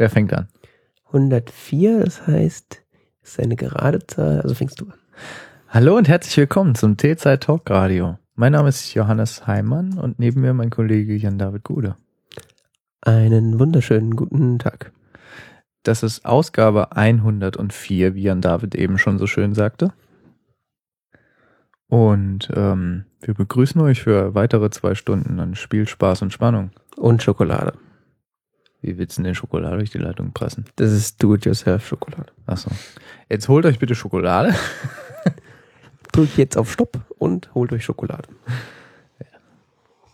Wer fängt an? 104, das heißt, ist eine gerade Zahl, also fängst du an. Hallo und herzlich willkommen zum T-Zeit Talk Radio. Mein Name ist Johannes Heimann und neben mir mein Kollege Jan-David Gude. Einen wunderschönen guten Tag. Das ist Ausgabe 104, wie Jan-David eben schon so schön sagte. Und ähm, wir begrüßen euch für weitere zwei Stunden an Spielspaß und Spannung. Und Schokolade. Wie willst du denn Schokolade durch die Leitung pressen? Das ist Do-it-yourself-Schokolade. Achso. Jetzt holt euch bitte Schokolade. Drückt jetzt auf Stopp und holt euch Schokolade.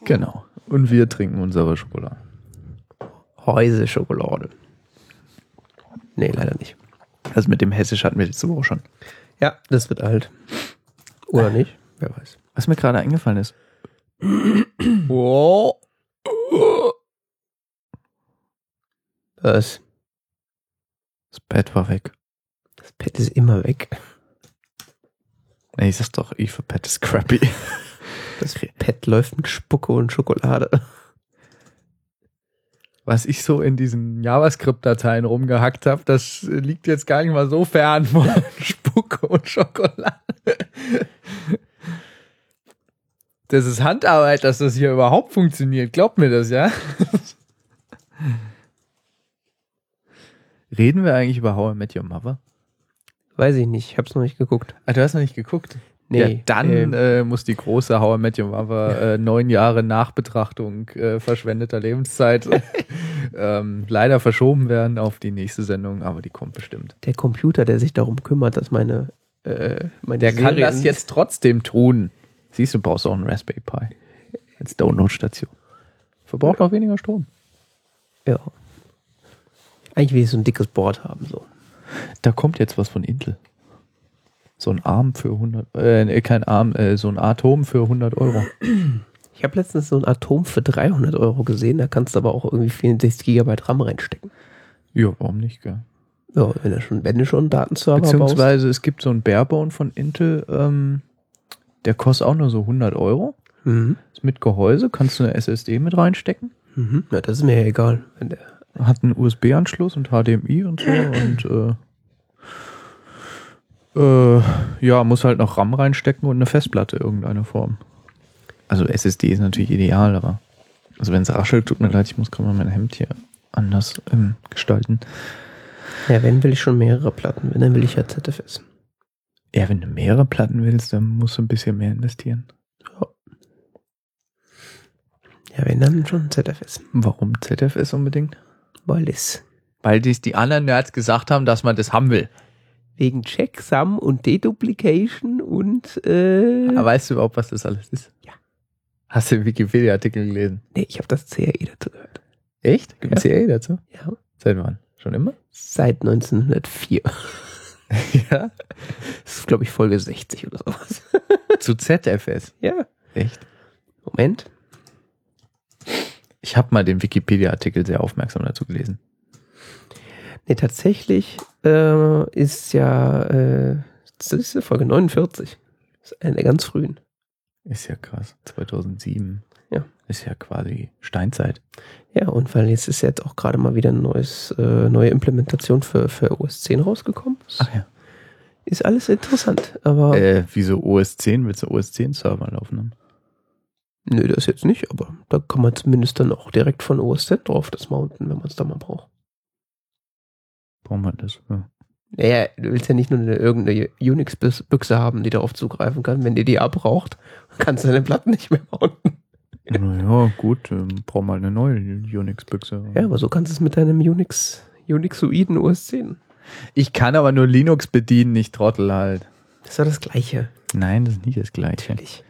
Genau. Und wir trinken unsere Schokolade. Häuse-Schokolade. Nee, leider nicht. Also mit dem Hessisch hatten wir letzte Woche schon. Ja, das wird alt. Oder nicht? Wer weiß. Was mir gerade eingefallen ist. oh. Was? Das Bett war weg. Das Pad ist immer weg. Nee, ich sag's doch, ich für Pet ist crappy. Das Pad läuft mit Spucke und Schokolade. Was ich so in diesen JavaScript-Dateien rumgehackt habe, das liegt jetzt gar nicht mal so fern von Spucke und Schokolade. Das ist Handarbeit, dass das hier überhaupt funktioniert. Glaubt mir das, ja? Reden wir eigentlich über How I Met Your Mother? Weiß ich nicht, ich hab's noch nicht geguckt. Ah, du hast noch nicht geguckt? Nee, ja, dann ähm, äh, muss die große How I Met Your Mother äh, neun Jahre Nachbetrachtung äh, verschwendeter Lebenszeit ähm, leider verschoben werden auf die nächste Sendung, aber die kommt bestimmt. Der Computer, der sich darum kümmert, dass meine, äh, meine Der kann Serien- das jetzt trotzdem tun. Siehst du, brauchst auch einen Raspberry Pi als Downloadstation. Verbraucht auch weniger Strom. Ja. Eigentlich will ich so ein dickes Board haben, so. Da kommt jetzt was von Intel. So ein Arm für 100, äh, kein Arm, äh, so ein Atom für 100 Euro. Ich habe letztens so ein Atom für 300 Euro gesehen, da kannst du aber auch irgendwie 64 Gigabyte RAM reinstecken. Ja, warum nicht, gell? Ja, wenn du schon, wenn du schon einen Datenserver baust. Beziehungsweise es gibt so einen Barebone von Intel, ähm, der kostet auch nur so 100 Euro. Mhm. Ist mit Gehäuse, kannst du eine SSD mit reinstecken. Mhm. Ja, das ist mir ja egal. Wenn der, Hat einen USB-Anschluss und HDMI und so und äh, äh, ja, muss halt noch RAM reinstecken und eine Festplatte irgendeiner Form. Also SSD ist natürlich ideal, aber also wenn es raschelt, tut mir leid, ich muss gerade mal mein Hemd hier anders ähm, gestalten. ja, wenn will ich schon mehrere Platten, wenn, dann will ich ja ZFS. Ja, wenn du mehrere Platten willst, dann musst du ein bisschen mehr investieren. Ja, wenn dann schon ZFS. Warum ZFS unbedingt? Weil das Weil dies die anderen Nerds gesagt haben, dass man das haben will. wegen Checksum und Deduplication und äh, Aber weißt du überhaupt, was das alles ist? Ja. Hast du den Wikipedia-Artikel gelesen? nee, ich habe das CRE dazu gehört. Echt? Gibt es Ja. CA dazu? Ja. Seit wann? Schon immer? Seit 1904. ja. Das ist, glaube ich, Folge 60 oder sowas. Zu ZFS. ja. Echt? Moment. Ich habe mal den Wikipedia-Artikel sehr aufmerksam dazu gelesen. Nee, tatsächlich äh, ist ja, äh, das ist ja Folge 49. Das ist eine der ganz frühen. Ist ja krass. 2007. Ja. Ist ja quasi Steinzeit. Ja, und weil jetzt ist jetzt auch gerade mal wieder eine äh, neue Implementation für, für OS 10 rausgekommen. Ach ja. Ist alles interessant, aber Äh, wieso OS 10? Willst du OS 10 Server laufen haben? Nö, das jetzt nicht, aber da kann man zumindest dann auch direkt von OS 10 drauf das mounten, wenn man es da mal braucht. Brauchen wir das? Ja. Naja, du willst ja nicht nur eine, irgendeine Unix-Büchse haben, die darauf zugreifen kann. Wenn die die abbraucht, kannst du deine Platten nicht mehr mounten. Naja, gut. Ähm, brauchen wir halt eine neue Unix-Büchse. Ja, aber so kannst du es mit deinem Unix, Unixoiden OS 10. Ich kann aber nur Linux bedienen, nicht Trottel halt. Das ist ja das Gleiche. Nein, das ist nicht das Gleiche. Natürlich.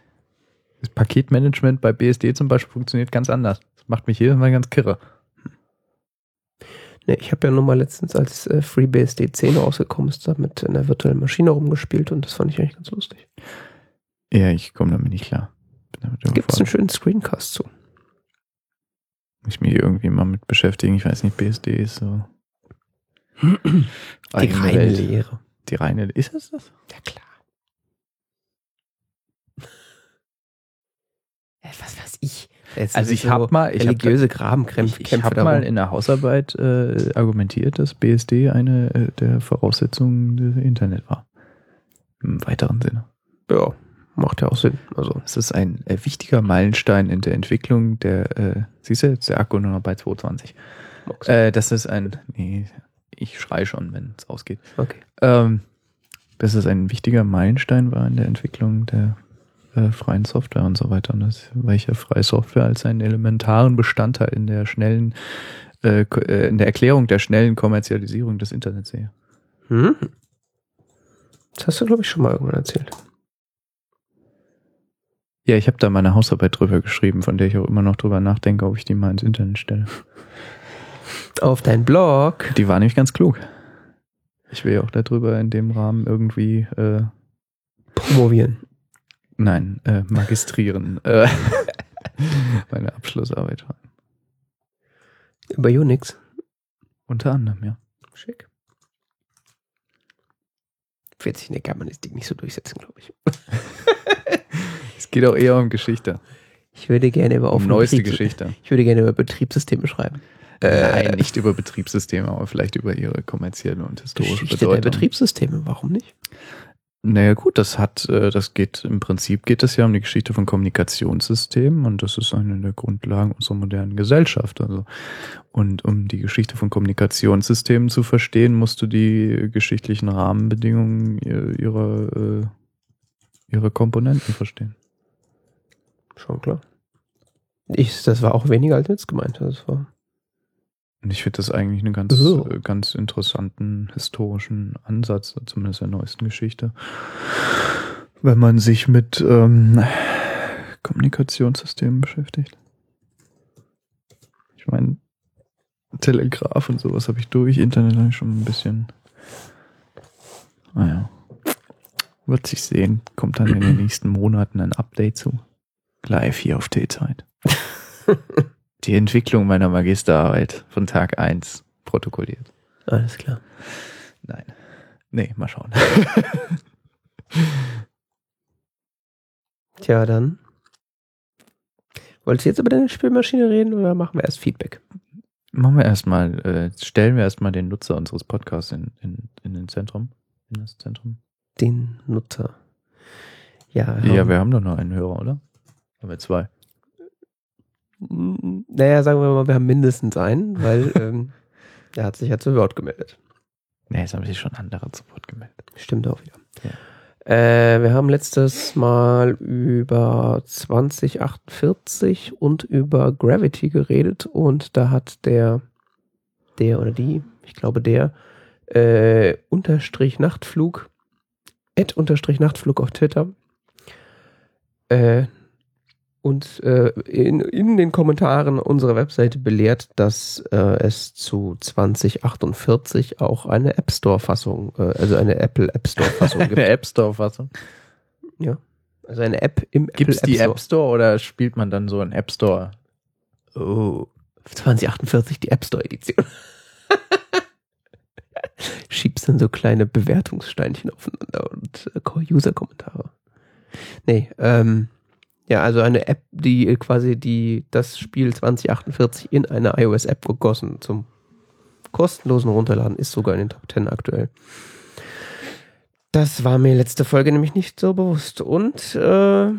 Das Paketmanagement bei BSD zum Beispiel funktioniert ganz anders. Das macht mich jedes Mal ganz kirre. Ne, ich habe ja nur mal letztens, als äh, FreeBSD 10 rausgekommen ist, da mit einer virtuellen Maschine rumgespielt und das fand ich eigentlich ganz lustig. Ja, ich komme damit nicht klar. Damit Gibt es einen schönen Screencast zu. Muss ich mich irgendwie mal mit beschäftigen. Ich weiß nicht, BSD ist so. eigene Welt. Lehre. Die reine. Ist es das? Ja, klar. Was weiß ich. Es Also ich hab mal- ich hab religiöse Grabenkämpfe. Ich, ich habe mal in der Hausarbeit äh, argumentiert, dass BSD eine äh, der Voraussetzungen des Internet war. Im weiteren Sinne. Ja, macht ja auch Sinn. Also, Es ist ein äh, wichtiger Meilenstein in der Entwicklung der, äh, siehst du, jetzt der Akku nur noch bei 220. Mox. Äh, das ist ein, nee, ich schrei schon, wenn es ausgeht. okay. Ähm, dass es ein wichtiger Meilenstein war in der Entwicklung der äh, freien Software und so weiter. Und das, weil ich ja freie Software als einen elementaren Bestandteil in der schnellen, äh, äh, in der Erklärung der schnellen Kommerzialisierung des Internets sehe. Hm? Das hast du, glaube ich, schon mal irgendwann erzählt. Ja, ich habe da meine Hausarbeit drüber geschrieben, von der ich auch immer noch drüber nachdenke, ob ich die mal ins Internet stelle. Auf dein Blog. Die war nämlich ganz klug. Ich will ja auch darüber in dem Rahmen irgendwie, äh, Promovieren. Nein, äh, magistrieren, äh, meine Abschlussarbeit schreiben. Über Unix. Unter anderem, ja. Schick. Wird sich in der Germanistik nicht so durchsetzen, glaube ich. Es geht auch eher um Geschichte, Ich würde gerne über um offene neueste Betriebs- Geschichte. Ich würde gerne über Betriebssysteme schreiben. Nein, nicht über Betriebssysteme, aber vielleicht über ihre kommerzielle und historische Geschichte der Bedeutung. Betriebssysteme, warum nicht? Naja gut, das hat, äh, das geht, im Prinzip geht es ja um die Geschichte von Kommunikationssystemen und das ist eine der Grundlagen unserer modernen Gesellschaft. Also, und um die Geschichte von Kommunikationssystemen zu verstehen, musst du die geschichtlichen Rahmenbedingungen ihr- ihrer, äh, ihrer Komponenten verstehen. Schon klar. Ich, das war auch weniger als jetzt gemeint. Das war Und ich finde das eigentlich einen ganz, So. äh, ganz interessanten historischen Ansatz, zumindest der neuesten Geschichte. Wenn man sich mit ähm, Kommunikationssystemen beschäftigt. Ich meine, Telegraph und sowas habe ich durch, Internet habe ich schon ein bisschen. Naja. Wird sich sehen. Kommt dann in den nächsten Monaten ein Update zu. Live hier auf T-Zeit. Die Entwicklung meiner Magisterarbeit von Tag 1 protokolliert. alles klar. Nein. Nee, mal schauen. Tja, dann. Wolltest du jetzt über deine Spielmaschine reden oder machen wir erst Feedback? Machen wir erstmal, äh, stellen wir erstmal den Nutzer unseres Podcasts in, in, in den Zentrum. In das Zentrum. Den Nutzer. Ja, Ja, wir haben doch noch einen Hörer, oder? Haben wir zwei. Naja, sagen wir mal, wir haben mindestens einen, weil ähm, er hat sich ja zu Wort gemeldet. Nee, jetzt haben sich schon andere zu Wort gemeldet. Stimmt auch wieder. Ja. Äh, wir haben letztes Mal über 2048 und über Gravity geredet und da hat der, der oder die, ich glaube der, äh, Unterstrich Nachtflug, Ad Unterstrich Nachtflug auf Twitter, äh, und äh, in, in den Kommentaren unserer Webseite belehrt, dass äh, es zu 2048 auch eine App Store Fassung, äh, also eine Apple App Store Fassung gibt. Eine App Store-Fassung. Ja. Also eine App im Gibt es Apple die App Store oder spielt man dann so einen App Store? Oh. 2048 die App Store Edition. Schiebst dann so kleine Bewertungssteinchen aufeinander und äh, User-Kommentare. Nee, ähm, ja, also eine App, die quasi die, das Spiel 2048 in eine iOS-App gegossen zum kostenlosen Runterladen ist sogar in den Top 10 aktuell. Das war mir letzte Folge nämlich nicht so bewusst. Und äh,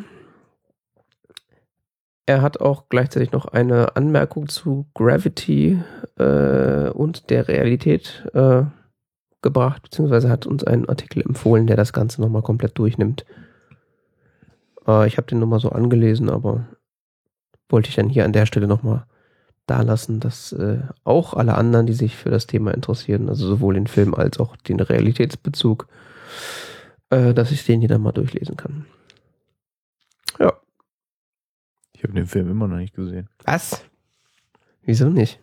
er hat auch gleichzeitig noch eine Anmerkung zu Gravity äh, und der Realität äh, gebracht, beziehungsweise hat uns einen Artikel empfohlen, der das Ganze nochmal komplett durchnimmt. Äh, ich habe den nochmal so angelesen, aber wollte ich dann hier an der Stelle nochmal da lassen, dass äh, auch alle anderen, die sich für das Thema interessieren, also sowohl den Film als auch den Realitätsbezug, äh, dass ich den hier dann mal durchlesen kann. Ja. Ich habe den Film immer noch nicht gesehen. Was? Wieso nicht?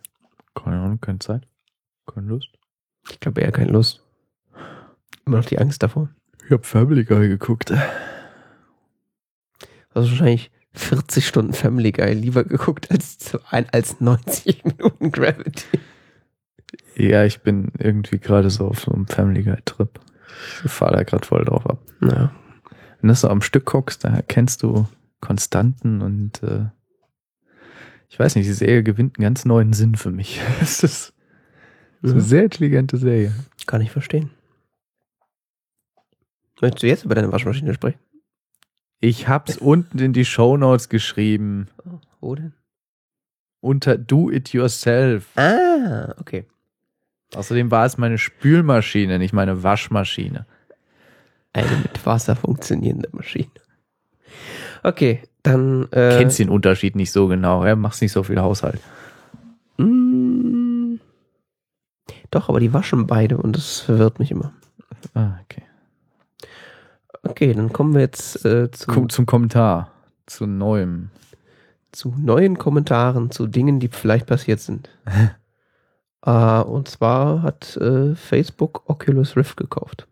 Keine Ahnung, keine Zeit. Keine Lust. Ich glaube eher keine Lust. Immer noch die Angst davor. Ich habe Family Guy geguckt. Also wahrscheinlich 40 Stunden Family Guy lieber geguckt als, als 90 Minuten Gravity. Ja, ich bin irgendwie gerade so auf so einem Family Guy Trip. Ich fahre da gerade voll drauf ab. Ja. Wenn du so am Stück guckst, da kennst du Konstanten und äh, Ich weiß nicht, die Serie gewinnt einen ganz neuen Sinn für mich. Es ist so eine sehr intelligente Serie. Kann ich verstehen. Möchtest du jetzt über deine Waschmaschine sprechen? Ich hab's unten in die Shownotes geschrieben. Wo denn? Unter Do It Yourself. Ah, okay. Außerdem war es meine Spülmaschine, nicht meine Waschmaschine. Eine mit Wasser funktionierende Maschine. Okay, dann. Äh, Kennst den Unterschied nicht so genau, ja? Machst nicht so viel Haushalt. Mm, doch, aber die waschen beide und das verwirrt mich immer. Ah, okay. Okay, dann kommen wir jetzt äh, zu, Kommt zum Kommentar. Zu neuem. zu neuen Kommentaren zu Dingen, die vielleicht passiert sind. äh, und zwar hat äh, Facebook Oculus Rift gekauft.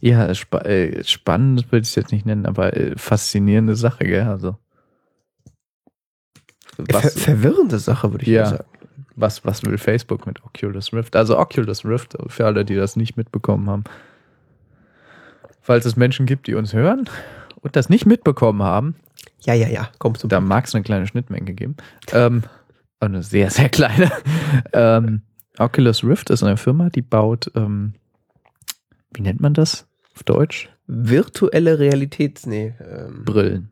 Ja, spa äh, spannend würde ich es jetzt nicht nennen, aber äh, faszinierende Sache, gell? Also. Ver verwirrende Sache, würde ich Ja. sagen. Was, was will Facebook mit Oculus Rift? Also Oculus Rift, für alle, die das nicht mitbekommen haben. Falls es Menschen gibt, die uns hören und das nicht mitbekommen haben, Ja, ja, ja, komm zum da mag es eine kleine Schnittmenge geben. Ähm, eine sehr, sehr kleine. ähm, Oculus Rift ist eine Firma, die baut, ähm, wie nennt man das auf Deutsch? Virtuelle Realitäts, nee, ähm, Brillen.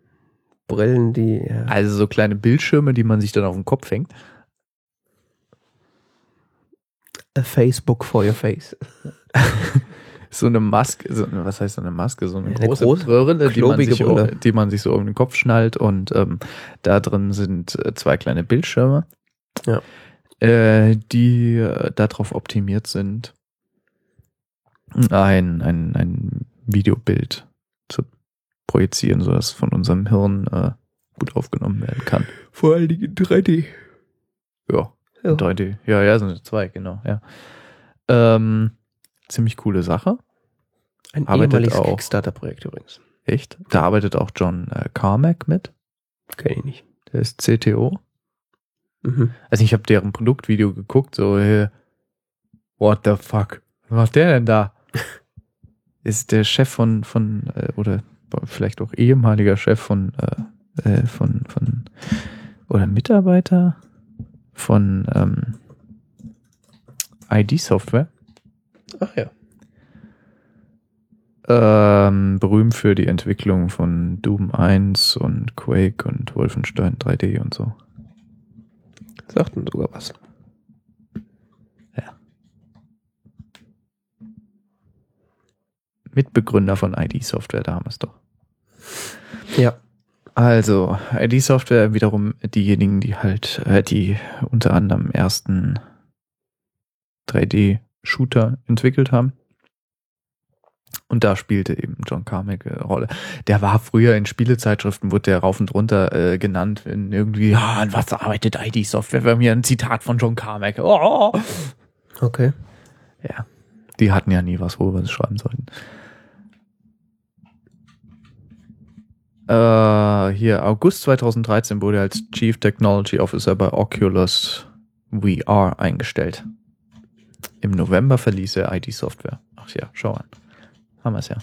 Brillen, die, ja. Also so kleine Bildschirme, die man sich dann auf den Kopf hängt. A Facebook for your face. So eine Maske, so, was heißt so eine Maske? So eine, Eine große, große, Brille, die man, sich, Brille. die man sich so um den Kopf schnallt und ähm, da drin sind äh, zwei kleine Bildschirme, Ja. äh, die äh, darauf optimiert sind, ein, ein, ein Videobild zu projizieren, sodass von unserem Hirn äh, gut aufgenommen werden kann. Vor allen Dingen in 3D. Ja. Ja. 3D. Ja, ja, sind zwei, genau, ja. Ähm, ziemlich coole Sache. Ein Arbeitet auch. Kickstarter-Projekt übrigens. Echt? Da arbeitet auch John äh, Carmack mit. Kenn ich nicht. Der ist CTO. Mhm. Also ich habe deren Produktvideo geguckt, so, hey, what the fuck? Was macht der denn da? ist der Chef von, von äh, oder vielleicht auch ehemaliger Chef von, äh, äh, von, von, oder Mitarbeiter von ähm, ID-Software. Ach ja. Ähm, berühmt für die Entwicklung von Doom 1 und Quake und Wolfenstein 3D und so. Sagt mir sogar was. Mitbegründer von ID-Software, da haben wir es doch. Ja. Also, ID-Software wiederum diejenigen, die halt, äh, die unter anderem ersten 3D-Shooter entwickelt haben. Und da spielte eben John Carmack eine Rolle. Der war früher in Spielezeitschriften, wurde der rauf und runter äh, genannt, wenn irgendwie, ja, an was arbeitet ID-Software? Wir haben hier ein Zitat von John Carmack. Oh. Okay. Ja, die hatten ja nie was, worüber sie schreiben sollten. Äh, hier, August 2013 wurde er als Chief Technology Officer bei Oculus VR eingestellt. Im November verließ er ID Software. Ach ja, schau an. Haben wir es ja.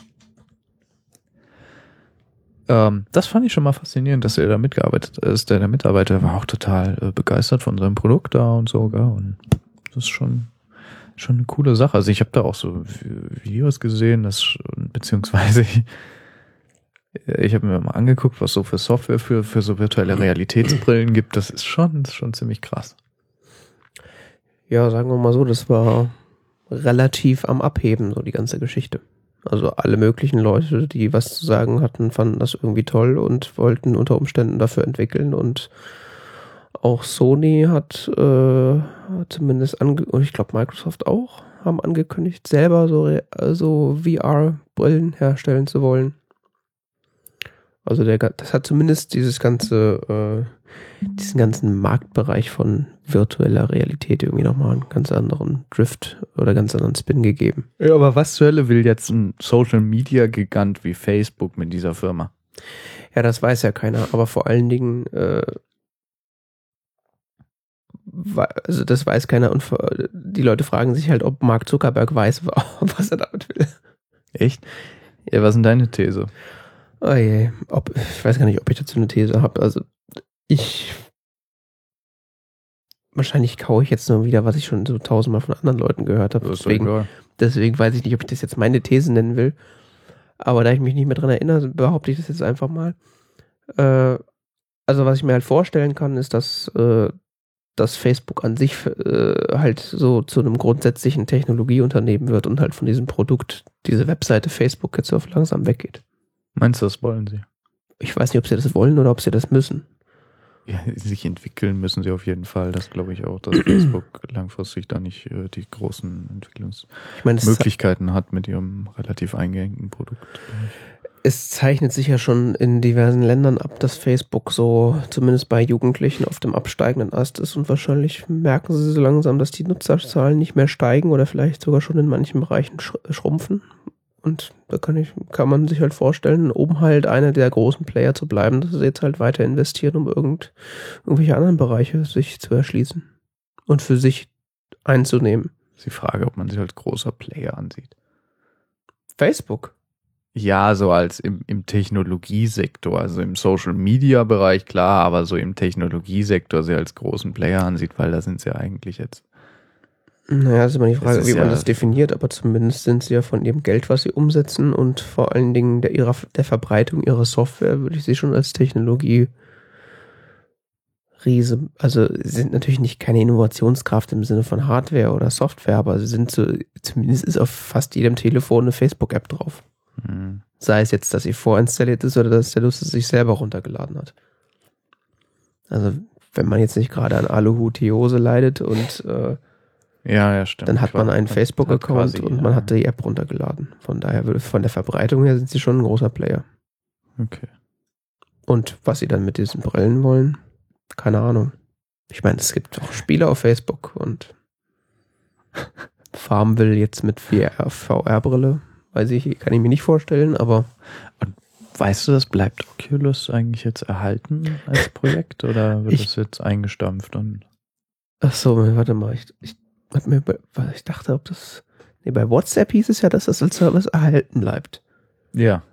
Ähm, das fand ich schon mal faszinierend, dass er da mitgearbeitet ist. Der, der Mitarbeiter war auch total äh, begeistert von seinem Produkt da und so. Gell? Und das ist schon, schon eine coole Sache. Also ich habe da auch so Videos gesehen, das beziehungsweise ich, habe mir mal angeguckt, was so für Software für, für so virtuelle Realitätsbrillen gibt. Das ist schon, das ist schon ziemlich krass. Ja, sagen wir mal so, das war relativ am Abheben, so die ganze Geschichte. Also alle möglichen Leute, die was zu sagen hatten, fanden das irgendwie toll und wollten unter Umständen dafür entwickeln und auch Sony hat äh, zumindest ange und ich glaube Microsoft auch haben angekündigt, selber so, so VR-Brillen herstellen zu wollen. Also der, das hat zumindest dieses ganze, äh, diesen ganzen Marktbereich von virtueller Realität irgendwie nochmal einen ganz anderen Drift oder ganz anderen Spin gegeben. Ja, aber was zur Hölle will jetzt ein Social Media Gigant wie Facebook mit dieser Firma? Ja, das weiß ja keiner, aber vor allen Dingen, äh, also das weiß keiner und die Leute fragen sich halt, ob Mark Zuckerberg weiß, was er damit will. Echt? Ja, was ist denn deine These? Oh je, ob, ich weiß gar nicht, ob ich dazu eine These habe. Also ich wahrscheinlich kaue ich jetzt nur wieder, was ich schon so tausendmal von anderen Leuten gehört habe. Deswegen, deswegen weiß ich nicht, ob ich das jetzt meine These nennen will. Aber da ich mich nicht mehr dran erinnere, behaupte ich das jetzt einfach mal. Äh, also was ich mir halt vorstellen kann, ist, dass, äh, dass Facebook an sich äh, halt so zu einem grundsätzlichen Technologieunternehmen wird und halt von diesem Produkt, diese Webseite Facebook jetzt so langsam weggeht. Meinst du, das wollen sie? Ich weiß nicht, ob sie das wollen oder ob sie das müssen. Ja, sich entwickeln müssen sie auf jeden Fall. Das glaube ich auch, dass Facebook langfristig da nicht äh, die großen Entwicklungsmöglichkeiten ich mein, hat mit ihrem relativ eingängten Produkt. Es zeichnet sich ja schon in diversen Ländern ab, dass Facebook so zumindest bei Jugendlichen auf dem absteigenden Ast ist und wahrscheinlich merken sie so langsam, dass die Nutzerzahlen nicht mehr steigen oder vielleicht sogar schon in manchen Bereichen schrumpfen. Und da kann ich, kann man sich halt vorstellen, um halt einer der großen Player zu bleiben, dass sie jetzt halt weiter investieren, um irgend, irgendwelche anderen Bereiche sich zu erschließen und für sich einzunehmen. ist die Frage, ob man sich als großer Player ansieht. Facebook. Ja, so als im, im Technologiesektor, also im Social Media Bereich, klar, aber so im Technologiesektor sie als großen Player ansieht, weil da sind sie ja eigentlich jetzt naja, das ist immer die Frage, wie man ja das definiert, aber zumindest sind sie ja von ihrem Geld, was sie umsetzen und vor allen Dingen der, ihrer, der Verbreitung ihrer Software, würde ich sie schon als Technologie Riese, also sie sind natürlich nicht keine Innovationskraft im Sinne von Hardware oder Software, aber sie sind so, zumindest ist auf fast jedem Telefon eine Facebook-App drauf. Mhm. Sei es jetzt, dass sie vorinstalliert ist oder dass der Lust sich selber runtergeladen hat. Also, wenn man jetzt nicht gerade an Aluhutiose leidet und äh, ja, ja, stimmt. Dann hat man einen Facebook-Account und man hat die App runtergeladen. Von daher, von der Verbreitung her sind sie schon ein großer Player. Okay. Und was sie dann mit diesen Brillen wollen, keine Ahnung. Ich meine, es gibt auch Spiele auf Facebook und Farmville jetzt mit VR-Brille, weiß ich, kann ich mir nicht vorstellen, aber. Und weißt du, das bleibt Oculus eigentlich jetzt erhalten als Projekt oder wird es jetzt eingestampft und. Ach so, warte mal, ich, ich hat mir, ich dachte, ob das, nee, bei WhatsApp hieß es ja, dass das als Service erhalten bleibt. Ja.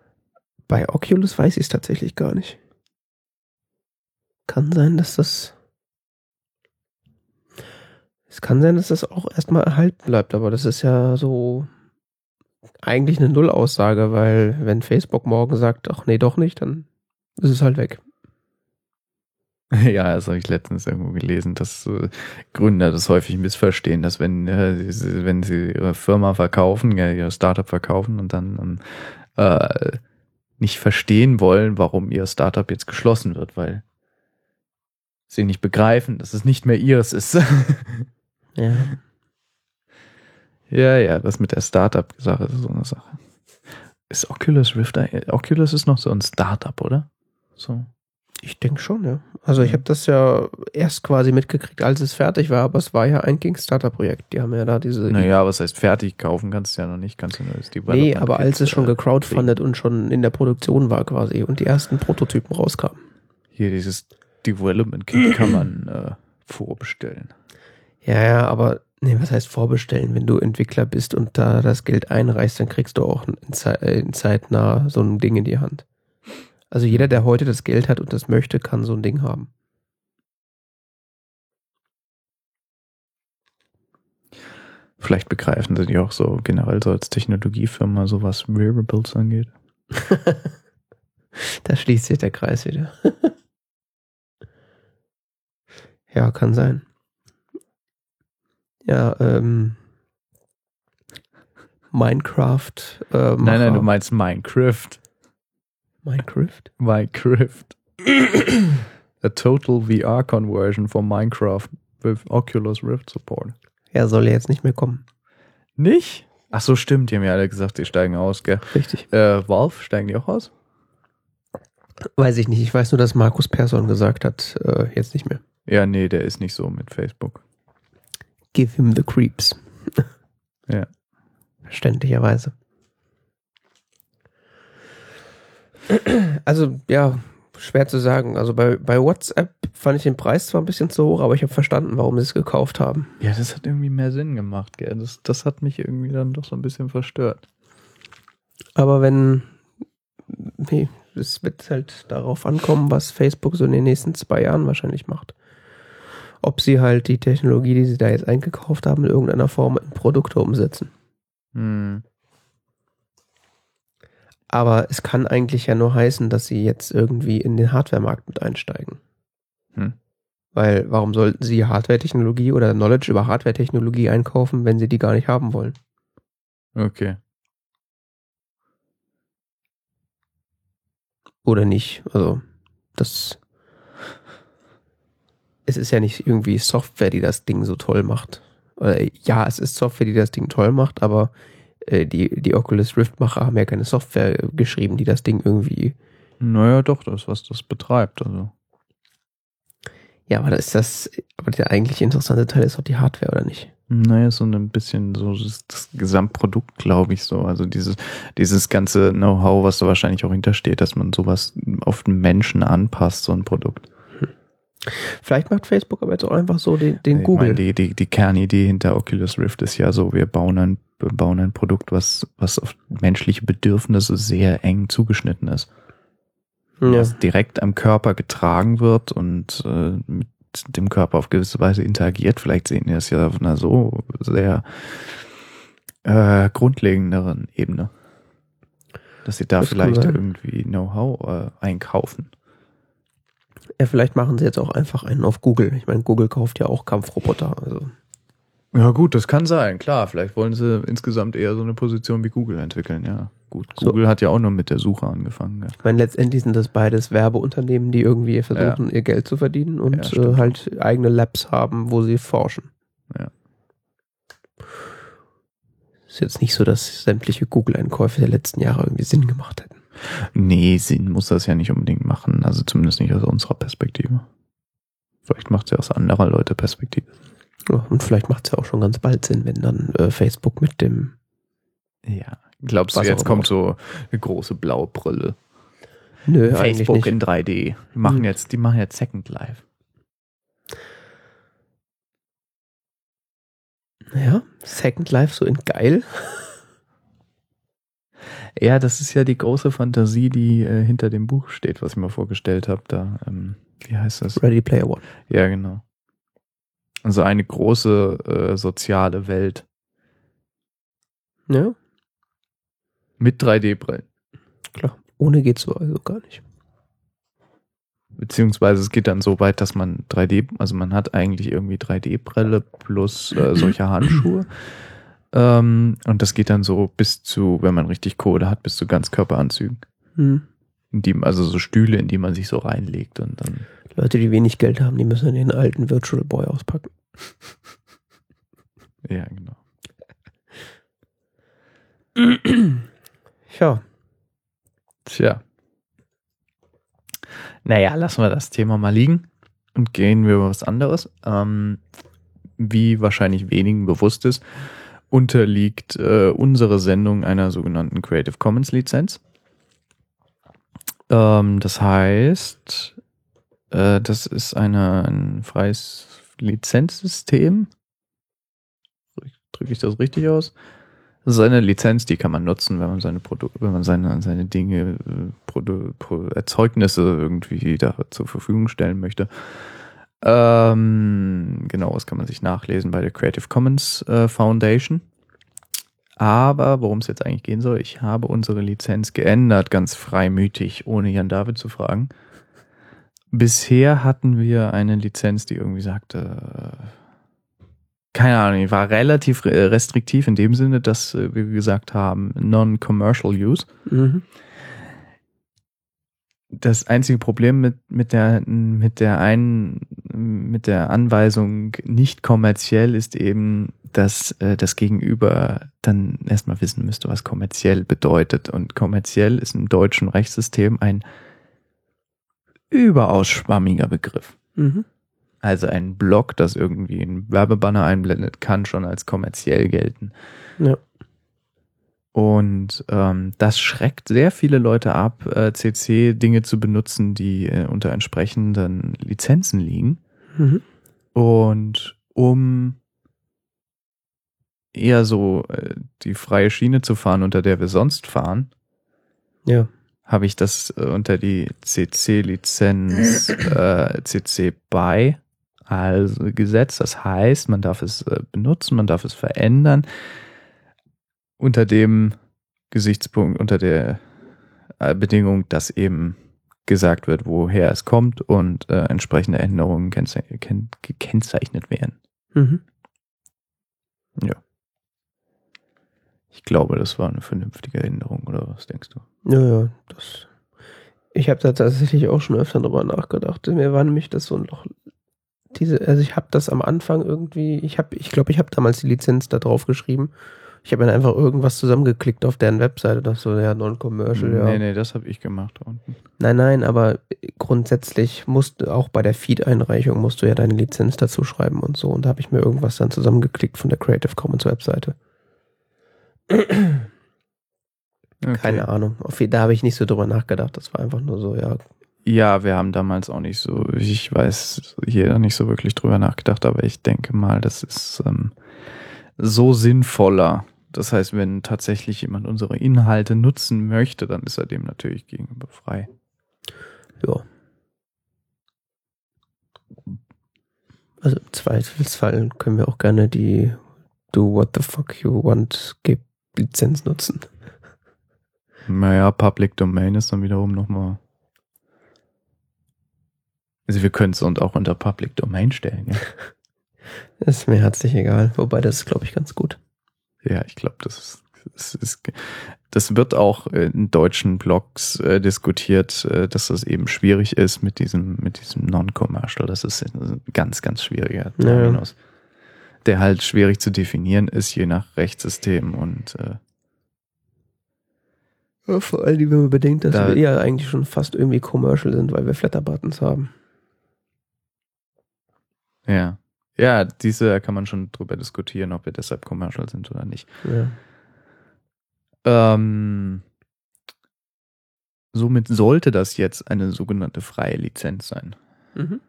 Bei Oculus weiß ich es tatsächlich gar nicht. Kann sein, dass das, es kann sein, dass das auch erstmal erhalten bleibt, aber das ist ja so eigentlich eine Nullaussage, weil wenn Facebook morgen sagt, ach nee, doch nicht, dann ist es halt weg. Ja, das habe ich letztens irgendwo gelesen, dass äh, Gründer das häufig missverstehen, dass wenn, äh, sie, wenn sie ihre Firma verkaufen, ja, ihr Startup verkaufen und dann äh, nicht verstehen wollen, warum ihr Startup jetzt geschlossen wird, weil sie nicht begreifen, dass es nicht mehr ihres ist. ja. Ja, ja, das mit der Startup-Sache ist so eine Sache. Ist Oculus Rift, Oculus ist noch so ein Startup, oder? So. Ich denke schon, ja. Also ich habe das ja erst quasi mitgekriegt, als es fertig war, aber es war ja ein Kickstarter-Projekt. Die haben ja da diese. Naja, was heißt fertig kaufen kannst du ja noch nicht, kannst du nur das Nee, aber als es schon äh, gecrowdfundet und schon in der Produktion war quasi und die ersten Prototypen rauskamen. Hier dieses Development Kit kann man äh, vorbestellen. Ja, ja, aber nee, was heißt vorbestellen? Wenn du Entwickler bist und da das Geld einreichst, dann kriegst du auch in, Zeit, in zeitnah so ein Ding in die Hand. Also jeder, der heute das Geld hat und das möchte, kann so ein Ding haben. Vielleicht begreifen sie die auch so generell so als Technologiefirma, so was Wearables angeht. da schließt sich der Kreis wieder. ja, kann sein. Ja, ähm, Minecraft. Äh, nein, nein, du meinst Minecraft. Minecraft? Minecraft. A total VR conversion for Minecraft with Oculus Rift support. Ja, soll jetzt nicht mehr kommen. Nicht? Ach so, stimmt. Die haben ja alle gesagt, die steigen aus, gell? Richtig. Äh, Valve, steigen die auch aus? Weiß ich nicht. Ich weiß nur, dass Markus Persson gesagt hat, äh, jetzt nicht mehr. Ja, nee, der ist nicht so mit Facebook. Give him the creeps. ja. Verständlicherweise. Also, ja, schwer zu sagen. Also bei, bei WhatsApp fand ich den Preis zwar ein bisschen zu hoch, aber ich habe verstanden, warum sie es gekauft haben. Ja, das hat irgendwie mehr Sinn gemacht, gell? Das, das hat mich irgendwie dann doch so ein bisschen verstört. Aber wenn, nee, es wird halt darauf ankommen, was Facebook so in den nächsten zwei Jahren wahrscheinlich macht. Ob sie halt die Technologie, die sie da jetzt eingekauft haben, in irgendeiner Form in Produkte umsetzen. Hm. Aber es kann eigentlich ja nur heißen, dass sie jetzt irgendwie in den Hardware-Markt mit einsteigen. Hm. Weil warum sollten sie Hardware-Technologie oder Knowledge über Hardware-Technologie einkaufen, wenn sie die gar nicht haben wollen? Okay. Oder nicht? Also, das. Es ist ja nicht irgendwie Software, die das Ding so toll macht. Oder, ja, es ist Software, die das Ding toll macht, aber die, die Oculus Rift-Macher haben ja keine Software geschrieben, die das Ding irgendwie. Naja, doch, das, was das betreibt. Also. Ja, aber das ist das. Aber der eigentlich interessante Teil ist doch die Hardware, oder nicht? Naja, so ein bisschen so das, das Gesamtprodukt, glaube ich so. Also dieses, dieses ganze Know-how, was da wahrscheinlich auch hintersteht, dass man sowas auf den Menschen anpasst, so ein Produkt. Vielleicht macht Facebook aber jetzt auch einfach so den, den Ich Google. meine, die, die, die Kernidee hinter Oculus Rift ist ja so, wir bauen ein, bauen ein Produkt, was, was auf menschliche Bedürfnisse sehr eng zugeschnitten ist. ja. Was direkt am Körper getragen wird und äh, mit dem Körper auf gewisse Weise interagiert. Vielleicht sehen die das ja auf einer so sehr äh, grundlegenderen Ebene. Dass sie da Das vielleicht irgendwie Know-how äh, einkaufen. ja, vielleicht machen sie jetzt auch einfach einen auf Google. Ich meine, Google kauft ja auch Kampfroboter. Also. Ja gut, das kann sein, klar. Vielleicht wollen sie insgesamt eher so eine Position wie Google entwickeln, ja. Gut, So. Google hat ja auch nur mit der Suche angefangen. Ja. Ich meine, letztendlich sind das beides Werbeunternehmen, die irgendwie versuchen, ihr Geld zu verdienen Ja, und stimmt. äh, halt eigene Labs haben, wo sie forschen. Ja. Ist jetzt nicht so, dass sämtliche Google-Einkäufe der letzten Jahre irgendwie Sinn gemacht hätten. Nee, Sinn muss das ja nicht unbedingt machen. Also zumindest nicht aus unserer Perspektive. Vielleicht macht es ja aus anderer Leute Perspektive. Ja, und vielleicht macht es ja auch schon ganz bald Sinn, wenn dann äh, Facebook mit dem. Ja. Glaubst du, jetzt kommt so eine große blaue Brille? Nö, eigentlich Facebook nicht. in 3D. Die machen Hm. jetzt, die machen jetzt Second Life. Ja, Second Life so in geil. Ja, das ist ja die große Fantasie, die äh, hinter dem Buch steht, was ich mir vorgestellt habe. Da, ähm, wie heißt das? Ready Player One. Ja, genau. Also eine große äh, soziale Welt Ja, mit 3D-Brillen. klar. Ohne geht's so also gar nicht. Beziehungsweise es geht dann so weit, dass man 3D, also man hat eigentlich irgendwie 3D-Brille plus äh, solche Handschuhe. Ähm, und das geht dann so bis zu, wenn man richtig Kohle hat, bis zu Ganzkörperanzügen. Hm. In die, also so Stühle, in die man sich so reinlegt und dann. Leute, die wenig Geld haben, die müssen den alten Virtual Boy auspacken. Ja, genau. Ja, Tja. Naja, lassen wir das Thema mal liegen und gehen wir über was anderes. Ähm, wie wahrscheinlich wenigen bewusst ist, unterliegt äh, unsere Sendung einer sogenannten Creative Commons Lizenz. Ähm, das heißt, äh, das ist eine, ein freies Lizenzsystem. Drücke ich das richtig aus? Das ist eine Lizenz, die kann man nutzen, wenn man seine Produkte, wenn man seine, seine Dinge, äh, Produ Pro Erzeugnisse irgendwie da zur Verfügung stellen möchte. Ähm, genau, das kann man sich nachlesen bei der Creative Commons äh, Foundation. Aber worum es jetzt eigentlich gehen soll, ich habe unsere Lizenz geändert, ganz freimütig, ohne Jan David zu fragen. Bisher hatten wir eine Lizenz, die irgendwie sagte, äh, keine Ahnung, die war relativ restriktiv in dem Sinne, dass äh, wir gesagt haben, non-commercial use. mhm. Das einzige Problem mit, mit der, mit der einen, mit der Anweisung nicht kommerziell ist eben, dass äh, das Gegenüber dann erstmal wissen müsste, was kommerziell bedeutet. Und kommerziell ist im deutschen Rechtssystem ein überaus schwammiger Begriff. Mhm. Also ein Blog, das irgendwie einen Werbebanner einblendet, kann schon als kommerziell gelten. Ja. Und ähm, das schreckt sehr viele Leute ab, äh, CC-Dinge zu benutzen, die äh, unter entsprechenden Lizenzen liegen. Mhm. Und um eher so äh, die freie Schiene zu fahren, unter der wir sonst fahren, Ja. habe ich das äh, unter die CC-Lizenz äh, CC BY also gesetzt. Das heißt, man darf es äh, benutzen, man darf es verändern unter dem Gesichtspunkt, unter der äh, Bedingung, dass eben gesagt wird, woher es kommt und äh, entsprechende Änderungen gekennzeichnet werden. Mhm. Ja. Ich glaube, das war eine vernünftige Änderung, oder was denkst du? Ja, ja, das. Ich habe da tatsächlich auch schon öfter drüber nachgedacht. Mir war nämlich das so ein Loch. Diese, also ich habe das am Anfang irgendwie, ich habe, ich glaube, ich habe damals die Lizenz da drauf geschrieben ich habe dann einfach irgendwas zusammengeklickt auf deren Webseite, das so, ja, non-commercial, ja. Nee, nee, das habe ich gemacht unten. Nein, nein, aber grundsätzlich musst du auch bei der Feed-Einreichung musst du ja deine Lizenz dazu schreiben und so. Und da habe ich mir irgendwas dann zusammengeklickt von der Creative Commons Webseite. Okay. Keine Ahnung. Da habe ich nicht so drüber nachgedacht. Das war einfach nur so, ja. Ja, wir haben damals auch nicht so, ich weiß, hier nicht so wirklich drüber nachgedacht, aber ich denke mal, das ist ähm, so sinnvoller, das heißt, wenn tatsächlich jemand unsere Inhalte nutzen möchte, dann ist er dem natürlich gegenüber frei. Ja. Also im Zweifelsfall können wir auch gerne die Do What the Fuck You Want Lizenz nutzen. Naja, Public Domain ist dann wiederum nochmal. Also wir können es und auch unter Public Domain stellen, ja. ist mir herzlich egal. Wobei das ist, glaube ich, ganz gut. Ja, ich glaube, das ist, das wird auch in deutschen Blogs äh, diskutiert, äh, dass das eben schwierig ist mit diesem, mit diesem Non-Commercial. Das ist ein ganz, ganz schwieriger Terminus. Ja. Der halt schwierig zu definieren ist, je nach Rechtssystem und äh, ja, vor allem, wenn man bedenkt, dass da, wir ja eigentlich schon fast irgendwie commercial sind, weil wir Flatter-Buttons haben. Ja. Ja, diese kann man schon drüber diskutieren, ob wir deshalb commercial sind oder nicht. Ja. Ähm, somit sollte das jetzt eine sogenannte freie Lizenz sein. Mhm.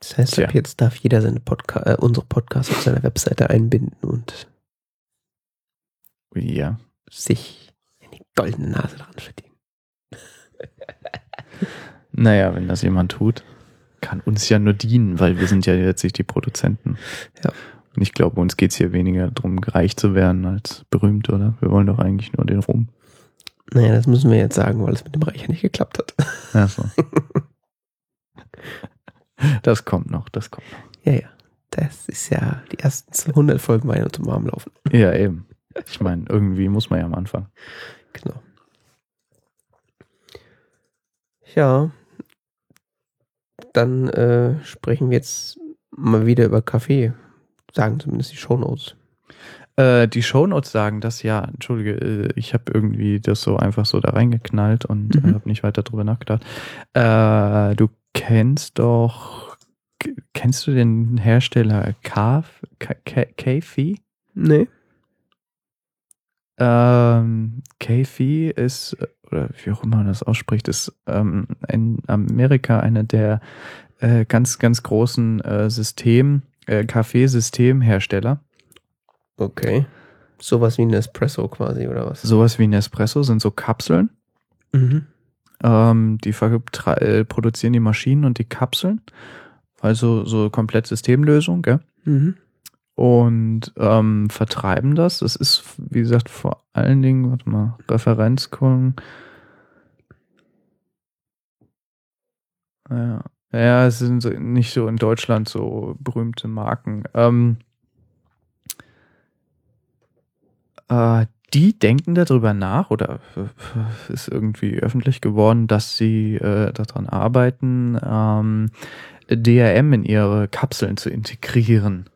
Das heißt, ab jetzt darf jeder seine Podca äh, unsere Podcasts auf seiner Webseite einbinden und ja. sich in die goldene Nase dran verdienen. Naja, wenn das jemand tut, kann uns ja nur dienen, weil wir sind ja letztlich die Produzenten. Ja. Und ich glaube, uns geht's hier weniger darum, reich zu werden als berühmt, oder? Wir wollen doch eigentlich nur den Ruhm. Naja, das müssen wir jetzt sagen, weil es mit dem Reich ja nicht geklappt hat. Ach so. das kommt noch, das kommt noch. Ja, ja. Das ist ja die ersten 100 Folgen meiner zum Arm laufen. Ja, eben. Ich meine, irgendwie muss man ja am Anfang. Genau. Ja, dann äh, sprechen wir jetzt mal wieder über Kaffee. Sagen zumindest die Shownotes. Äh, die Shownotes sagen das ja. Entschuldige, äh, ich habe irgendwie das so einfach so da reingeknallt und äh, mhm. habe nicht weiter drüber nachgedacht. Äh, du kennst doch, kennst du den Hersteller Kaf, Kafi? Nee. Ähm, Kafi ist oder wie auch immer man das ausspricht, ist ähm, in Amerika eine der äh, ganz, ganz großen äh, System, äh, Kaffeesystemhersteller. Okay. Sowas wie ein Espresso quasi, oder was? Sowas wie ein Espresso sind so Kapseln. Mhm. Ähm, die äh, produzieren die Maschinen und die Kapseln. Also so komplett Systemlösung, gell? Mhm und ähm, vertreiben das. Das ist, wie gesagt, vor allen Dingen, warte mal, Referenzkunden. Ja. ja, es sind nicht so in Deutschland so berühmte Marken. Ähm, äh, die denken darüber nach oder ist irgendwie öffentlich geworden, dass sie äh, daran arbeiten, ähm, DRM in ihre Kapseln zu integrieren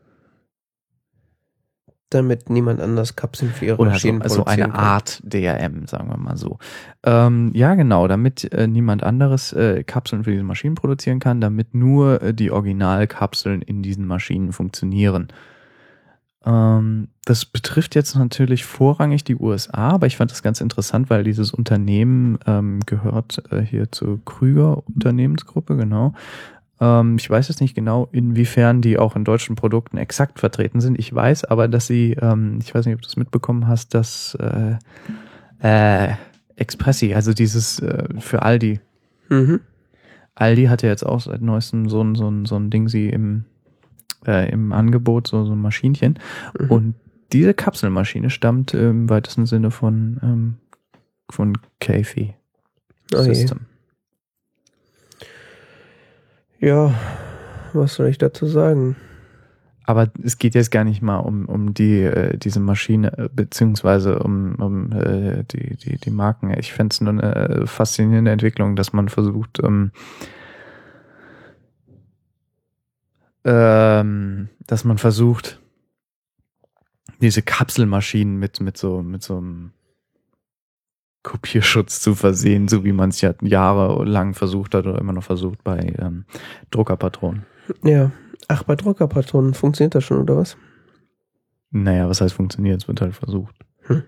damit niemand anders Kapseln für ihre Oder Maschinen so, also eine kann. Art DRM, sagen wir mal so. Ähm, ja, genau, damit äh, niemand anderes äh, Kapseln für diese Maschinen produzieren kann, damit nur äh, die Originalkapseln in diesen Maschinen funktionieren. Ähm, das betrifft jetzt natürlich vorrangig die USA, aber ich fand das ganz interessant, weil dieses Unternehmen ähm, gehört äh, hier zur Krüger Unternehmensgruppe, genau. Ähm, ich weiß jetzt nicht genau, inwiefern die auch in deutschen Produkten exakt vertreten sind. Ich weiß aber, dass sie, ähm, ich weiß nicht, ob du es mitbekommen hast, dass äh, äh, Expressi, also dieses äh, für Aldi. Mhm. Aldi hat ja jetzt auch seit neuestem so ein, so ein, so ein Ding sie im, äh, im Angebot, so, so ein Maschinchen. Mhm. Und diese Kapselmaschine stammt im weitesten Sinne von, ähm, von Kefi Oh je. System. Ja, was soll ich dazu sagen? Aber es geht jetzt gar nicht mal um, um die, äh, diese Maschine, äh, beziehungsweise um, um äh, die, die, die Marken. Ich fände es nur eine äh, faszinierende Entwicklung, dass man versucht, ähm, ähm, dass man versucht, diese Kapselmaschinen mit, mit so, mit so einem Kopierschutz zu versehen, so wie man es ja jahrelang versucht hat oder immer noch versucht bei ähm, Druckerpatronen. Ja. Ach, bei Druckerpatronen funktioniert das schon, oder was? Naja, was heißt funktioniert? Es wird halt versucht. Hm.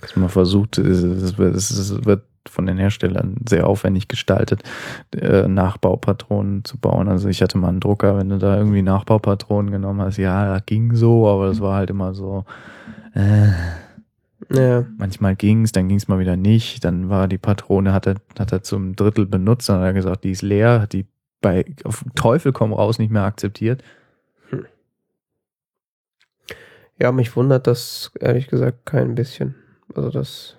Dass man versucht, es, wird, von den Herstellern sehr aufwendig gestaltet, äh, Nachbaupatronen zu bauen. Also ich hatte mal einen Drucker, wenn du da irgendwie Nachbaupatronen genommen hast, ja, das ging so, aber das war halt immer so, äh, Ja. manchmal ging's, dann ging's mal wieder nicht, dann war die Patrone, hat er, hat er zum Drittel benutzt, dann hat er gesagt, die ist leer, hat die bei auf Teufel komm raus nicht mehr akzeptiert. Ja, mich wundert das ehrlich gesagt kein bisschen. Also das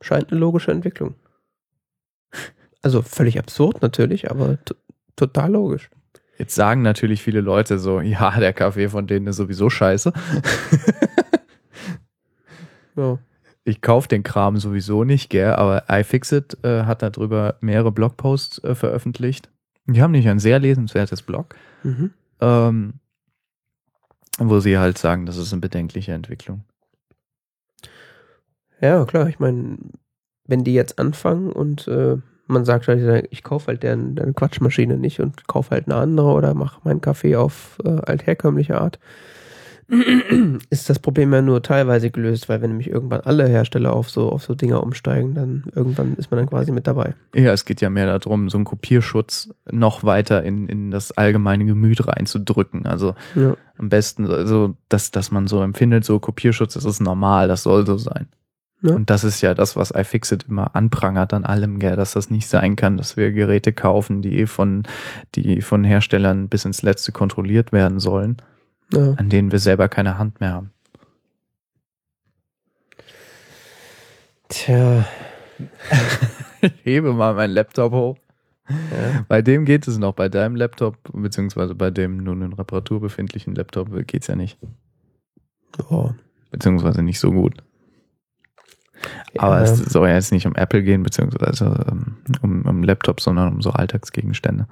scheint eine logische Entwicklung. Also völlig absurd natürlich, aber total logisch. Jetzt sagen natürlich viele Leute so, ja, der Kaffee von denen ist sowieso scheiße. Ja. Ich kaufe den Kram sowieso nicht, gell, aber iFixit äh, hat darüber mehrere Blogposts äh, veröffentlicht. Die haben nicht ein sehr lesenswertes Blog, Mhm. ähm, wo sie halt sagen, das ist eine bedenkliche Entwicklung. Ja, klar, ich meine, wenn die jetzt anfangen und äh, man sagt halt, ich kaufe halt deren, deren Quatschmaschine nicht und kaufe halt eine andere oder mache meinen Kaffee auf äh, altherkömmliche Art, ist das Problem ja nur teilweise gelöst, weil wenn nämlich irgendwann alle Hersteller auf so, auf so Dinger umsteigen, dann irgendwann ist man dann quasi mit dabei. Ja, es geht ja mehr darum, so einen Kopierschutz noch weiter in, in das allgemeine Gemüt reinzudrücken. Also Ja. am besten, also dass, dass man so empfindet, so Kopierschutz, das ist normal, das soll so sein. Ja. Und das ist ja das, was iFixit immer anprangert an allem, gell, dass das nicht sein kann, dass wir Geräte kaufen, die von, die von Herstellern bis ins Letzte kontrolliert werden sollen, Ja. an denen wir selber keine Hand mehr haben. Tja, Ich hebe mal meinen Laptop hoch. ja. Bei dem geht es noch, bei deinem Laptop, beziehungsweise bei dem nun in Reparatur befindlichen Laptop geht's ja nicht. Oh. Beziehungsweise nicht so gut. Ja. Aber es soll ja jetzt nicht um Apple gehen, beziehungsweise ähm, um, um Laptops, sondern um so Alltagsgegenstände.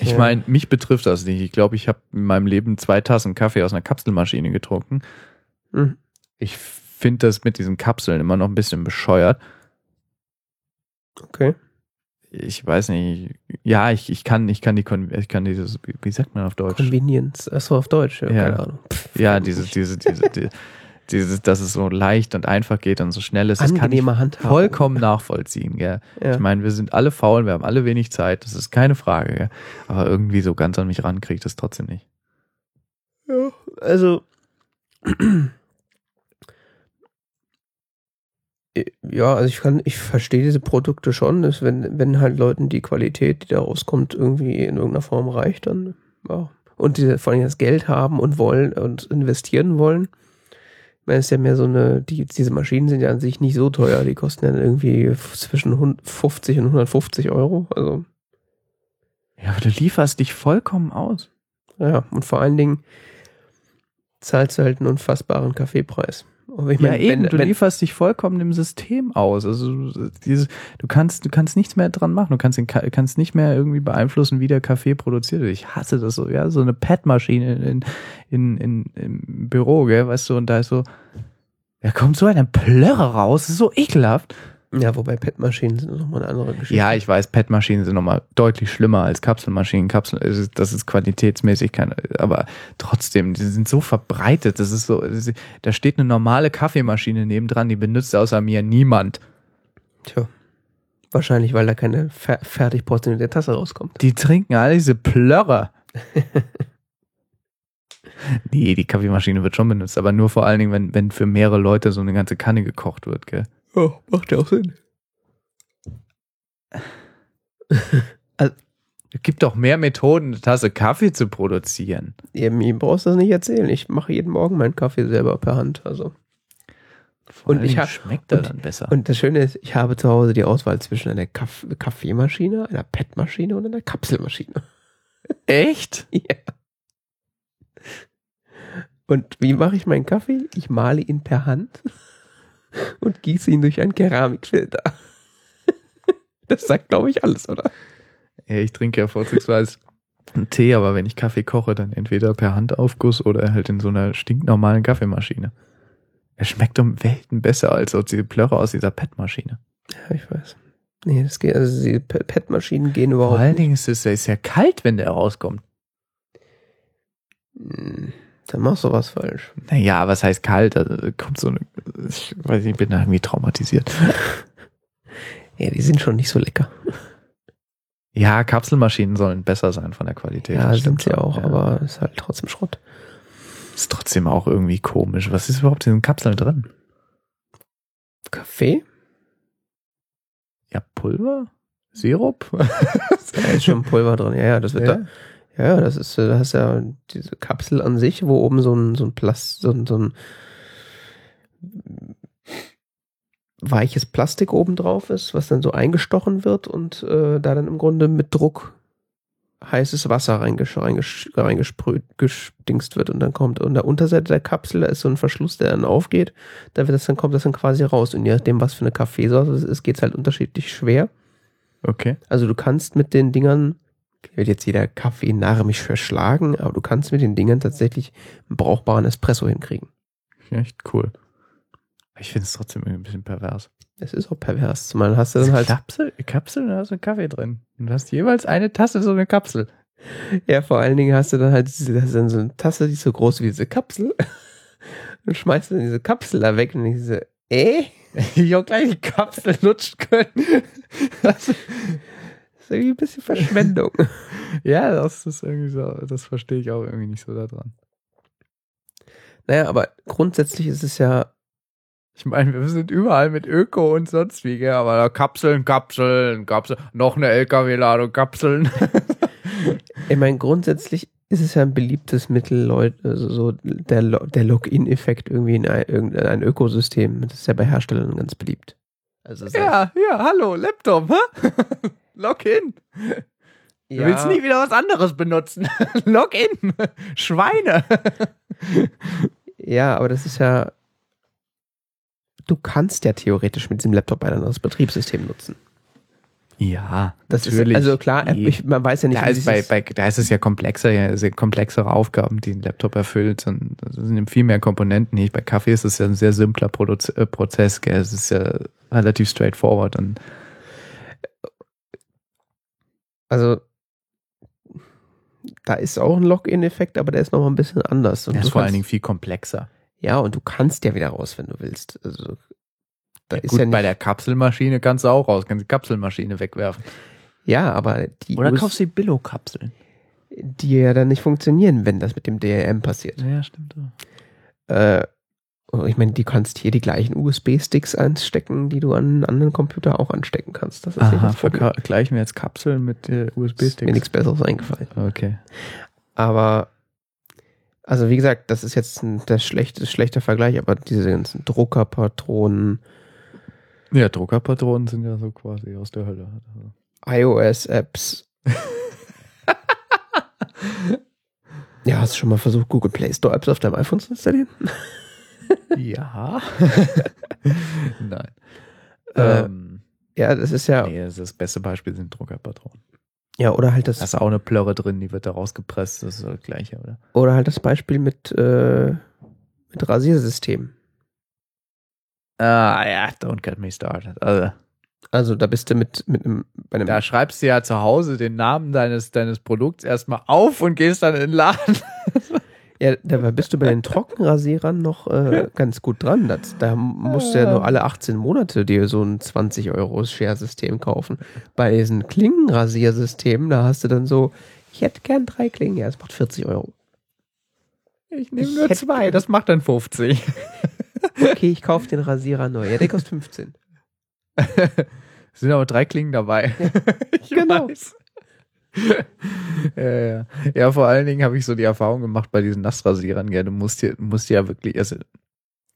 Ich meine, mich betrifft das nicht. Ich glaube, ich habe in meinem Leben zwei Tassen Kaffee aus einer Kapselmaschine getrunken. Hm. Ich finde das mit diesen Kapseln immer noch ein bisschen bescheuert. Okay. Ich weiß nicht. Ja, ich, ich kann, ich kann die, ich kann dieses, wie- sagt man auf Deutsch? Convenience. Achso, auf Deutsch. Ja, Ja. keine Ahnung. Pff, Ja, diese, diese, diese, die, dieses, dass es so leicht und einfach geht und so schnell ist. Das kann ich Handhabung. vollkommen nachvollziehen, gell. Ja. Ich meine, wir sind alle faul, wir haben alle wenig Zeit, das ist keine Frage, gell? Aber irgendwie so ganz an mich ran kriegt es trotzdem nicht. Ja, also. Ja, also ich kann, ich verstehe diese Produkte schon, dass wenn, wenn halt Leuten die Qualität, die da rauskommt, irgendwie in irgendeiner Form reicht, dann, ja. Und die vor allem das Geld haben und wollen und investieren wollen. Meine, es ist ja mehr so eine, die, diese Maschinen sind ja an sich nicht so teuer, die kosten ja irgendwie zwischen 50 und 150 Euro. Also, Ja, aber du lieferst dich vollkommen aus. ja, und vor allen Dingen zahlst du halt einen unfassbaren Kaffeepreis. Ich ja, meine, eben, wenn- du wenn- lieferst dich vollkommen im System aus. Also dieses, du kannst, du kannst nichts mehr dran machen. Du kannst, den, Ka- kannst nicht mehr irgendwie beeinflussen, wie der Kaffee produziert wird. Ich hasse das so, ja, so eine Pad-Maschine in, in, in, im Büro, gell, weißt du, und da ist so, da kommt so eine Plörre raus, das ist so ekelhaft. Ja, wobei PET-Maschinen sind nochmal eine andere Geschichte. Ja, ich weiß, PET-Maschinen sind nochmal deutlich schlimmer als Kapselmaschinen. Kapsel, das ist qualitätsmäßig keine, aber trotzdem, die sind so verbreitet. Das ist so, das ist, da steht eine normale Kaffeemaschine nebendran, die benutzt außer mir niemand. Tja. Wahrscheinlich, weil da keine fer fertig portionierte Tasse rauskommt. Die trinken alle diese Plörrer. nee, die Kaffeemaschine wird schon benutzt, aber nur vor allen Dingen, wenn, wenn für mehrere Leute so eine ganze Kanne gekocht wird, gell? Oh, macht ja auch Sinn. Es gibt doch mehr Methoden, eine Tasse Kaffee zu produzieren. Ja, mir brauchst du das nicht erzählen. Ich mache jeden Morgen meinen Kaffee selber per Hand. Also. Vor Und ich hab- schmeckt er und- dann besser. Und das Schöne ist, ich habe zu Hause die Auswahl zwischen einer Kaff Kaffeemaschine, einer PET-Maschine und einer Kapselmaschine. Echt? Ja. Und wie mache ich meinen Kaffee? Ich male ihn per Hand und gieße ihn durch einen Keramikfilter. Das sagt, glaube ich, alles, oder? Ja, ich trinke ja vorzugsweise einen Tee, aber wenn ich Kaffee koche, dann entweder per Handaufguss oder halt in so einer stinknormalen Kaffeemaschine. Er schmeckt um Welten besser als aus diese Plörre aus dieser PET-Maschine. Ja, ich weiß. Nee, das geht, also die Pe- PET-Maschinen gehen Vor überhaupt allen nicht. Dingen ist es ist ja kalt, wenn der rauskommt. Hm, Dann machst du was falsch. Naja, was heißt kalt? Also, kommt so eine, ich weiß nicht, ich bin da irgendwie traumatisiert. Ja, die sind schon nicht so lecker. Ja, Kapselmaschinen sollen besser sein von der Qualität. Ja, sind stimmt sie auch, Ja. aber ist halt trotzdem Schrott. Ist trotzdem auch irgendwie komisch. Was ist überhaupt in den Kapseln drin? Kaffee? Ja, Pulver? Sirup? Da ist schon Pulver drin. Ja, ja, das wird da. Ja, das ist, äh, da hast ja diese Kapsel an sich, wo oben so ein, so ein Plast, so ein, so ein weiches Plastik oben drauf ist, was dann so eingestochen wird und äh, da dann im Grunde mit Druck heißes Wasser reingesch reingesch reingesprüht, gestingst wird und dann kommt und der Unterseite der Kapsel, da ist so ein Verschluss, der dann aufgeht, da wird das dann kommt das dann quasi raus und je nachdem, was für eine Kaffeesorte es ist, geht es halt unterschiedlich schwer. Okay. Also du kannst mit den Dingern, wird jetzt jeder Kaffee-Narr mich verschlagen, aber du kannst mit den Dingern tatsächlich einen brauchbaren Espresso hinkriegen. Echt cool. Ich finde es trotzdem irgendwie ein bisschen pervers. Das ist auch pervers. Zumal hast du dann halt, Kapsel, Kapsel, da ist ein Kaffee drin. Und du hast jeweils eine Tasse so eine Kapsel. ja, vor allen Dingen hast du dann halt diese, dann so eine Tasse, die ist so groß wie diese Kapsel. Und schmeißt dann diese Kapsel da weg und ich so, äh? Ich auch gleich die Kapsel lutschen können. Das ist irgendwie ein bisschen Verschwendung. ja, das ist irgendwie so, das verstehe ich auch irgendwie nicht so daran. naja, aber grundsätzlich ist es ja, Ich meine, wir sind überall mit Öko und sonst wie, gell? aber da Kapseln, Kapseln, Kapseln, noch eine LKW-Ladung Kapseln. ich meine, grundsätzlich ist es ja ein beliebtes Mittel, Leute, also so der, der Login-Effekt irgendwie in ein, irgendein Ökosystem. Das ist ja bei Herstellern ganz beliebt. Also ja, ja, hallo, Laptop, hä? Log in. Du ja, willst nie wieder was anderes benutzen. Log in. Schweine. ja, aber das ist ja, du kannst ja theoretisch mit diesem Laptop ein anderes Betriebssystem nutzen. Ja, Das natürlich. ist, also klar, ich, man weiß ja nicht, da, wie ist bei, bei, da ist es ja komplexer, ja, sehr komplexere Aufgaben, die ein Laptop erfüllt. Und das sind viel mehr Komponenten. Nicht. Bei Kaffee ist es ja ein sehr simpler Prodoz äh, Prozess. Gell? Es ist ja relativ straightforward. Und also da ist auch ein Login-Effekt, aber der ist noch mal ein bisschen anders. Und er du ist vor allen Dingen viel komplexer. Ja, und du kannst ja wieder raus, wenn du willst. Also da ist Gut, ja nicht, bei der Kapselmaschine kannst du auch raus, kannst die Kapselmaschine wegwerfen. ja, aber die, Oder US kaufst du die Billo-Kapseln. die ja dann nicht funktionieren, wenn das mit dem DRM passiert. Ja, stimmt. Äh, ich meine, du kannst hier die gleichen USB-Sticks anstecken, die du an einen anderen Computer auch anstecken kannst. Das ist Aha, das vergleichen wir jetzt Kapseln mit äh, Ist mir USB-Sticks. nichts Besseres eingefallen. Okay. Aber, also wie gesagt, das ist jetzt ein der schlechte, schlechter Vergleich, aber diese ganzen Druckerpatronen, Ja, Druckerpatronen sind ja so quasi aus der Hölle. iOS-Apps. ja, hast du schon mal versucht, Google Play Store Apps auf deinem iPhone zu installieren? Ja. Nein. Äh, ähm, Ja, das ist ja, nee, das, das beste Beispiel sind Druckerpatronen. ja, oder halt das, Da ist auch eine Plörre drin, die wird da rausgepresst. Das ist das gleiche, oder? oder halt das Beispiel mit, äh, mit Rasiersystem. Ah ja, don't get me started. Also, Also da bist du mit, mit einem, bei einem da schreibst du ja zu Hause den Namen deines, deines Produkts erstmal auf und gehst dann in den Laden. Ja, dabei bist du bei den Trockenrasierern noch äh, ganz gut dran. Das, da musst du ja nur alle 18 Monate dir so ein 20 Euro Share-System kaufen. Bei diesen Klingenrasiersystemen, da hast du dann so, ich hätte gern drei Klingen, ja, das macht 40 Euro. Ich nehme nur hätte- zwei, das macht dann 50. Okay, ich kaufe den Rasierer neu. Ja, der kostet 15. Es sind aber drei Klingen dabei. ich Genau. weiß. ja, ja. ja, vor allen Dingen habe ich so die Erfahrung gemacht bei diesen Nassrasierern, gell, du musst hier, musst ja wirklich, also,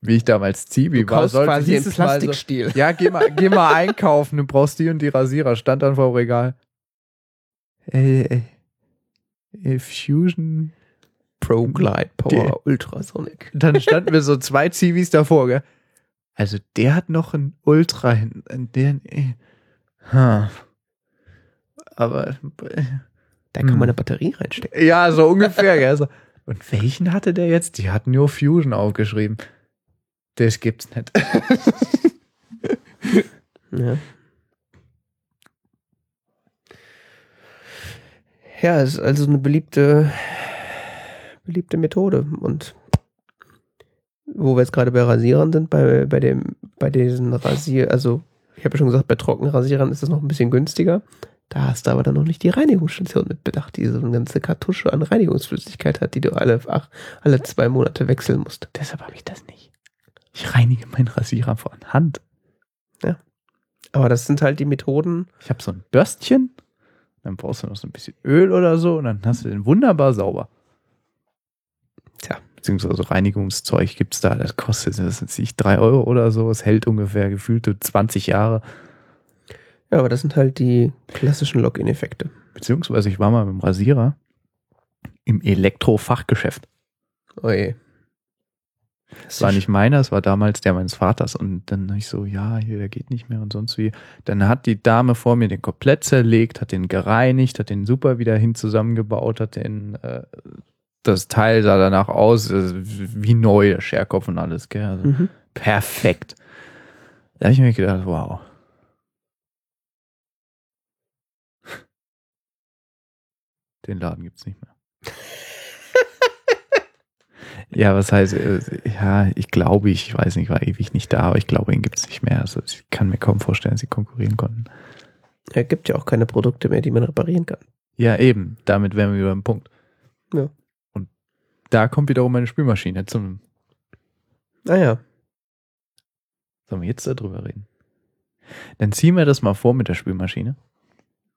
wie ich damals Zibi Du war, sollte quasi hieß einen es mal so, Plastikstiel. ja, geh mal, geh mal einkaufen, du brauchst die und die Rasierer, stand dann vor dem Regal. Äh, äh, äh, Fusion Pro Glide Power Ultrasonic. dann standen wir so zwei Zivis davor, gell? Also der hat noch ein Ultra hin, der, äh, ha. Aber Da kann Hm. man eine Batterie reinstecken. ja, so ungefähr, gell? So. Und welchen hatte der jetzt? Die hatten nur Fusion aufgeschrieben. Das gibt's nicht. Ja. Ja, es ist also eine beliebte, beliebte Methode. Und wo wir jetzt gerade bei Rasierern sind, bei, bei dem, bei diesen Rasier, also ich habe ja schon gesagt, bei Trockenrasierern ist es noch ein bisschen günstiger. Da hast du aber dann noch nicht die Reinigungsstation mit bedacht, die so eine ganze Kartusche an Reinigungsflüssigkeit hat, die du alle, ach, alle zwei Monate wechseln musst. Deshalb habe ich das nicht. Ich reinige meinen Rasierer von Hand. Aber das sind halt die Methoden, Ich habe so ein Bürstchen, dann brauchst du noch so ein bisschen Öl oder so und dann hast du den wunderbar sauber. Tja. Beziehungsweise Reinigungszeug gibt's da, das kostet, das sind nicht drei Euro oder so, es hält ungefähr gefühlte 20 Jahre. Ja, aber das sind halt die klassischen Login-Effekte. Beziehungsweise ich war mal mit dem Rasierer im Elektrofachgeschäft. Oh je. Es war nicht meiner, es war damals der meines Vaters. Und dann ich so, ja, hier, der geht nicht mehr und sonst wie. Dann hat die Dame vor mir den komplett zerlegt, hat den gereinigt, hat den super wieder hin zusammengebaut, hat den, äh, das Teil sah danach aus, äh, wie neu, der Scherkopf und alles, gell? Also, Mhm. perfekt. Da habe ich mir gedacht, wow. Den Laden gibt's nicht mehr. ja, was heißt, äh, ja, ich glaube, ich weiß nicht, war ewig nicht da, aber ich glaube, ihn gibt's nicht mehr. Also ich kann mir kaum vorstellen, dass sie konkurrieren konnten. Es gibt ja auch keine Produkte mehr, die man reparieren kann. Ja, eben, damit wären wir am Punkt. Ja. Und da kommt wiederum meine Spülmaschine zum. Naja, Sollen wir jetzt darüber reden? Dann ziehen wir das mal vor mit der Spülmaschine.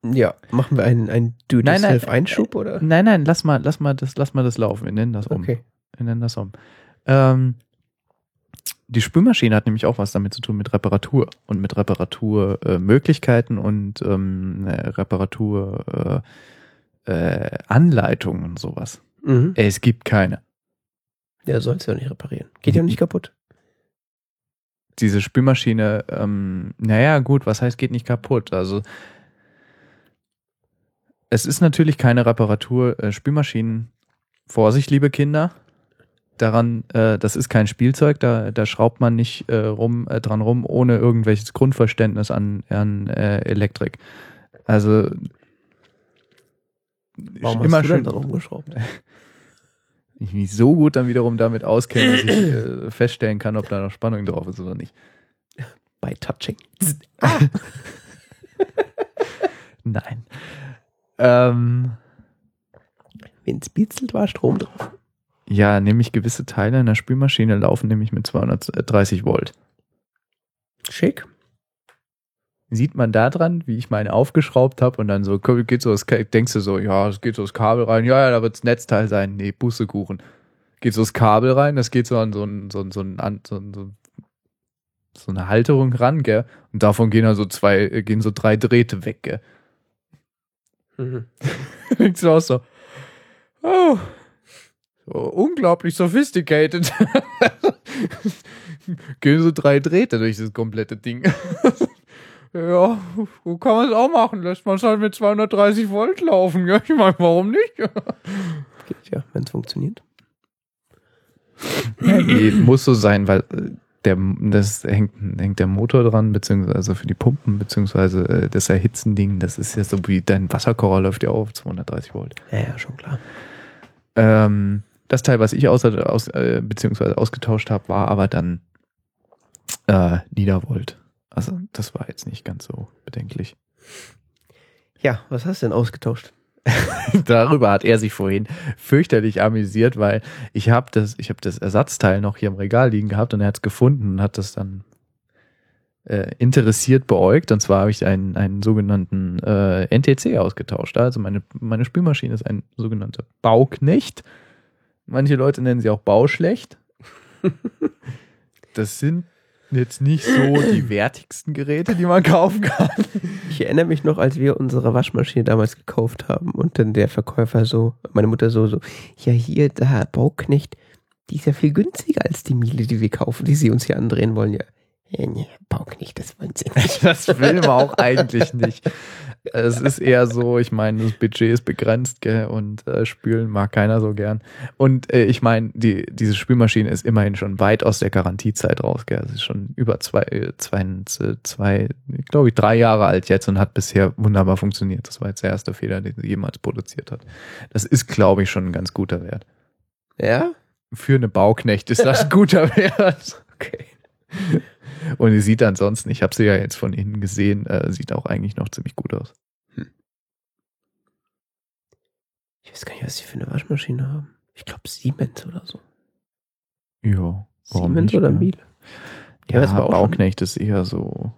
Ja. Machen wir einen, einen Nein, nein, Do-it-yourself-Einschub oder? Nein, nein, lass mal, lass mal das, lass mal das laufen. Wir nennen das um. Okay. Wir nennen das um. Ähm, die Spülmaschine hat nämlich auch was damit zu tun mit Reparatur und mit Reparaturmöglichkeiten äh, und ähm, äh, Reparatur äh, äh, Anleitungen und sowas. Mhm. Es gibt keine. Ja, sollst ja nicht reparieren. Geht ja nicht kaputt. Diese Spülmaschine, ähm, naja, gut, was heißt geht nicht kaputt? Also es ist natürlich keine Reparatur. Äh, Spülmaschinen, Vorsicht, liebe Kinder. Daran, äh, das ist kein Spielzeug, da, da schraubt man nicht äh, rum, äh, dran rum, ohne irgendwelches Grundverständnis an, an äh, Elektrik. Also Warum immer hast du schön, denn da rumgeschraubt? ich mich so gut dann wiederum damit auskenne, dass ich äh, feststellen kann, ob da noch Spannung drauf ist oder nicht. Bei Touching. Nein. Ähm, Wenn es bitzelt, war Strom drauf. ja, nämlich gewisse Teile in der Spülmaschine laufen nämlich mit 230 Volt. Schick. Sieht man da dran, wie ich meine aufgeschraubt habe und dann so geht so das, denkst du so, ja, es geht so das Kabel rein, ja, ja, da wird's Netzteil sein, nee, Bussekuchen. Geht so das Kabel rein, das geht so an so ein, so ein, so ein, so, ein, so, so eine Halterung ran, gell? Und davon gehen dann so zwei, gehen so drei Drähte weg, gell? Mhm. denkst du auch so, oh, so unglaublich sophisticated. Gehen so drei Drähte durch das komplette Ding. ja, so kann man es auch machen. Lässt man es halt mit 230 Volt laufen. Ja, ich meine, warum nicht? Geht ja, wenn es funktioniert. nee, muss so sein, weil äh, der, das hängt, hängt der Motor dran, beziehungsweise also für die Pumpen, beziehungsweise äh, das Erhitzen-Ding, das ist ja so wie dein Wasserkocher läuft ja auch auf 230 Volt. Ja, ja, schon klar. Ähm, das Teil, was ich außer, aus, äh, beziehungsweise ausgetauscht habe, war aber dann äh, Niedervolt. Also das war jetzt nicht ganz so bedenklich. Ja, was hast du denn ausgetauscht? Darüber hat er sich vorhin fürchterlich amüsiert, weil ich habe das, ich habe das Ersatzteil noch hier im Regal liegen gehabt und er hat es gefunden und hat das dann äh, interessiert beäugt. Und zwar habe ich einen, einen sogenannten äh, NTC ausgetauscht. Also meine, meine Spülmaschine ist ein sogenannter Bauknecht. Manche Leute nennen sie auch Bauschlecht. Das sind jetzt nicht so die wertigsten Geräte, die man kaufen kann. Ich erinnere mich noch, als wir unsere Waschmaschine damals gekauft haben und dann der Verkäufer so, meine Mutter so, so, ja hier, da, Bauknecht, die ist ja viel günstiger als die Miele, die wir kaufen, die sie uns hier andrehen wollen, ja. Ja, nee, Bauknecht, das wollen sie nicht. Das will man auch eigentlich nicht. Es ist eher so, ich meine, das Budget ist begrenzt, gell, und äh, spülen mag keiner so gern. Und äh, ich meine, die, diese Spülmaschine ist immerhin schon weit aus der Garantiezeit raus, gell. Es ist schon über zwei, äh, zwei, zwei glaube ich, drei Jahre alt jetzt und hat bisher wunderbar funktioniert. Das war jetzt der erste Fehler, den sie jemals produziert hat. Das ist, glaube ich, schon ein ganz guter Wert. Ja? Für eine Bauknecht ist das ein guter Wert. Okay. Und die sieht ansonsten, ich habe sie ja jetzt von innen gesehen, äh, sieht auch eigentlich noch ziemlich gut aus. Ich weiß gar nicht, was die für eine Waschmaschine haben. Ich glaube Siemens oder so. Ja. warum Siemens nicht, oder ja. Miele? Ja, auch Bauknecht ist eher so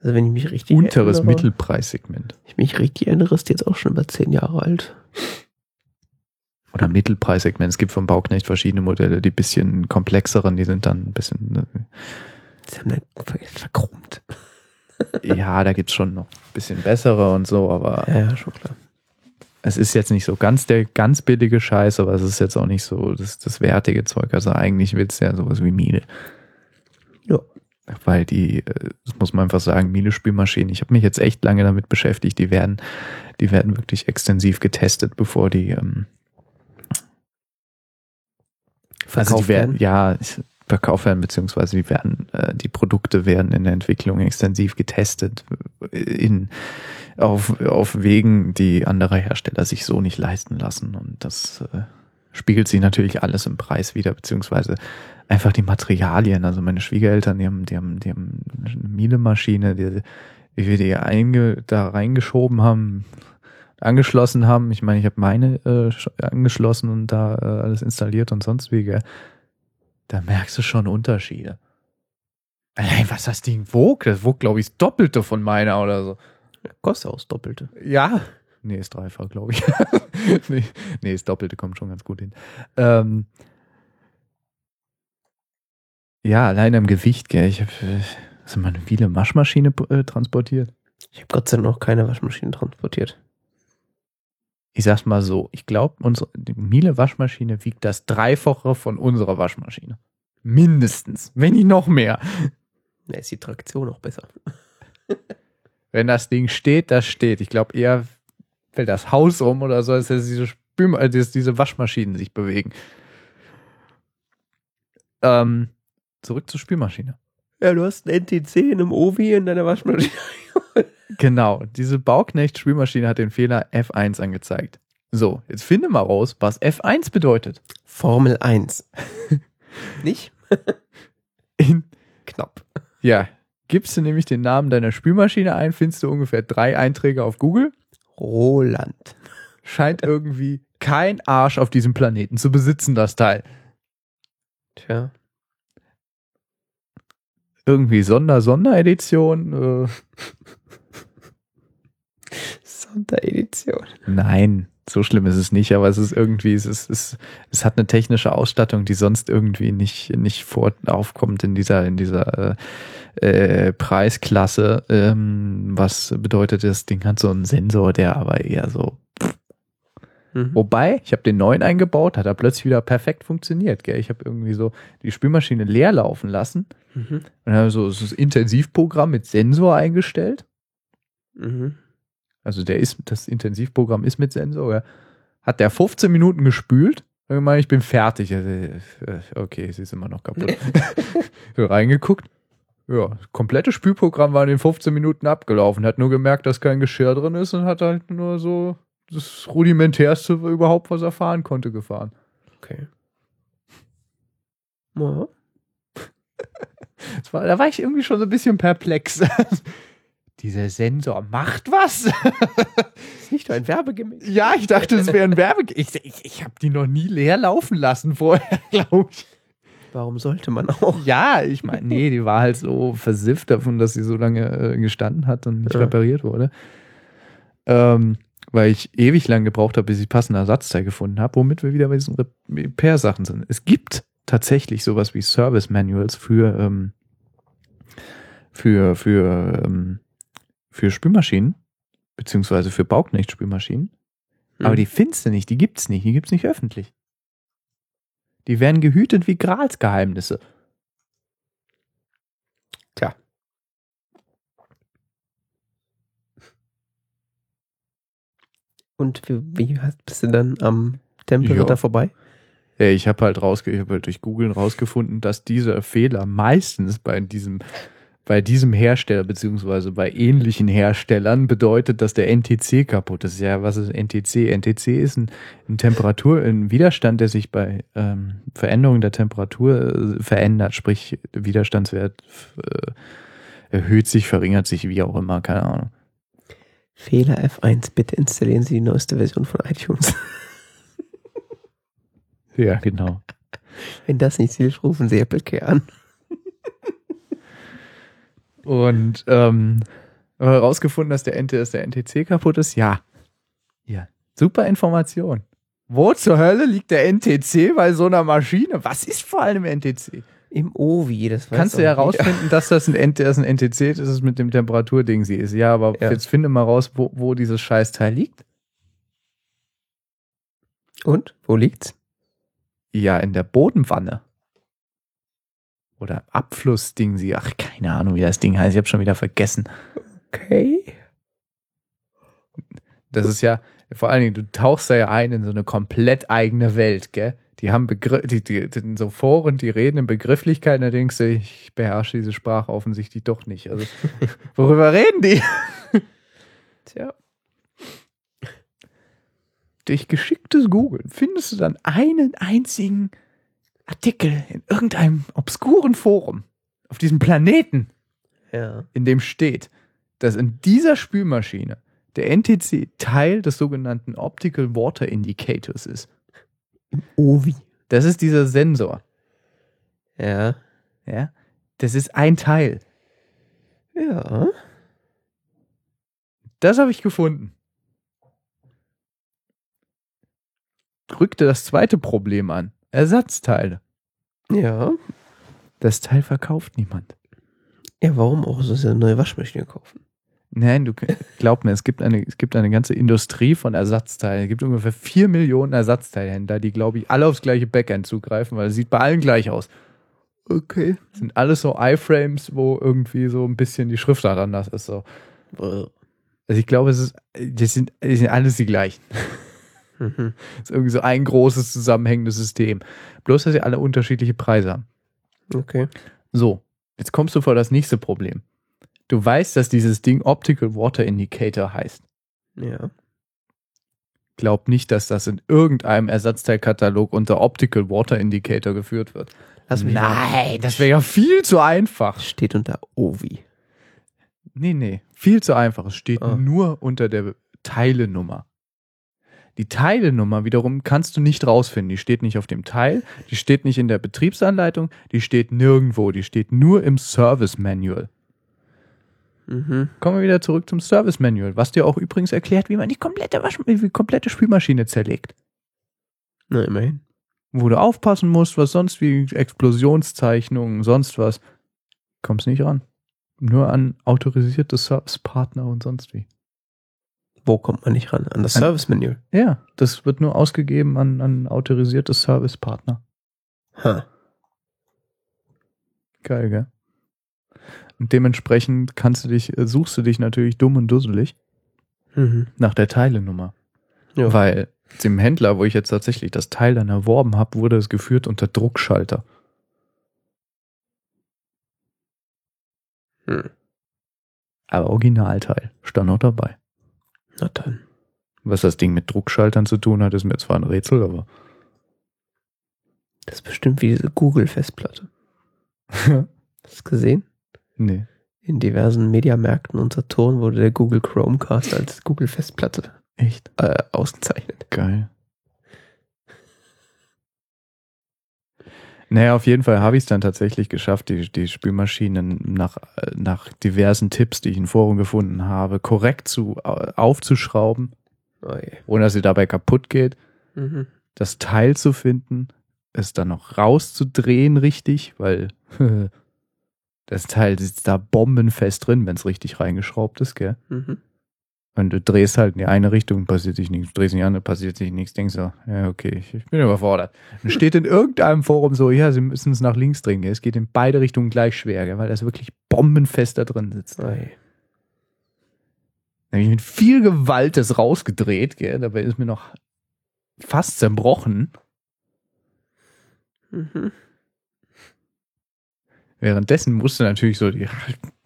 Also wenn ich mich richtig unteres erinnere, Mittelpreissegment. ich mich richtig erinnere, ist die jetzt auch schon über zehn Jahre alt. Oder Mittelpreissegment. Es gibt vom Bauknecht verschiedene Modelle, die bisschen komplexeren, die sind dann ein bisschen, Sie haben dann ver- verchromt. äh, ja, da gibt's schon noch ein bisschen bessere und so, aber Ja, ja, schon klar. es ist jetzt nicht so ganz der ganz billige Scheiß, aber es ist jetzt auch nicht so das, das wertige Zeug. Also eigentlich willst du ja sowas wie Miele. Ja. Weil die, äh, das muss man einfach sagen, Miele-Spülmaschinen, ich habe mich jetzt echt lange damit beschäftigt, die werden, die werden wirklich extensiv getestet, bevor die, ähm, also die Verkauft werden, werden. ja, verkauft werden, beziehungsweise die werden, äh, die Produkte werden in der Entwicklung extensiv getestet äh, in, auf, auf Wegen, die andere Hersteller sich so nicht leisten lassen. Und das äh, spiegelt sich natürlich alles im Preis wieder, beziehungsweise einfach die Materialien. Also meine Schwiegereltern, die haben, die haben, die haben eine Miele-Maschine, die, wie wir die einge, da reingeschoben haben, angeschlossen haben. Ich meine, ich habe meine äh, sch- angeschlossen und da äh, alles installiert und sonst wie. Gell? Da merkst du schon Unterschiede. Allein was das Ding wog, das wog, glaube ich, das Doppelte von meiner oder so. Kostet auch das Doppelte. Ja. Nee, ist dreifach, glaube ich. nee, nee, das Doppelte kommt schon ganz gut hin. Ähm, ja, allein am Gewicht, gell. Ich habe also mal eine viele Waschmaschine äh, transportiert. Ich habe Gott sei Dank noch keine Waschmaschine transportiert. Ich sag's mal so, ich glaube, unsere die Miele Waschmaschine wiegt das Dreifache von unserer Waschmaschine. Mindestens, wenn nicht noch mehr. Da ist die Traktion auch besser. Wenn das Ding steht, das steht. Ich glaube eher fällt das Haus um oder so, als dass diese, Spül äh, diese Waschmaschinen sich bewegen. Ähm, zurück zur Spülmaschine. Ja, du hast einen NTC in einem Ovi in deiner Waschmaschine. Genau, diese Bauknecht-Spülmaschine hat den Fehler F1 angezeigt. So, jetzt finde mal raus, was F1 bedeutet. Formel 1. Nicht? In, Knapp. ja, gibst du nämlich den Namen deiner Spülmaschine ein, findest du ungefähr drei Einträge auf Google. Roland. Scheint irgendwie kein Arsch auf diesem Planeten zu besitzen, das Teil. Tja. Irgendwie Sonder-Sonderedition. Äh, Sonderedition. nein, so schlimm ist es nicht, aber es ist irgendwie, es ist, es, es hat eine technische Ausstattung, die sonst irgendwie nicht, nicht vor, aufkommt in dieser, in dieser äh, äh, Preisklasse. Ähm, was bedeutet, das Ding hat so einen Sensor, der aber eher so. Mhm. Wobei, ich habe den neuen eingebaut, hat er plötzlich wieder perfekt funktioniert. Gell? Ich habe irgendwie so die Spülmaschine leer laufen lassen Mhm. und habe so so das Intensivprogramm mit Sensor eingestellt. Mhm. Also der ist, das Intensivprogramm ist mit Sensor. Ja. Hat der 15 Minuten gespült. Dann meine ich, ich bin fertig. Äh, Okay, es ist immer noch kaputt. so reingeguckt. Ja, das komplette Spülprogramm war in den 15 Minuten abgelaufen. Hat nur gemerkt, dass kein Geschirr drin ist und hat halt nur so das rudimentärste überhaupt, was er fahren konnte, gefahren. Okay. Ja. War, da war ich irgendwie schon so ein bisschen perplex. Dieser Sensor macht was? Ist nicht nur ein Werbegimmick. ja, ich dachte, es wäre ein Werbe. Ich, ich, ich habe die noch nie leer laufen lassen vorher, glaube ich. Warum sollte man auch? Ja, ich meine, nee, die war halt so versifft davon, dass sie so lange äh, gestanden hat und nicht Ja. repariert wurde. Ähm, weil ich ewig lang gebraucht habe, bis ich passende Ersatzteil gefunden habe, womit wir wieder bei diesen Repair-Sachen sind. Es gibt tatsächlich sowas wie Service Manuals für, ähm, für, für, ähm, für Spülmaschinen, beziehungsweise für Bauknecht-Spülmaschinen. Hm. Aber die findest du nicht, die gibt's nicht, die gibt's nicht öffentlich. Die werden gehütet wie Gralsgeheimnisse. Tja. Und wie, wie bist du dann am Tempel Ja. da vorbei? Ich habe halt, rausge ich hab halt durch Googlen rausgefunden, dass dieser Fehler meistens bei diesem, bei diesem Hersteller beziehungsweise bei ähnlichen Herstellern bedeutet, dass der NTC kaputt ist. Ja, was ist NTC? NTC ist ein, ein Temperatur, ein Widerstand, der sich bei ähm, Veränderung der Temperatur äh, verändert, sprich der Widerstandswert äh, erhöht sich, verringert sich, wie auch immer, keine Ahnung. Fehler F1, bitte installieren Sie die neueste Version von iTunes. Ja, genau. Wenn das nicht hilft, rufen Sie Apple Care an. Und ähm, herausgefunden, dass der, NT, dass der NTC kaputt ist? Ja. Ja. Super Information. Wo zur Hölle liegt der NTC bei so einer Maschine? Was ist vor allem NTC? Im Ovi, das weiß Kannst du ja jeder. herausfinden, dass das ein, NT, dass ein NTC ist, dass es mit dem Temperaturding sie ist. Ja, aber Ja. jetzt finde mal raus, wo, wo dieses Scheißteil liegt. Und? Wo liegt's? Ja, in der Bodenwanne. Oder Abflussding sie. Ach, keine Ahnung, wie das Ding heißt. Ich habe schon wieder vergessen. Okay. Das ist ja, vor allen Dingen, du tauchst da ja ein in so eine komplett eigene Welt, gell? Die haben Begriff, die, die, die so Foren, die reden in Begrifflichkeiten, da denkst du, ich beherrsche diese Sprache offensichtlich doch nicht. Also, worüber reden die? Tja. Durch geschicktes Googeln findest du dann einen einzigen Artikel in irgendeinem obskuren Forum auf diesem Planeten, Ja. in dem steht, dass in dieser Spülmaschine der NTC Teil des sogenannten Optical Water Indicators ist. Ovi. Das ist dieser Sensor. Ja. Ja? Das ist ein Teil. Ja. Das habe ich gefunden. Rückte das zweite Problem an. Ersatzteile. Ja. Das Teil verkauft niemand. Ja, warum auch so eine neue Waschmaschine kaufen? Nein, du glaub mir, es gibt eine, es gibt eine ganze Industrie von Ersatzteilen. Es gibt ungefähr vier Millionen Ersatzteilhändler, die, glaube ich, alle aufs gleiche Backend zugreifen, weil es sieht bei allen gleich aus. Okay. Das sind alles so iframes, wo irgendwie so ein bisschen die Schriftart anders ist. So. Also ich glaube, es ist, das sind, die sind alles die gleichen. Mhm. Das ist irgendwie so ein großes zusammenhängendes System. Bloß, dass sie alle unterschiedliche Preise haben. Okay. So, jetzt kommst du vor das nächste Problem. Du weißt, dass dieses Ding Optical Water Indicator heißt. Ja. Glaub nicht, dass das in irgendeinem Ersatzteilkatalog unter Optical Water Indicator geführt wird. Lass mich Nein, das wäre ja viel zu einfach. Steht unter Ovi. Nee, nee, viel zu einfach. Es steht Ah. nur unter der Teilenummer. Die Teilenummer wiederum kannst du nicht rausfinden. Die steht nicht auf dem Teil, die steht nicht in der Betriebsanleitung, die steht nirgendwo. Die steht nur im Service Manual. Mhm. Kommen wir wieder zurück zum Service Manual, was dir auch übrigens erklärt, wie man die komplette, Wasch die komplette Spülmaschine zerlegt. Na, immerhin. Wo du aufpassen musst, was sonst wie Explosionszeichnungen, sonst was. Kommst nicht ran. Nur an autorisierte Servicepartner und sonst wie. Wo kommt man nicht ran? An das Service Manual. Ja, das wird nur ausgegeben an, an autorisierte Servicepartner. Ha. Geil, gell? Und dementsprechend kannst du dich, äh, suchst du dich natürlich dumm und dusselig Mhm. nach der Teilenummer. Ja. Weil dem Händler, wo ich jetzt tatsächlich das Teil dann erworben habe, wurde es geführt unter Druckschalter. Hm. Aber Originalteil stand noch dabei. Na dann. Was das Ding mit Druckschaltern zu tun hat, ist mir zwar ein Rätsel, aber. Das ist bestimmt wie diese Google-Festplatte. Hast du es gesehen? Nee. In diversen Mediamärkten und Saturn wurde der Google Chromecast als Google-Festplatte Echt? äh, ausgezeichnet. Geil. Naja, auf jeden Fall habe ich es dann tatsächlich geschafft, die, die Spülmaschinen nach, nach diversen Tipps, die ich in Foren gefunden habe, korrekt zu, äh, aufzuschrauben, Oh je. ohne dass sie dabei kaputt geht, Mhm. das Teil zu finden, es dann noch rauszudrehen richtig, weil das Teil sitzt da bombenfest drin, wenn es richtig reingeschraubt ist, gell? Mhm. Und du drehst halt in die eine Richtung, passiert sich nichts. Du drehst in die andere, passiert sich nichts. Denkst so, ja, okay, ich, ich bin überfordert. Dann steht in irgendeinem Forum so, ja, sie müssen es nach links drehen. Gell? Es geht in beide Richtungen gleich schwer, gell? weil das wirklich bombenfest da drin sitzt. Dann je. habe ich mit viel Gewalt das rausgedreht, gell? dabei ist mir noch fast zerbrochen. Mhm. Währenddessen musste natürlich so die,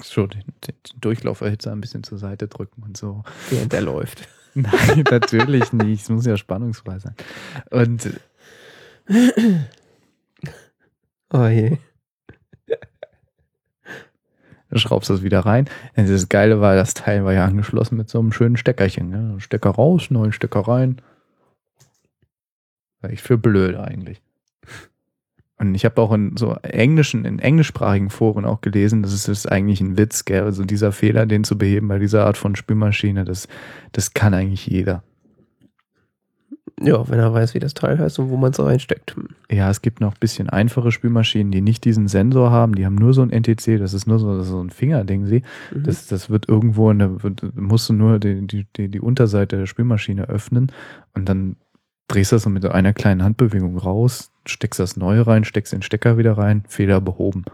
so den, den Durchlauferhitzer ein bisschen zur Seite drücken und so. Während der läuft. Nein, natürlich nicht. Es muss ja spannungsfrei sein. Und Oh je. Dann schraubst du das wieder rein. Und das Geile war, das Teil war ja angeschlossen mit so einem schönen Steckerchen. Ne? Stecker raus, neuen Stecker rein. War ich für blöd eigentlich. Und ich habe auch in so englischen, in englischsprachigen Foren auch gelesen, das ist, das ist eigentlich ein Witz, gell? Also dieser Fehler, den zu beheben bei dieser Art von Spülmaschine, das, das kann eigentlich jeder. Ja, wenn er weiß, wie das Teil heißt und wo man es reinsteckt. Ja, es gibt noch ein bisschen einfache Spülmaschinen, die nicht diesen Sensor haben, die haben nur so ein NTC, das ist nur so, das ist so ein Fingerding, sie. Mhm. Das, das wird irgendwo, in der, wird, musst du nur die, die, die, die Unterseite der Spülmaschine öffnen und dann drehst du das so mit einer kleinen Handbewegung raus, steckst das Neue rein, steckst den Stecker wieder rein, Fehler behoben.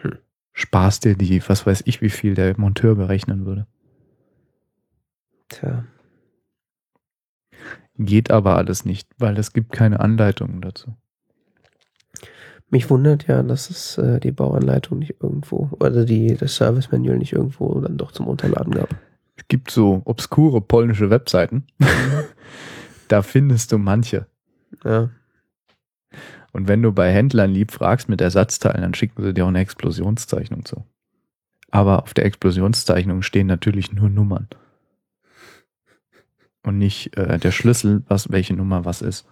Hm. Sparst dir die, was weiß ich, wie viel der Monteur berechnen würde. Tja. Geht aber alles nicht, weil es gibt keine Anleitungen dazu. Mich wundert ja, dass es äh, die Bauanleitung nicht irgendwo, also die, das Service Manual nicht irgendwo dann doch zum Runterladen gab. Es gibt so obskure polnische Webseiten. da findest du manche. Ja. Und wenn du bei Händlern lieb fragst mit Ersatzteilen, dann schicken sie dir auch eine Explosionszeichnung zu. Aber auf der Explosionszeichnung stehen natürlich nur Nummern. Und nicht äh, der Schlüssel, was welche Nummer was ist.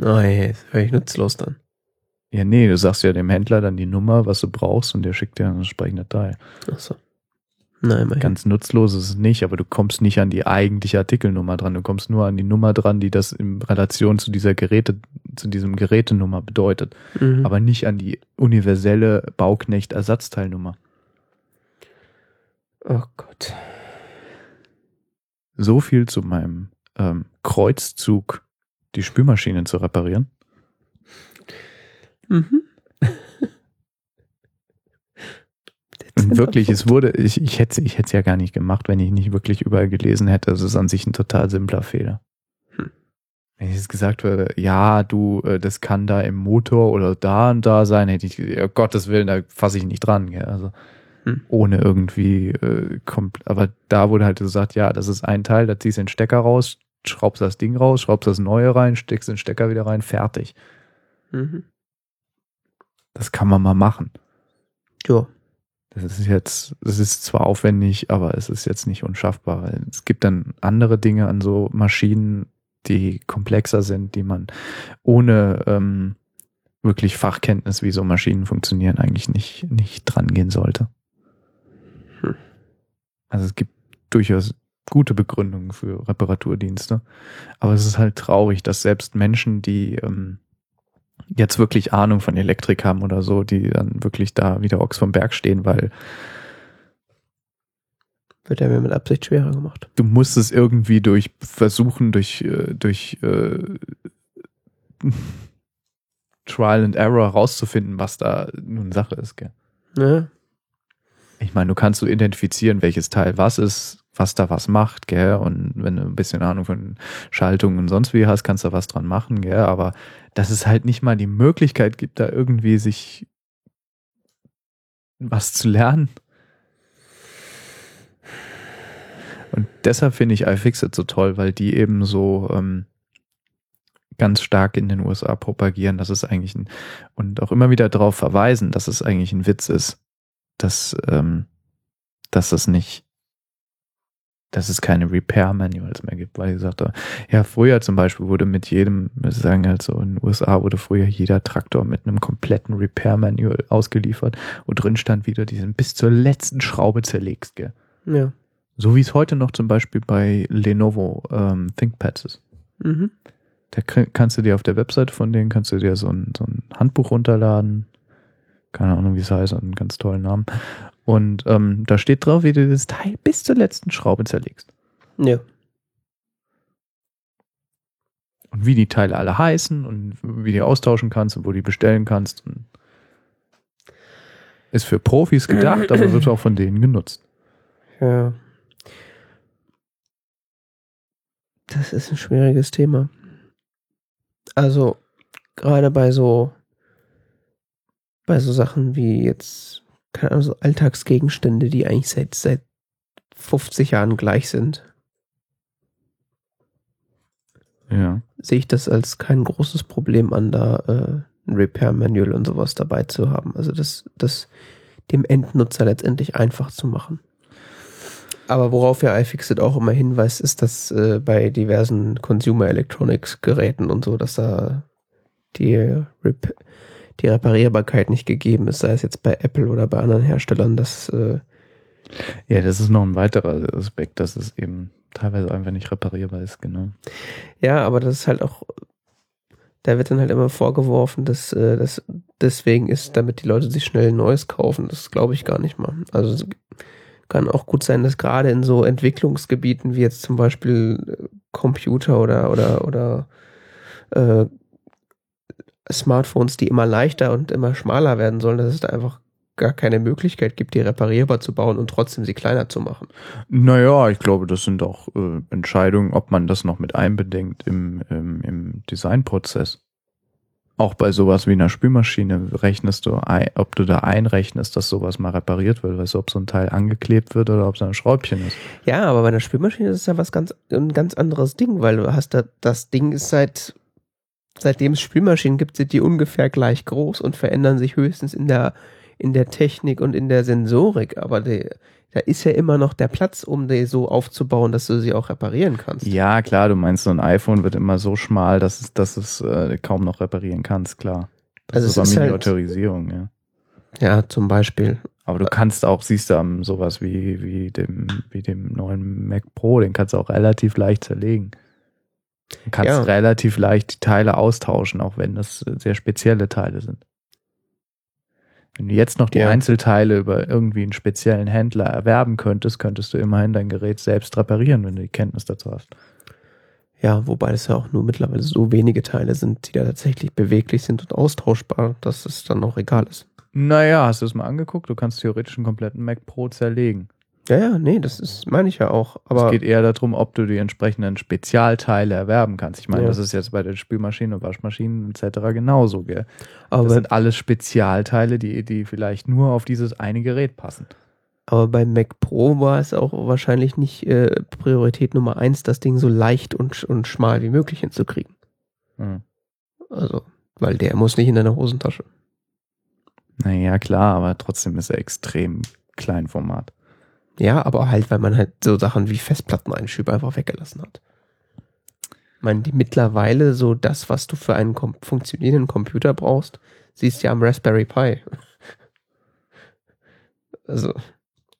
Oh je, ist völlig nutzlos dann. Ja, nee, du sagst ja dem Händler dann die Nummer, was du brauchst, und der schickt dir ein entsprechendes Teil. Achso. Nein, immerhin. Ganz nutzlos ist es nicht, aber du kommst nicht an die eigentliche Artikelnummer dran. Du kommst nur an die Nummer dran, die das in Relation zu dieser Geräte, zu diesem Gerätenummer bedeutet. Mhm. aber nicht an die universelle Bauknecht-Ersatzteilnummer. oh Gott. So viel zu meinem ähm, Kreuzzug, die Spülmaschinen zu reparieren. Mhm. Wirklich, es wurde, ich, ich hätte ich es ja gar nicht gemacht, wenn ich nicht wirklich überall gelesen hätte. Es ist an sich ein total simpler Fehler. Hm. Wenn ich jetzt gesagt würde, ja, du, äh, das kann da im Motor oder da und da sein, hätte ich, ja, Gottes Willen, da fasse ich nicht dran. Gell? Also Hm. ohne irgendwie äh, kommt, aber da wurde halt gesagt, ja, das ist ein Teil, da ziehst du den Stecker raus, schraubst das Ding raus, schraubst das neue rein, steckst den Stecker wieder rein, fertig. Mhm. Das kann man mal machen. Ja. Das ist jetzt, das ist zwar aufwendig, aber es ist jetzt nicht unschaffbar. weil Es gibt dann andere Dinge an so Maschinen, die komplexer sind, die man ohne ähm, wirklich Fachkenntnis, wie so Maschinen funktionieren, eigentlich nicht, nicht dran gehen sollte. Hm. Also es gibt durchaus gute Begründungen für Reparaturdienste. Aber es ist halt traurig, dass selbst Menschen, die ähm, jetzt wirklich Ahnung von Elektrik haben oder so, die dann wirklich da wieder Ochs vom Berg stehen, weil Wird er mir mit Absicht schwerer gemacht. du musst es irgendwie durch Versuchen, durch, äh, durch äh, Trial and Error rauszufinden, was da nun Sache ist. Gell? Ne? Ich meine, du kannst so identifizieren, welches Teil was ist, was da was macht, gell? Und wenn du ein bisschen Ahnung von Schaltungen und sonst wie hast, kannst du was dran machen, gell? Aber dass es halt nicht mal die Möglichkeit gibt, da irgendwie sich was zu lernen. Und deshalb finde ich iFixit so toll, weil die eben so ähm, ganz stark in den USA propagieren, dass es eigentlich ein, und auch immer wieder darauf verweisen, dass es eigentlich ein Witz ist, dass, ähm, dass es nicht, dass es keine Repair-Manuals mehr gibt, weil ich sagte, ja, früher zum Beispiel wurde mit jedem, wir sagen halt so, in den USA wurde früher jeder Traktor mit einem kompletten Repair-Manual ausgeliefert, wo drin stand wieder, die sind bis zur letzten Schraube zerlegst, gell. Ja. So wie es heute noch zum Beispiel bei Lenovo ähm, ThinkPads ist. Mhm. Da kannst du dir auf der Webseite von denen kannst du dir so ein, so ein Handbuch runterladen. Keine Ahnung, wie es heißt, einen ganz tollen Namen. Und ähm, da steht drauf, wie du das Teil bis zur letzten Schraube zerlegst. Ja. Und wie die Teile alle heißen und wie die austauschen kannst und wo die bestellen kannst. Ist für Profis gedacht, aber wird auch von denen genutzt. Ja. Das ist ein schwieriges Thema. Also, gerade bei so, bei so Sachen wie jetzt, keine Ahnung, so Alltagsgegenstände, die eigentlich seit, seit 50 Jahren gleich sind, Ja. sehe ich das als kein großes Problem an, da äh, ein Repair-Manual und sowas dabei zu haben. Also das, das dem Endnutzer letztendlich einfach zu machen. Aber worauf ja iFixit auch immer hinweist, ist, dass äh, bei diversen Consumer Electronics Geräten und so, dass da die, Rep die Reparierbarkeit nicht gegeben ist, sei es jetzt bei Apple oder bei anderen Herstellern, dass äh, Ja, das ist noch ein weiterer Aspekt, dass es eben teilweise einfach nicht reparierbar ist, genau. Ja, aber das ist halt auch, da wird dann halt immer vorgeworfen, dass äh, das deswegen ist, damit die Leute sich schnell ein neues kaufen. Das glaube ich gar nicht mal. Also es kann auch gut sein, dass gerade in so Entwicklungsgebieten wie jetzt zum Beispiel äh, Computer oder oder oder äh, Smartphones, die immer leichter und immer schmaler werden sollen, dass es da einfach gar keine Möglichkeit gibt, die reparierbar zu bauen und trotzdem sie kleiner zu machen. Naja, ich glaube, das sind auch äh, Entscheidungen, ob man das noch mit einbedenkt im, im, im Designprozess. Auch bei sowas wie einer Spülmaschine rechnest du, ein, ob du da einrechnest, dass sowas mal repariert wird, weißt du, ob so ein Teil angeklebt wird oder ob es ein Schräubchen ist. Ja, aber bei einer Spülmaschine ist es ja was ganz, ein ganz anderes Ding, weil du hast da, das Ding ist seit, seitdem es Spülmaschinen gibt, sind die ungefähr gleich groß und verändern sich höchstens in der, in der Technik und in der Sensorik. Aber die, da ist ja immer noch der Platz, um die so aufzubauen, dass du sie auch reparieren kannst. Ja, klar, du meinst, so ein iPhone wird immer so schmal, dass es, dass es äh, kaum noch reparieren kannst, klar. Das Also ist es ist halt- Miniaturisierung, ja. Ja, zum Beispiel. Aber du kannst auch, siehst du am sowas wie, wie dem, wie dem neuen Mac Pro, den kannst du auch relativ leicht zerlegen. Du kannst Ja. relativ leicht die Teile austauschen, auch wenn das sehr spezielle Teile sind. Wenn du jetzt noch die Ja. Einzelteile über irgendwie einen speziellen Händler erwerben könntest, könntest du immerhin dein Gerät selbst reparieren, wenn du die Kenntnis dazu hast. Ja, wobei es ja auch nur mittlerweile so wenige Teile sind, die da tatsächlich beweglich sind und austauschbar, dass es dann auch egal ist. Naja, hast du es mal angeguckt? Du kannst theoretisch einen kompletten Mac Pro zerlegen. Ja, ja, nee, das ist, meine ich ja auch. Aber es geht eher darum, ob du die entsprechenden Spezialteile erwerben kannst. Ich meine, Ja. das ist jetzt bei den Spülmaschinen und Waschmaschinen etc. genauso. Gell? aber Das sind alles Spezialteile, die, die vielleicht nur auf dieses eine Gerät passen. Aber beim Mac Pro war es auch wahrscheinlich nicht äh, Priorität Nummer eins, das Ding so leicht und, und schmal wie möglich hinzukriegen. Hm. Also, weil der muss nicht in deiner Hosentasche. Naja, klar, aber trotzdem ist er extrem Kleinformat. Ja, aber halt, weil man halt so Sachen wie Festplatteneinschübe einfach weggelassen hat. Ich meine, die mittlerweile so das, was du für einen kom funktionierenden Computer brauchst, siehst du ja am Raspberry Pi. Also,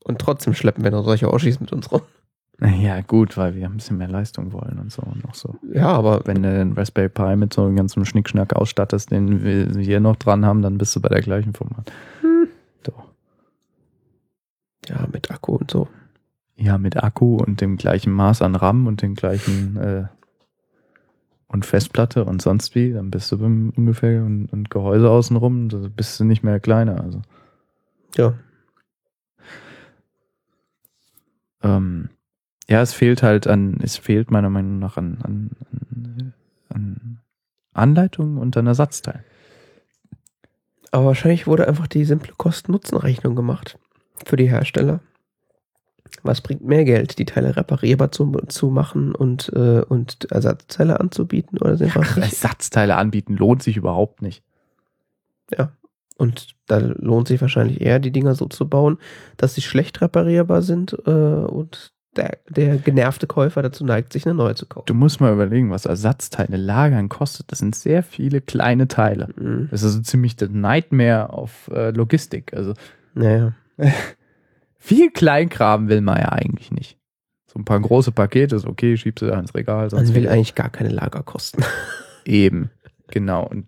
und trotzdem schleppen wir noch solche Oschis mit uns rum. Naja, gut, weil wir ein bisschen mehr Leistung wollen und so und noch so. Ja, aber Wenn du den Raspberry Pi mit so einem ganzen Schnickschnack ausstattest, den wir hier noch dran haben, dann bist du bei der gleichen Format. Doch. Ja, mit Akku und so. Ja, mit Akku und dem gleichen Maß an RAM und dem gleichen äh, und Festplatte und sonst wie, dann bist du beim ungefähr und, und Gehäuse außenrum, da bist du nicht mehr kleiner. Also Ja. ähm, ja, es fehlt halt an, es fehlt meiner Meinung nach an, an, an, an Anleitung und an Ersatzteilen. Aber wahrscheinlich wurde einfach die simple Kosten-Nutzen-Rechnung gemacht für die Hersteller. Was bringt mehr Geld, die Teile reparierbar zu, zu machen und, äh, und Ersatzteile anzubieten oder sind nicht? Ersatzteile anbieten lohnt sich überhaupt nicht. Ja. Und da lohnt sich wahrscheinlich eher, die Dinger so zu bauen, dass sie schlecht reparierbar sind äh, und der, der genervte Käufer dazu neigt, sich eine neue zu kaufen. Du musst mal überlegen, was Ersatzteile lagern kostet. Das sind sehr viele kleine Teile. Mhm. Das ist so ziemlich das Nightmare auf äh, Logistik. Also Naja. viel Kleinkram will man ja eigentlich nicht. So ein paar große Pakete ist okay, schiebst du da ins Regal. Sonst Man will eigentlich gar keine Lagerkosten. Eben, genau. Und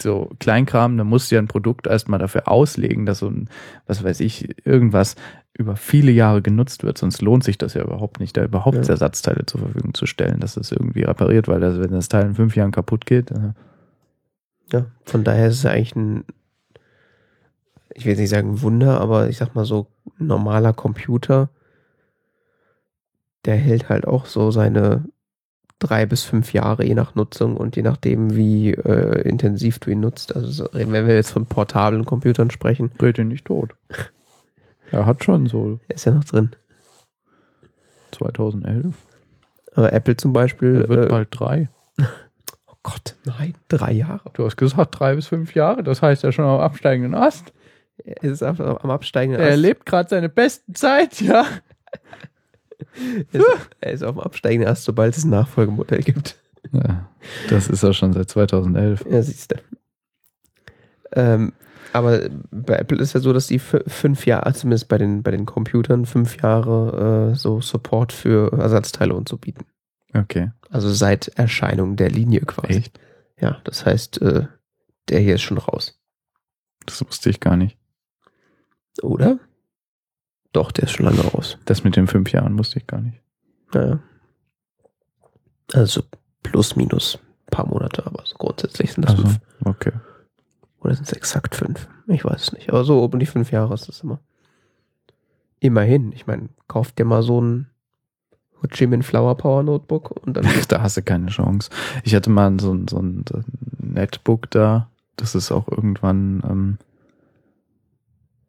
so Kleinkram, da musst du ja ein Produkt erstmal dafür auslegen, dass so ein, was weiß ich, irgendwas über viele Jahre genutzt wird. Sonst lohnt sich das ja überhaupt nicht, da überhaupt Ja. Ersatzteile zur Verfügung zu stellen, dass es irgendwie repariert, weil das, wenn das Teil in fünf Jahren kaputt geht, äh, Ja, von daher ist es eigentlich ein, ich will jetzt nicht sagen Wunder, aber ich sag mal so, normaler Computer, der hält halt auch so seine drei bis fünf Jahre, je nach Nutzung und je nachdem, wie äh, intensiv du ihn nutzt. Also so, wenn wir jetzt von portablen Computern sprechen, dreht ihn nicht tot. Er hat schon so der ist ja noch drin. 2011. Aber Apple zum Beispiel, Er wird äh, bald drei. oh Gott, nein, drei Jahre. Du hast gesagt drei bis fünf Jahre, das heißt ja schon am absteigenden Ast. Er ist am, am absteigenden Er Ast. erlebt gerade seine besten Zeit, ja. Er ist, er ist auf dem absteigenden Ast, sobald es ein Nachfolgemodell gibt. ja. Das ist er schon seit 2011. Ja, siehst du. Ähm, aber bei Apple ist ja so, dass die fü- fünf Jahre, zumindest bei den, bei den Computern, fünf Jahre äh, so Support für Ersatzteile und so bieten. Okay. Also seit Erscheinung der Linie quasi. Echt? Ja, das heißt, äh, der hier ist schon raus. Das wusste ich gar nicht. Oder? Doch, der ist schon lange raus. Das mit den fünf Jahren wusste ich gar nicht. Naja. Also plus minus ein paar Monate, aber so grundsätzlich sind das Also, fünf. okay. Oder sind es exakt fünf? Ich weiß es nicht. Aber so um die fünf Jahre ist das immer. Immerhin. Ich meine, kauft dir mal so ein Minh Flower Power Notebook und dann. Da hast du keine Chance. Ich hatte mal so, ein- so ein so ein Netbook da. Das ist auch irgendwann, ähm,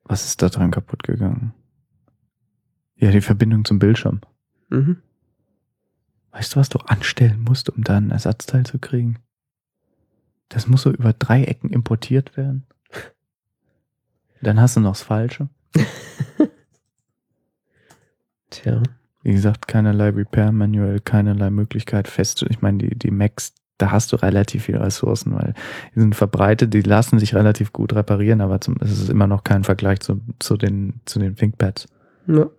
was ist da dran kaputt gegangen? Ja, die Verbindung zum Bildschirm. mhm. Weißt du, was du anstellen musst, um da ein Ersatzteil zu kriegen? Das muss so über drei Ecken importiert werden. Dann hast du noch das Falsche. Tja. Wie gesagt, keinerlei Repair Manual, keinerlei Möglichkeit fest. Ich meine, die, die Macs, da hast du relativ viele Ressourcen, weil die sind verbreitet, die lassen sich relativ gut reparieren, aber zum, es ist immer noch kein Vergleich zu, zu den, zu den ThinkPads. Ja.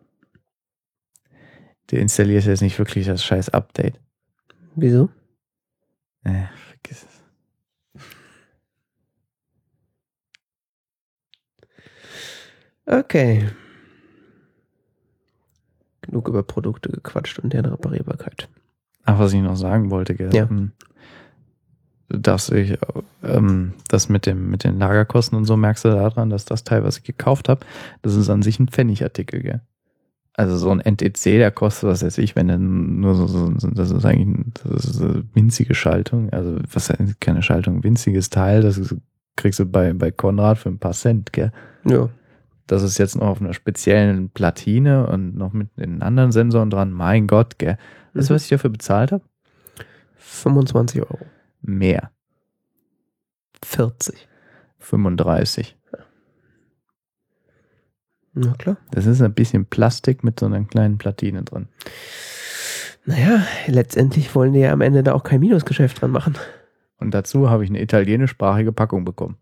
Du installierst jetzt nicht wirklich das scheiß Update. Wieso? Äh, vergiss es. Okay. Genug über Produkte gequatscht und deren Reparierbarkeit. Ach, was ich noch sagen wollte, gell? Ja. ähm, Dass ich, ähm, das mit dem, mit den Lagerkosten und so merkst du daran, dass das Teil, was ich gekauft habe, das ist an sich ein Pfennigartikel, gell? Also so ein NTC, der kostet, was weiß ich, wenn dann nur so, so das ist eigentlich das ist eine winzige Schaltung, also was keine Schaltung, winziges Teil, das ist, kriegst du bei, bei Konrad für ein paar Cent, gell? Ja. Das ist jetzt noch auf einer speziellen Platine und noch mit den anderen Sensoren dran. Mein Gott, gell? Weißt du, was ich dafür bezahlt habe? 25 Euro. Mehr. 40. 35. Na klar. Das ist ein bisschen Plastik mit so einer kleinen Platine drin. Naja, letztendlich wollen die ja am Ende da auch kein Minusgeschäft dran machen. Und dazu habe ich eine italienischsprachige Packung bekommen.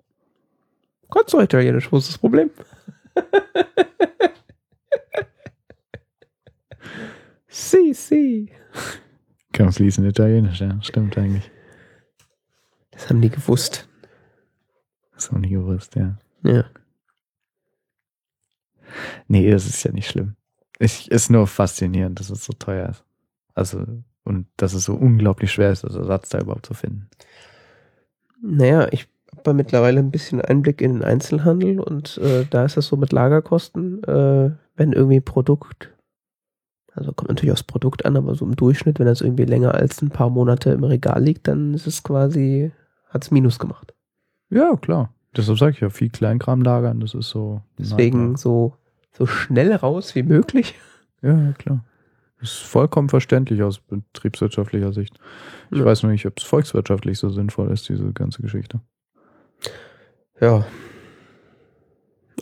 Kannst du Italienisch, wo ist das Problem? si, si. Kann fließend Italienisch, ja. Stimmt eigentlich. Das haben die gewusst. Das habe ich nicht gewusst, ja. Ja. Nee, das ist ja nicht schlimm. Ich, ist nur faszinierend, dass es so teuer ist. Also, und dass es so unglaublich schwer ist, das Ersatzteil überhaupt zu finden. Naja, ich habe mittlerweile ein bisschen Einblick in den Einzelhandel und äh, da ist das so mit Lagerkosten, äh, wenn irgendwie Produkt, also kommt natürlich aufs Produkt an, aber so im Durchschnitt, wenn das irgendwie länger als ein paar Monate im Regal liegt, dann ist es quasi, hat's Minus gemacht. Ja, klar. Deshalb sage ich ja, viel Kleinkram lagern, das ist so. Deswegen so, so schnell raus wie möglich. Ja, klar. Ist vollkommen verständlich aus betriebswirtschaftlicher Sicht. Ich Ja. weiß nur nicht, ob es volkswirtschaftlich so sinnvoll ist, diese ganze Geschichte. Ja.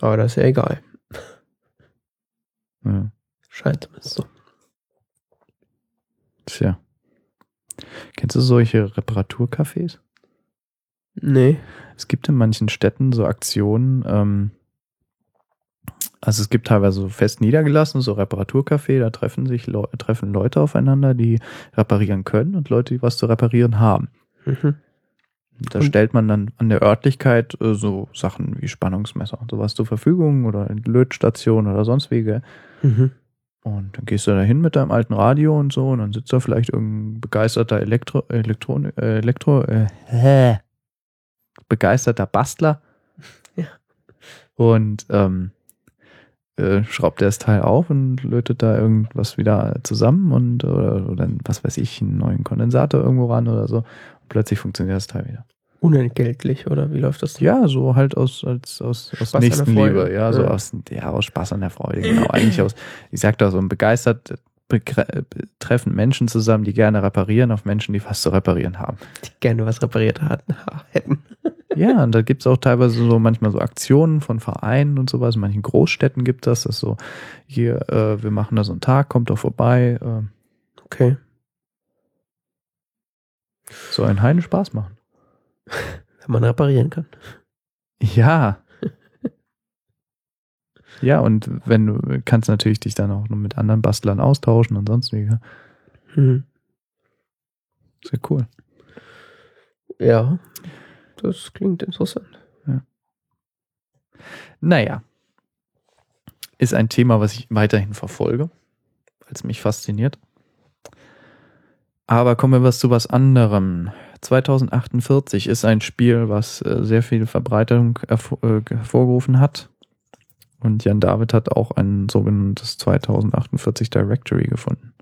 Aber das ist ja egal. Ja. Scheint zumindest so. Tja. Kennst du solche Reparaturcafés? Nee. Es gibt in manchen Städten so Aktionen, ähm, also es gibt teilweise so fest niedergelassen, so Reparaturcafé, da treffen sich Leu treffen Leute aufeinander, die reparieren können und Leute, die was zu reparieren haben. Mhm. Da Und- stellt man dann an der Örtlichkeit äh, so Sachen wie Spannungsmesser und sowas zur Verfügung oder Lötstation oder sonst wie. gell? Mhm. Und dann gehst du da hin mit deinem alten Radio und so und dann sitzt da vielleicht irgendein begeisterter Elektro, Elektron, äh, Elektro, äh? Begeisterter Bastler. Ja. Und ähm, äh, schraubt er das Teil auf und lötet da irgendwas wieder zusammen und oder, oder was weiß ich, einen neuen Kondensator irgendwo ran oder so. Und plötzlich funktioniert das Teil wieder. Unentgeltlich, oder wie läuft das? Ja, so halt aus, als, aus, aus Nächstenliebe, ja, so Ja. aus, ja, aus Spaß an der Freude, genau. Eigentlich aus, ich sag da so ein begeistert treffen Menschen zusammen, die gerne reparieren, auf Menschen, die was zu reparieren haben. Die gerne was repariert hatten, hätten. Ja, und da gibt's auch teilweise so manchmal so Aktionen von Vereinen und sowas. In manchen Großstädten gibt das, das ist so, hier, äh, wir machen da so einen Tag, kommt doch vorbei, äh, Okay. soll einen Heiden Spaß machen. Wenn man reparieren kann. Ja. Ja, und wenn du kannst natürlich dich dann auch noch mit anderen Bastlern austauschen und sonst wie. Mhm. Sehr cool. Ja. Das klingt interessant. Naja. Ist ein Thema, was ich weiterhin verfolge, weil es mich fasziniert. Aber kommen wir was zu was anderem. 2048 ist ein Spiel, was äh, sehr viel Verbreitung äh, hervorgerufen hat. Und Jan David hat auch ein sogenanntes 2048 Directory gefunden.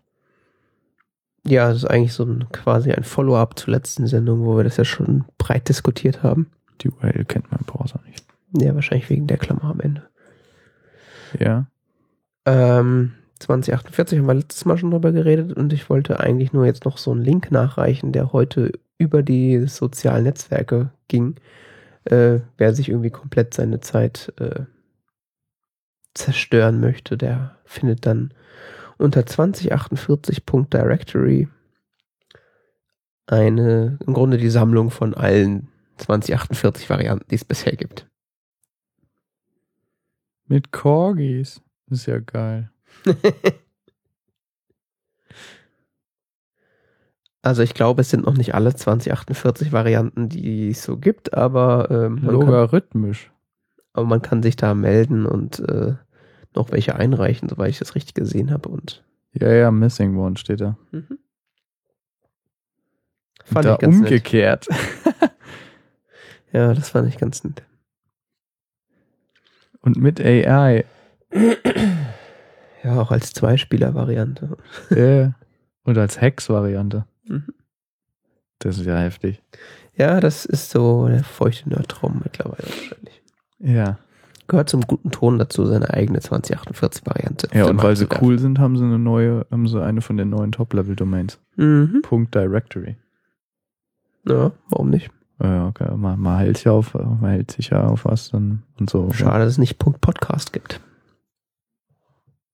Ja, das ist eigentlich so ein, quasi ein Follow-up zur letzten Sendung, wo wir das ja schon breit diskutiert haben. Die URL kennt mein Browser nicht. Ja, wahrscheinlich wegen der Klammer am Ende. Ja. Ähm, 2048 haben wir letztes Mal schon drüber geredet und ich wollte eigentlich nur jetzt noch so einen Link nachreichen, der heute über die sozialen Netzwerke ging. Äh, wer sich irgendwie komplett seine Zeit äh, zerstören möchte, der findet dann unter 2048.directory eine, im Grunde die Sammlung von allen 2048 Varianten, die es bisher gibt. Mit Corgis. Ist ja geil. Also ich glaube, es sind noch nicht alle 2048 Varianten, die es so gibt, aber, ähm, man, kann, Logarithmisch. aber man kann sich da melden und äh, noch welche einreichen, soweit ich das richtig gesehen habe. Und Ja, ja, Missing One steht da. fand da ich ganz umgekehrt. Ja, das fand ich ganz nett. Und mit AI. Ja, auch als Zweispieler-Variante. Ja. Und als Hex-Variante. Mhm. Das ist ja heftig. Ja, das ist so der feuchte Nerdtraum mittlerweile wahrscheinlich. Ja. Gehört zum guten Ton dazu, seine eigene 2048-Variante. Ja, und weil sie cool sind, haben sie eine neue, haben sie eine von den neuen Top-Level-Domains. Mhm. Punkt Directory. Ja, warum nicht? Ja, okay. Man, man hält sich auf, man hält sich ja auf was dann und so. Schade, dass es nicht Punkt Podcast gibt.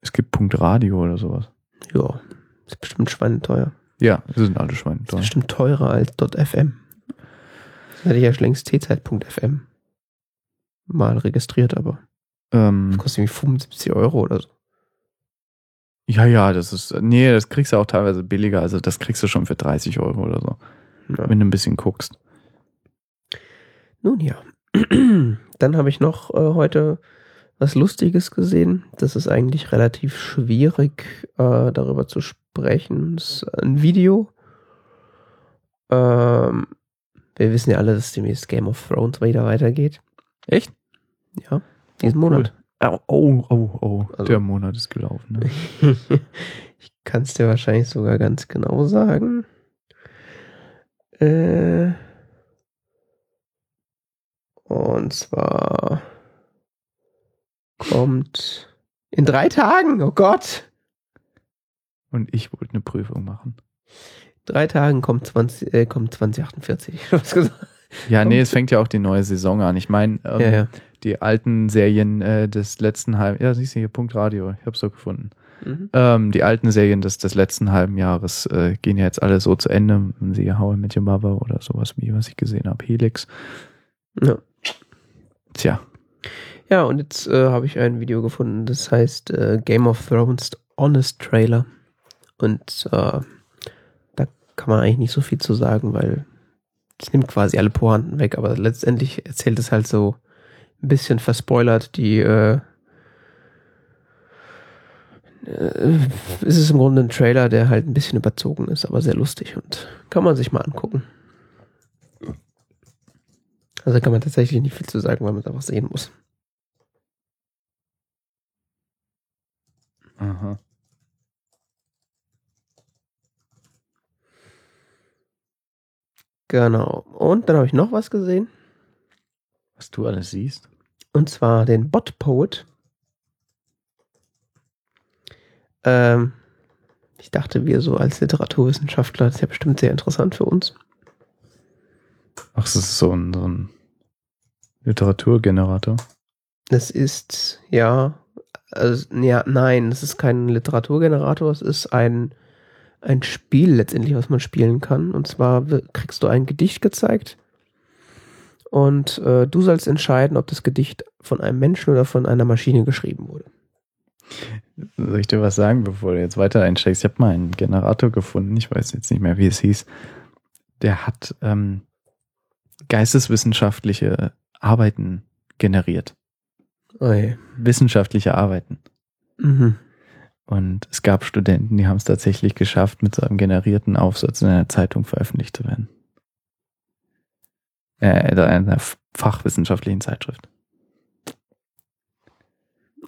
Es gibt Punkt Radio oder sowas. Ja, ist bestimmt schweineteuer. Ja, sie sind alle Ist schweineteuer. bestimmt teurer als .fm. Das hätte ich ja schon längst t-zeit.fm mal registriert, aber Ähm, kostet irgendwie 75 Euro oder so. ja, ja, das ist, nee, das kriegst du auch teilweise billiger. Also das kriegst du schon für 30 Euro oder so, Ja. wenn du ein bisschen guckst. Nun ja. Dann habe ich noch äh, heute was Lustiges gesehen. Das ist eigentlich relativ schwierig, äh, darüber zu sprechen. Das ist ein Video. Ähm, wir wissen ja alle, dass demnächst Game of Thrones wieder weitergeht. Echt? Ja, diesen Monat. Oh, oh, oh, oh. Also- der Monat ist gelaufen. Ne? ich kann es dir wahrscheinlich sogar ganz genau sagen. Äh, und zwar kommt in drei Tagen, oh Gott. Und ich wollte eine Prüfung machen. Drei Tagen kommt, 20, äh, kommt 2048. Was gesagt? Ja, nee, es fängt ja auch die neue Saison an. Ich meine, ähm, Ja, ja. die alten Serien äh, des letzten halben, ja, siehst du hier, Punkt Radio, ich hab's so gefunden. Mhm. Ähm, die alten Serien des, des letzten halben Jahres äh, gehen ja jetzt alle so zu Ende. Siehe How I Met Your Mother oder sowas wie, was ich gesehen habe, Helix. Ja. Tja, Ja, und jetzt äh, habe ich ein Video gefunden, das heißt äh, Game of Thrones Honest Trailer. Und äh, da kann man eigentlich nicht so viel zu sagen, weil es nimmt quasi alle Pointen weg, aber letztendlich erzählt es halt so ein bisschen verspoilert die äh, äh, ist es im Grunde ein Trailer, der halt ein bisschen überzogen ist, aber sehr lustig und kann man sich mal angucken. Also kann man tatsächlich nicht viel zu sagen, weil man es einfach sehen muss. aha. Genau. Und dann habe ich noch was gesehen. Was du alles siehst. Und zwar den Bot Poet. Ähm, ich dachte, wir so als Literaturwissenschaftler, das ist ja bestimmt sehr interessant für uns. Ach, das ist so ein, so ein Literaturgenerator. Das ist, ja, also, ja, nein, es ist kein Literaturgenerator, es ist ein, ein Spiel letztendlich, was man spielen kann. Und zwar kriegst du ein Gedicht gezeigt und äh, du sollst entscheiden, ob das Gedicht von einem Menschen oder von einer Maschine geschrieben wurde. Soll ich dir was sagen, bevor du jetzt weiter einsteigst? Ich habe mal einen Generator gefunden, ich weiß jetzt nicht mehr, wie es hieß. Der hat ähm, geisteswissenschaftliche Arbeiten generiert. Oh je. Wissenschaftliche Arbeiten. Mhm. Und es gab Studenten, die haben es tatsächlich geschafft, mit so einem generierten Aufsatz in einer Zeitung veröffentlicht zu werden. Äh, in einer fachwissenschaftlichen Zeitschrift.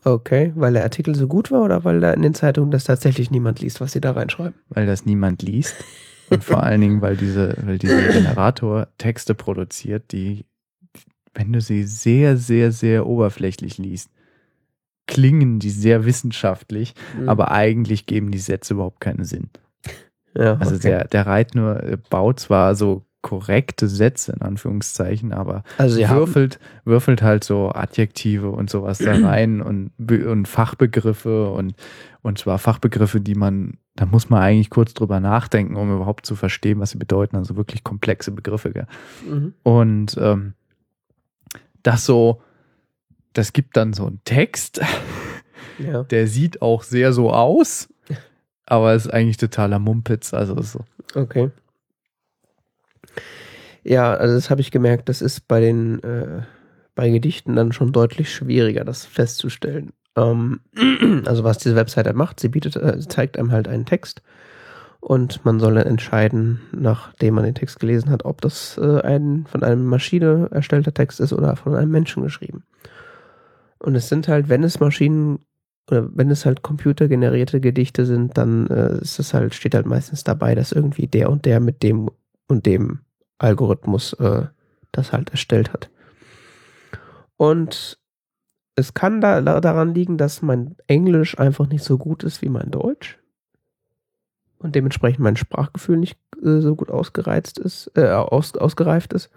Okay, weil der Artikel so gut war oder weil da in den Zeitungen das tatsächlich niemand liest, was sie da reinschreiben? Weil das niemand liest. Und vor allen Dingen, weil diese, weil dieser Generator Texte produziert, die, wenn du sie sehr, sehr, sehr oberflächlich liest, klingen die sehr wissenschaftlich, Mhm. aber eigentlich geben die Sätze überhaupt keinen Sinn. ja, Also okay. der, der Reit nur äh, baut zwar so korrekte Sätze in Anführungszeichen, aber also würfelt, würfelt halt so Adjektive und sowas da rein und, und Fachbegriffe und, und zwar Fachbegriffe, die man, da muss man eigentlich kurz drüber nachdenken, um überhaupt zu verstehen, was sie bedeuten. Also wirklich komplexe Begriffe. Mhm. Und ähm, das so, das gibt dann so einen Text, ja. der sieht auch sehr so aus, aber ist eigentlich totaler Mumpitz. Also so. Okay. Ja, also das habe ich gemerkt, das ist bei den äh, bei Gedichten dann schon deutlich schwieriger, das festzustellen. Ähm, also was diese Webseite macht, sie bietet, äh, zeigt einem halt einen Text und man soll dann entscheiden, nachdem man den Text gelesen hat, ob das äh, ein von einer Maschine erstellter Text ist oder von einem Menschen geschrieben. Und es sind halt, wenn es Maschinen oder wenn es halt computergenerierte Gedichte sind, dann äh, ist es halt, steht halt meistens dabei, dass irgendwie der und der mit dem und dem Algorithmus äh, das halt erstellt hat. Und es kann da da- daran liegen, dass mein Englisch einfach nicht so gut ist wie mein Deutsch. Und dementsprechend mein Sprachgefühl nicht äh, so gut ausgereizt ist, äh, aus, ausgereift ist.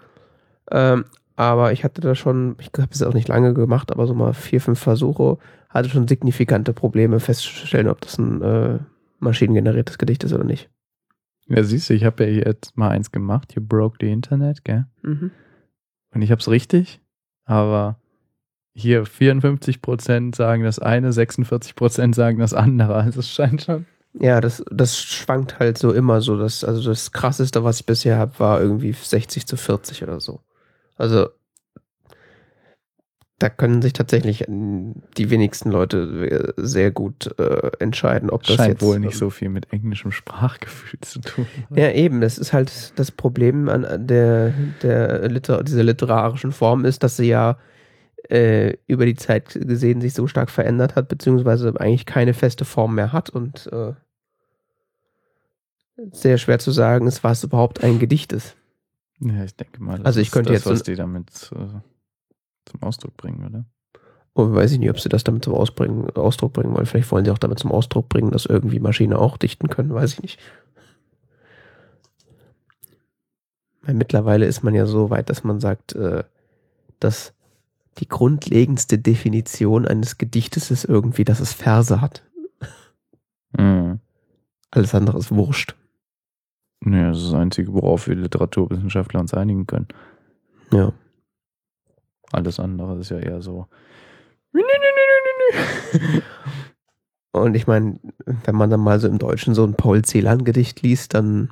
Ähm, aber ich hatte da schon, ich habe es auch nicht lange gemacht, aber so mal vier, fünf Versuche, hatte schon signifikante Probleme festzustellen, ob das ein äh, maschinengeneriertes Gedicht ist oder nicht. Ja, siehst du, ich habe ja jetzt mal eins gemacht, You Broke the Internet, gell? Mhm. Und ich habe es richtig, aber hier 54% sagen das eine, 46% sagen das andere. Also es scheint schon. Ja, das, das schwankt halt so immer so. Das, also das krasseste, was ich bisher habe, war irgendwie 60 zu 40 oder so. Also da können sich tatsächlich ähm, die wenigsten Leute äh, sehr gut äh, entscheiden, ob das scheint jetzt wohl nicht ähm, so viel mit englischem Sprachgefühl zu tun. Ja, eben, das ist halt das Problem an an der, der Liter dieser literarischen Form ist, dass sie ja äh, über die Zeit gesehen sich so stark verändert hat, beziehungsweise eigentlich keine feste Form mehr hat und äh, sehr schwer zu sagen ist, was überhaupt ein Gedicht ist. Ja, ich denke mal, das Also ich ist könnte das, jetzt was die damit äh, zum Ausdruck bringen, oder? Und weiß ich nicht, ob sie das damit zum Ausbringen, Ausdruck bringen wollen. Vielleicht wollen sie auch damit zum Ausdruck bringen, dass irgendwie Maschinen auch dichten können, weiß ich nicht. Weil mittlerweile ist man ja so weit, dass man sagt, äh, dass die grundlegendste Definition eines Gedichtes ist irgendwie, dass es Verse hat. Mhm. Alles andere ist wurscht. Ja, das ist das Einzige, worauf wir Literaturwissenschaftler uns einigen können. Ja. Alles andere ist ja eher so. Und ich meine, wenn man dann mal so im Deutschen so ein Paul Celan-Gedicht liest, dann,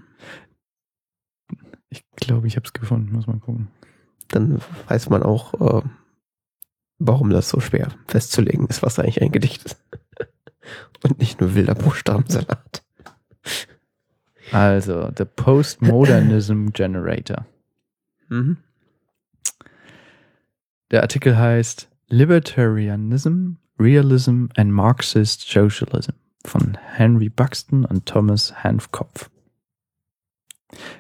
Ich glaube, ich habe es gefunden. Muss mal gucken. dann weiß man auch, äh, warum das so schwer festzulegen ist, was eigentlich ein Gedicht ist. Und nicht nur wilder Buchstabensalat. Also, The Postmodernism Generator. Mhm. Der Artikel heißt Libertarianism, Realism and Marxist Socialism von Henry Buxton und Thomas Hanfkopf.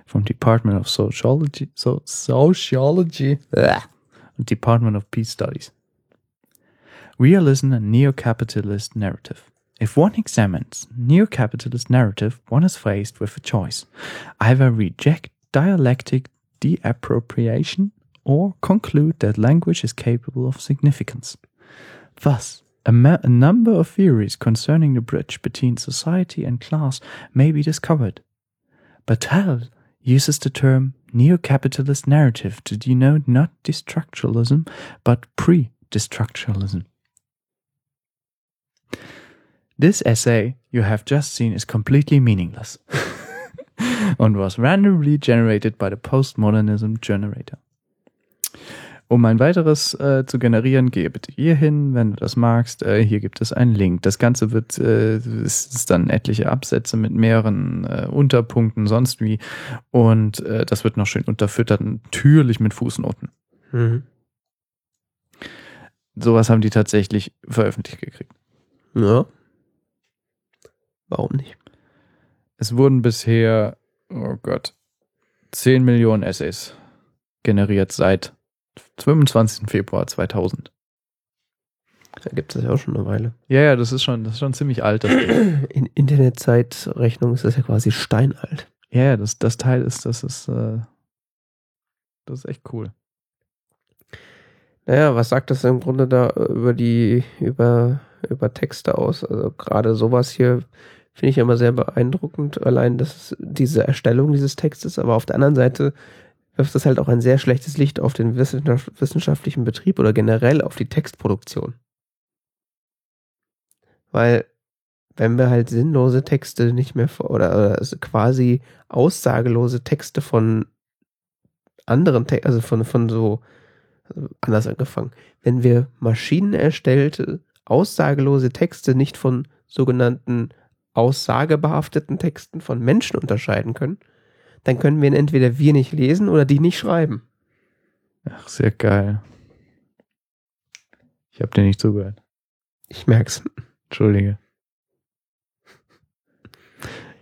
Vom Department of Sociology, so, Sociology und Department of Peace Studies. Realism and neo-capitalist narrative. If one examines neo-capitalist narrative, one is faced with a choice. Either reject dialectic deappropriation or conclude that language is capable of significance. Thus, a, a number of theories concerning the bridge between society and class may be discovered. Battelle uses the term neo-capitalist narrative to denote not destructuralism, but pre-destructuralism. This essay you have just seen is completely meaningless and was randomly generated by the postmodernism generator. Um ein weiteres äh, zu generieren, gehe bitte hier hin, wenn du das magst. Äh, hier gibt es einen Link. Das Ganze wird äh, es ist dann etliche Absätze mit mehreren äh, Unterpunkten, sonst wie. Und äh, das wird noch schön unterfüttert, natürlich mit Fußnoten. Mhm. Sowas haben die tatsächlich veröffentlicht gekriegt. Ja. Warum nicht? Es wurden bisher, oh Gott, 10 Millionen Essays generiert seit 25. Februar 2000. Da gibt es ja auch schon eine Weile. Ja, ja, das ist schon, das ist schon ziemlich alt. In Internetzeitrechnung ist das ja quasi steinalt. ja, ja, das, das Teil ist, das ist, äh, das ist echt cool. Naja, was sagt das im Grunde da über die, über, über Texte aus? Also gerade sowas hier finde ich immer sehr beeindruckend, allein dass diese Erstellung dieses Textes, aber auf der anderen Seite wirft das halt auch ein sehr schlechtes Licht auf den wissenschaft- wissenschaftlichen Betrieb oder generell auf die Textproduktion. Weil, wenn wir halt sinnlose Texte nicht mehr oder, oder also quasi aussagelose Texte von anderen, Te also von, von so, also anders angefangen, wenn wir Maschinen erstellte, aussagelose Texte nicht von sogenannten aussagebehafteten Texten von Menschen unterscheiden können, dann können wir ihn entweder wir nicht lesen oder die nicht schreiben. Ach, sehr geil. Ich habe dir nicht zugehört. Ich merk's. Entschuldige.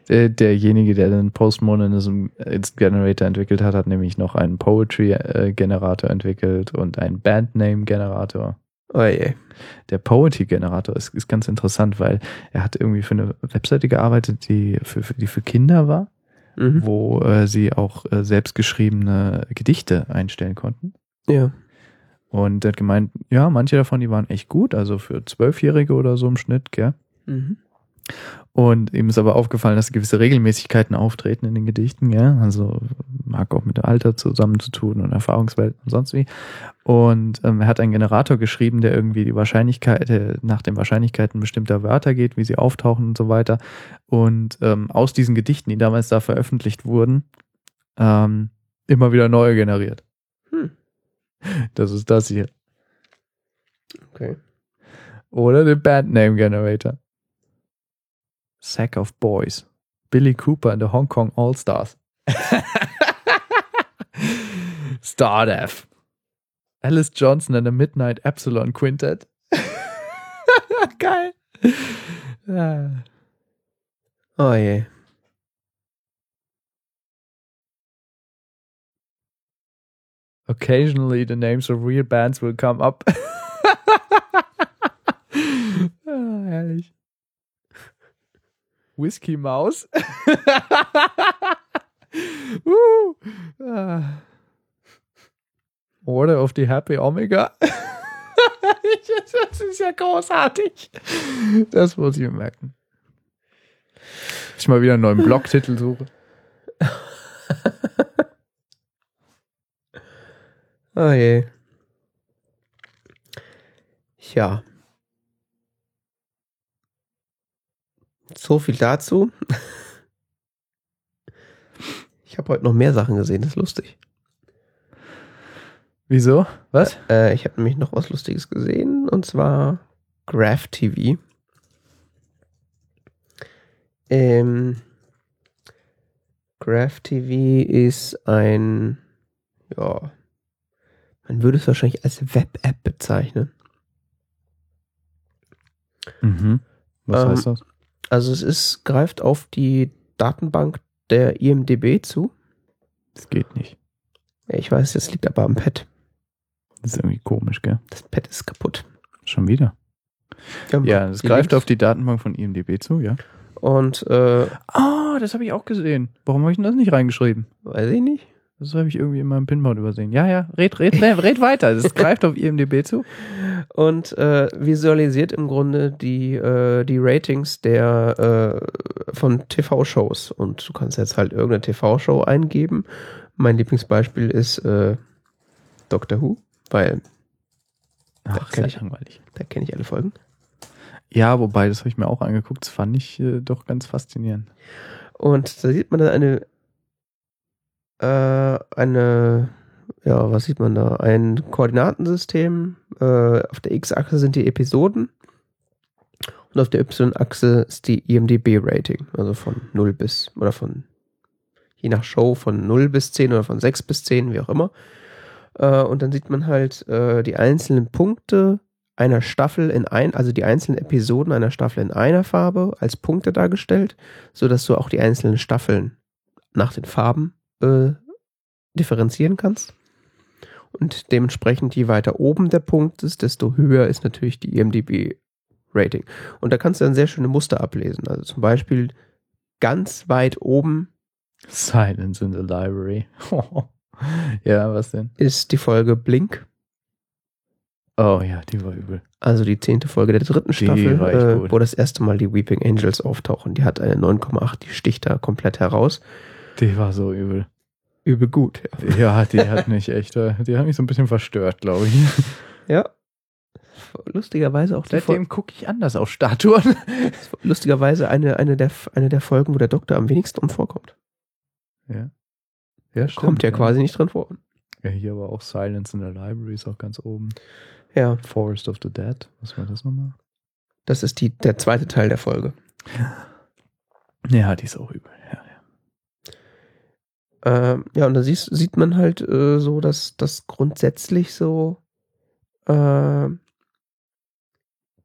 Der, derjenige, der den Postmodernism Generator entwickelt hat, hat nämlich noch einen Poetry-Generator entwickelt und einen Bandname-Generator. Oh je. Der Poetry-Generator ist, ist ganz interessant, weil er hat irgendwie für eine Webseite gearbeitet, die für, für, die für Kinder war, Mhm. wo äh, sie auch äh, selbstgeschriebene Gedichte einstellen konnten. Ja. Und er hat gemeint, ja, manche davon, die waren echt gut, also für Zwölfjährige oder so im Schnitt, gell? Mhm. Und ihm ist aber aufgefallen, dass gewisse Regelmäßigkeiten auftreten in den Gedichten, ja. Also mag auch mit dem Alter zusammen zu tun und Erfahrungswelt und sonst wie. Und ähm, er hat einen Generator geschrieben, der irgendwie die Wahrscheinlichkeit, äh, nach den Wahrscheinlichkeiten bestimmter Wörter geht, wie sie auftauchen und so weiter. Und ähm, aus diesen Gedichten, die damals da veröffentlicht wurden, ähm, immer wieder neue generiert. Hm. Das ist das hier. Okay. Oder den Bandname Generator. Sack of Boys. Billy Cooper and the Hong Kong All Stars. Stardef. Alice Johnson and the Midnight Epsilon Quintet. Geil. Ja. Oh je. Occasionally the names of real bands will come up. ah, herrlich. Whisky Maus. uh. Order of the Happy Omega. das ist ja großartig. Das muss ich mir merken. Ich mal wieder einen neuen Blogtitel suche. oh je. Ja. So viel dazu. Ich habe heute noch mehr Sachen gesehen, das ist lustig. Wieso? Was? Äh, ich habe nämlich noch was Lustiges gesehen und zwar Graph TV. Ähm, Graph TV ist ein, ja, man würde es wahrscheinlich als Web-App bezeichnen. Mhm. Was Ähm, heißt das? Also es ist, greift auf die Datenbank der IMDB zu. Das geht nicht. Ja, Ich weiß, das liegt aber am Pad. Das ist irgendwie komisch, gell? Das Pad ist kaputt. Schon wieder. Ja, es die greift Links- auf die Datenbank von IMDB zu, ja. Und, äh, Ah, das habe ich auch gesehen. Warum habe ich denn das nicht reingeschrieben? weiß ich nicht. Das habe ich irgendwie in meinem Pinboard übersehen. Ja, ja, red, red, red, weiter. Das greift auf IMDB zu. Und äh, visualisiert im Grunde die, äh, die Ratings der äh, von TV-Shows. Und du kannst jetzt halt irgendeine TV-Show eingeben. Mein Lieblingsbeispiel ist äh, Doctor Who, weil Ach, kenn sehr ich. langweilig. da kenne ich alle Folgen. Ja, wobei, das habe ich mir auch angeguckt. Das fand ich äh, doch ganz faszinierend. Und da sieht man dann eine, äh, eine, ja, was sieht man da? Ein Koordinatensystem. Äh, auf der X-Achse sind die Episoden. Und auf der Y-Achse ist die IMDB-Rating. Also von 0 bis, oder von, je nach Show, von 0 bis 10 oder von 6 bis 10, wie auch immer. Äh, und dann sieht man halt äh, die einzelnen Punkte einer Staffel in ein, also die einzelnen Episoden einer Staffel in einer Farbe als Punkte dargestellt, so dass du auch die einzelnen Staffeln nach den Farben äh, differenzieren kannst. Und dementsprechend, je weiter oben der Punkt ist, desto höher ist natürlich die IMDb-Rating. Und da kannst du dann sehr schöne Muster ablesen. Also zum Beispiel ganz weit oben Silence in the Library. ja, was denn? ist die Folge Blink, Oh ja, die war übel. also die zehnte Folge der dritten Die Staffel, äh, wo das erste Mal die Weeping Angels auftauchen. Die hat eine 9,8, die sticht da komplett heraus. Die war so übel. Übel gut, ja. Ja, die hat mich echt, äh, die hat mich so ein bisschen verstört, glaube ich. Ja. Lustigerweise auch. Seitdem gucke ich anders auf Statuen. Lustigerweise eine, eine, der, eine der Folgen, wo der Doktor am wenigsten drin vorkommt. Ja. Ja, Kommt ja quasi nicht drin vor. Ja, hier aber auch Silence in the Library ist auch ganz oben. Ja, Forest of the Dead. Was war das nochmal? das ist die, der zweite Teil der Folge. Ja, die ist auch übel. Ja, ja. Ähm, ja, und da siehst, sieht man halt äh, so, dass das grundsätzlich so äh,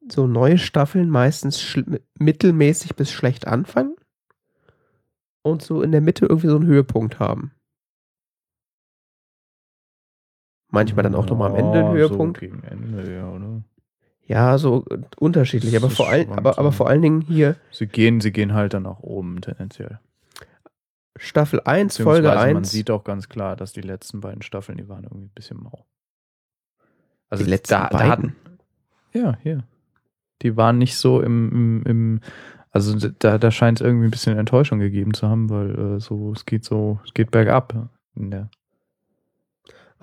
so neue Staffeln meistens mittelmäßig bis schlecht anfangen und so in der Mitte irgendwie so einen Höhepunkt haben. Manchmal dann auch nochmal am Ende einen Höhepunkt. So gegen Ende, ja, oder? Ja, so äh, unterschiedlich, aber vor, allen, schwankt aber, aber vor allen Dingen hier Sie gehen, sie gehen halt dann nach oben tendenziell. Staffel 1, Folge Beziehungsweise man 1. sieht auch ganz klar, dass die letzten beiden Staffeln, die waren irgendwie ein bisschen mau. Also Die letzten da, da beiden? hatten, ja, hier. Die waren nicht so im, im, im also da, da scheint es irgendwie ein bisschen Enttäuschung gegeben zu haben, weil äh, so, es geht so, es geht bergab in der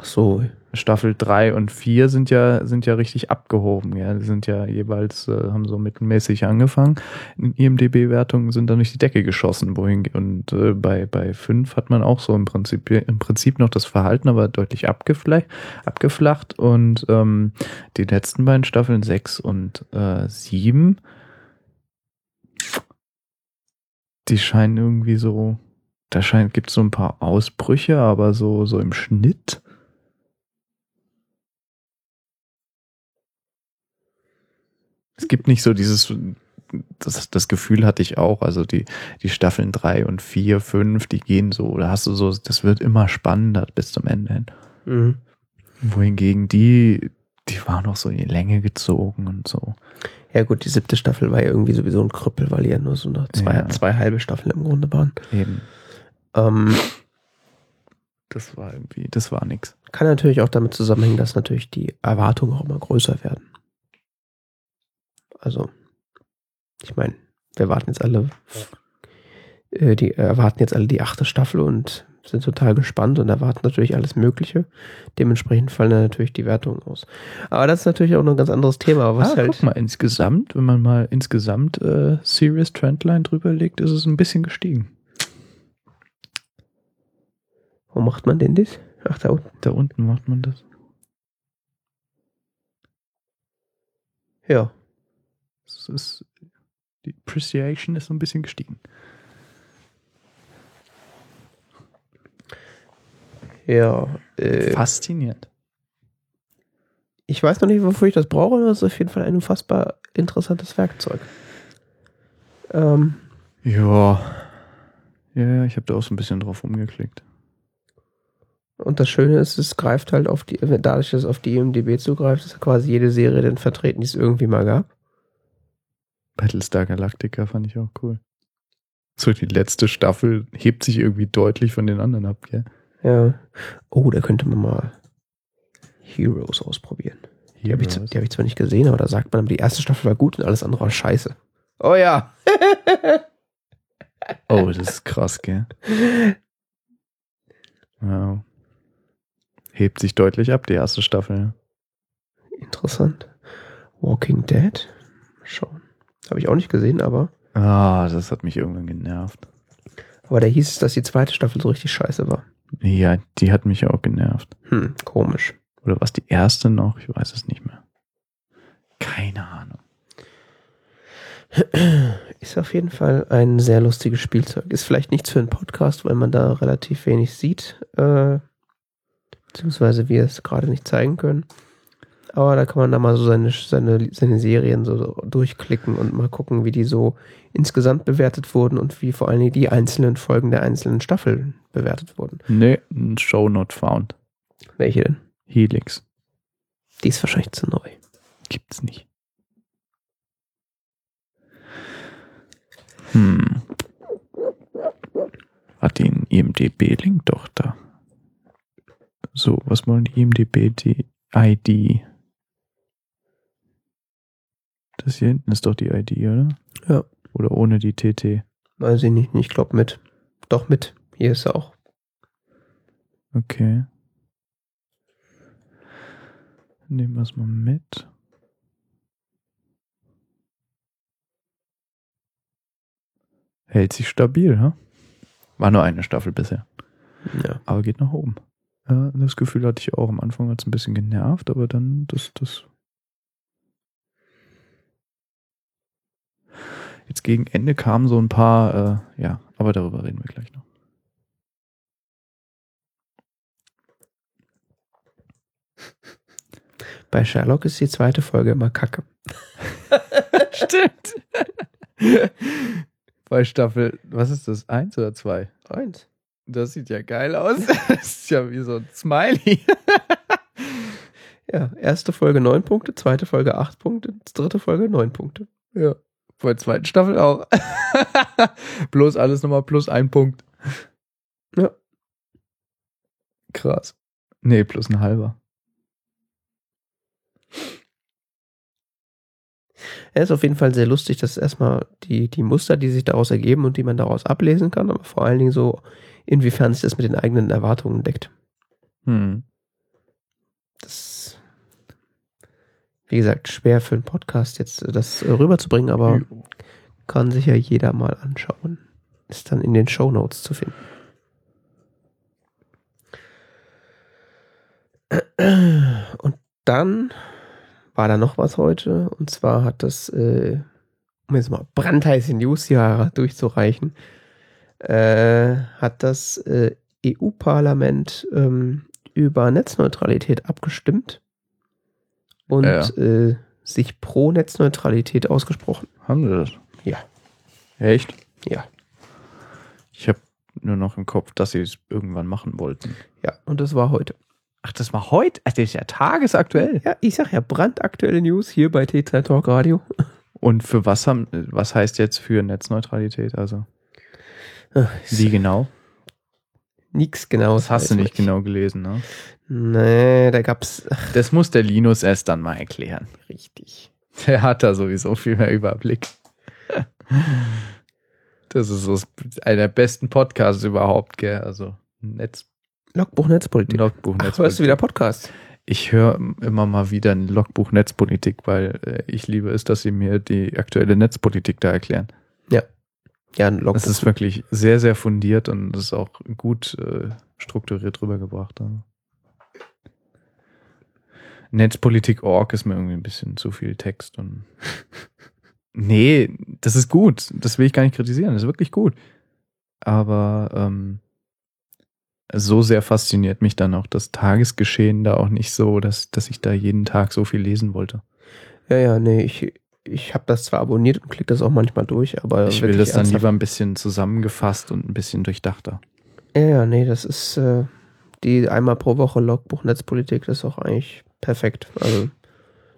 Ach so, Staffel 3 und 4 sind ja, sind ja richtig abgehoben. Ja, die sind ja jeweils, äh, haben so mittelmäßig angefangen. In IMDB-Wertungen sind dann durch die Decke geschossen. Wohin, und äh, bei, bei 5 hat man auch so im Prinzip, im Prinzip noch das Verhalten, aber deutlich abgeflacht. abgeflacht. Und ähm, die letzten beiden Staffeln 6 und äh, 7, die scheinen irgendwie so, da scheint, gibt es so ein paar Ausbrüche, aber so, so im Schnitt es gibt nicht so dieses, das, das Gefühl hatte ich auch, also die, die Staffeln drei und vier, fünf, die gehen so, da hast du so, das wird immer spannender bis zum Ende hin. Mhm. Wohingegen die, die waren auch so in die Länge gezogen und so. Ja gut, die siebte Staffel war ja irgendwie sowieso ein Krüppel, weil die ja nur so noch zwei, Ja. zwei halbe Staffeln im Grunde waren. Eben. Ähm, Das war irgendwie, das war nix. kann natürlich auch damit zusammenhängen, dass natürlich die Erwartungen auch immer größer werden. Also, ich meine, wir warten jetzt alle, äh, die erwarten jetzt alle die achte Staffel und sind total gespannt und erwarten natürlich alles Mögliche. Dementsprechend fallen dann natürlich die Wertungen aus. Aber das ist natürlich auch noch ein ganz anderes Thema, was ah, halt. guck mal, insgesamt, wenn man mal insgesamt äh, Serious Trendline drüber legt, ist es ein bisschen gestiegen. Wo macht man denn das? Ach, da unten. Da unten macht man das. Ja. Es ist, die Appreciation ist so ein bisschen gestiegen. Ja. Äh, Faszinierend. ich weiß noch nicht, wofür ich das brauche, aber es ist auf jeden Fall ein unfassbar interessantes Werkzeug. Ähm, Ja. Ja, ich habe da auch so ein bisschen drauf rumgeklickt. Und das Schöne ist, es greift halt auf die, dadurch, dass es auf die IMDB zugreift, ist quasi jede Serie dann vertreten, die es irgendwie mal gab. Battlestar Galactica fand ich auch cool. So, die letzte Staffel hebt sich irgendwie deutlich von den anderen ab, gell? Ja. Oh, da könnte man mal Heroes ausprobieren. Die habe ich, Heroes. die hab ich zwar nicht gesehen, aber da sagt man, die erste Staffel war gut und alles andere war scheiße. Oh ja. Oh, das ist krass, gell? Wow. Hebt sich deutlich ab, die erste Staffel. Interessant. Walking Dead. Mal Schauen. Habe ich auch nicht gesehen, aber, Ah, das hat mich irgendwann genervt. aber da hieß es, dass die zweite Staffel so richtig scheiße war. Ja, die hat mich auch genervt. Hm, komisch. Oder was die erste noch? Ich weiß es nicht mehr. Keine Ahnung. Ist auf jeden Fall ein sehr lustiges Spielzeug. Ist vielleicht nichts für einen Podcast, weil man da relativ wenig sieht, äh, beziehungsweise wir es gerade nicht zeigen können. Aber da kann man da mal so seine, seine, seine Serien so durchklicken und mal gucken, wie die so insgesamt bewertet wurden und wie vor allen Dingen die einzelnen Folgen der einzelnen Staffeln bewertet wurden. Nee, ein Show not found. Welche denn? Helix. Die ist wahrscheinlich zu neu. Gibt's nicht. Hm. Hat den IMDB-Link doch da. So, was wollen die IMDB? Das hier hinten ist doch die ID, oder? Ja. Oder ohne die TT. Weiß ich nicht. Ich glaube mit. Doch mit. Hier ist er auch. Okay. Nehmen wir es mal mit. Hält sich stabil, ha? War nur eine Staffel bisher. Ja. Aber geht nach oben. Ja, das Gefühl hatte ich auch. Am Anfang hat es ein bisschen genervt, aber dann das, das. Jetzt gegen Ende kamen so ein paar, äh, ja, aber darüber reden wir gleich noch. Bei Sherlock ist die zweite Folge immer kacke. Stimmt. Bei Staffel, was ist das? Eins oder zwei? Eins. Das sieht ja geil aus. Das ist ja wie so ein Smiley. Ja, erste Folge neun Punkte, zweite Folge acht Punkte, dritte Folge neun Punkte. Ja. Bei der zweiten Staffel auch. Bloß alles nochmal plus ein Punkt. Ja. Krass. Nee, plus ein halber. Er ist auf jeden Fall sehr lustig, dass erstmal die, die Muster, die sich daraus ergeben und die man daraus ablesen kann, aber vor allen Dingen so, inwiefern sich das mit den eigenen Erwartungen deckt. Hm. Das, wie gesagt, schwer für einen Podcast jetzt äh, das äh, rüberzubringen, aber kann sich ja jeder mal anschauen. Ist dann in den Show Notes zu finden. Und dann war da noch was heute. Und zwar hat das, äh, um jetzt mal brandheiße News hier durchzureichen, äh, hat das äh, EU-Parlament ähm, über Netzneutralität abgestimmt und Ja. äh, sich pro Netzneutralität ausgesprochen. Haben sie das? Ja. Echt? Ja. Ich habe nur noch im Kopf, dass sie es irgendwann machen wollten. Ja, und das war heute. Ach, das war heute? Ach, das ist ja tagesaktuell. Ja, ich sag ja brandaktuelle News hier bei T3 Talk Radio. Und für was haben, was heißt jetzt für Netzneutralität? Also, Ach, wie genau? Nix genaues. Das hast du nicht ich. genau gelesen, ne? Nee, da gab's, Das muss der Linus erst dann mal erklären. richtig. Der hat da sowieso viel mehr Überblick. Das ist so einer der besten Podcasts überhaupt, gell? Also Netz, Logbuch Netzpolitik. Logbuch Ach, hörst du Netzpolitik. wieder Podcast? Ich höre immer mal wieder ein Logbuch Netzpolitik, weil äh, ich liebe es, dass sie mir die aktuelle Netzpolitik da erklären. Ja, ein Logbuch. Das ist wirklich sehr, sehr fundiert und das ist auch gut äh, strukturiert rübergebracht. Also. Netzpolitik.org ist mir irgendwie ein bisschen zu viel Text und nee, das ist gut. Das will ich gar nicht kritisieren. Das ist wirklich gut. Aber ähm, so sehr fasziniert mich dann auch das Tagesgeschehen da auch nicht so, dass, dass ich da jeden Tag so viel lesen wollte. ja, ja, nee, ich, ich habe das zwar abonniert und klicke das auch manchmal durch, aber Ich will das dann ernsthaft- lieber ein bisschen zusammengefasst und ein bisschen durchdachter. Ja, ja, nee, das ist äh, die einmal pro Woche Logbuch Netzpolitik, das ist auch eigentlich perfekt. Also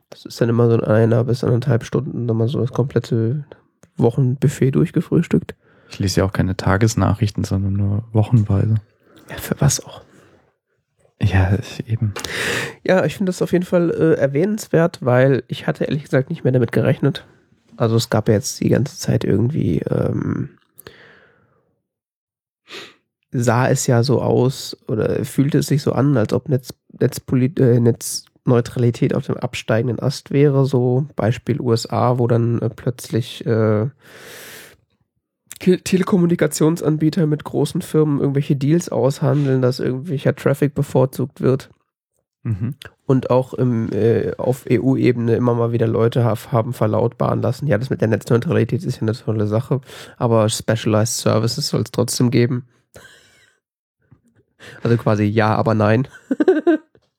das ist dann immer so in einer bis anderthalb Stunden dann mal so das komplette Wochenbuffet durchgefrühstückt. Ich lese ja auch keine Tagesnachrichten, sondern nur wochenweise. Ja, für was auch. Ja, eben. Ja, ich finde das auf jeden Fall äh, erwähnenswert, weil ich hatte ehrlich gesagt nicht mehr damit gerechnet. Also es gab ja jetzt die ganze Zeit irgendwie, ähm, sah es ja so aus oder fühlte es sich so an, als ob Netz, Netzpolit äh, Netzneutralität auf dem absteigenden Ast wäre. So Beispiel USA, wo dann äh, plötzlich äh, Telekommunikationsanbieter mit großen Firmen irgendwelche Deals aushandeln, dass irgendwelcher Traffic bevorzugt wird Mhm. und auch im, äh, auf EU-Ebene immer mal wieder Leute haben verlautbaren lassen, ja, das mit der Netzneutralität ist ja eine tolle Sache, aber Specialized Services soll es trotzdem geben. Also quasi ja, aber nein.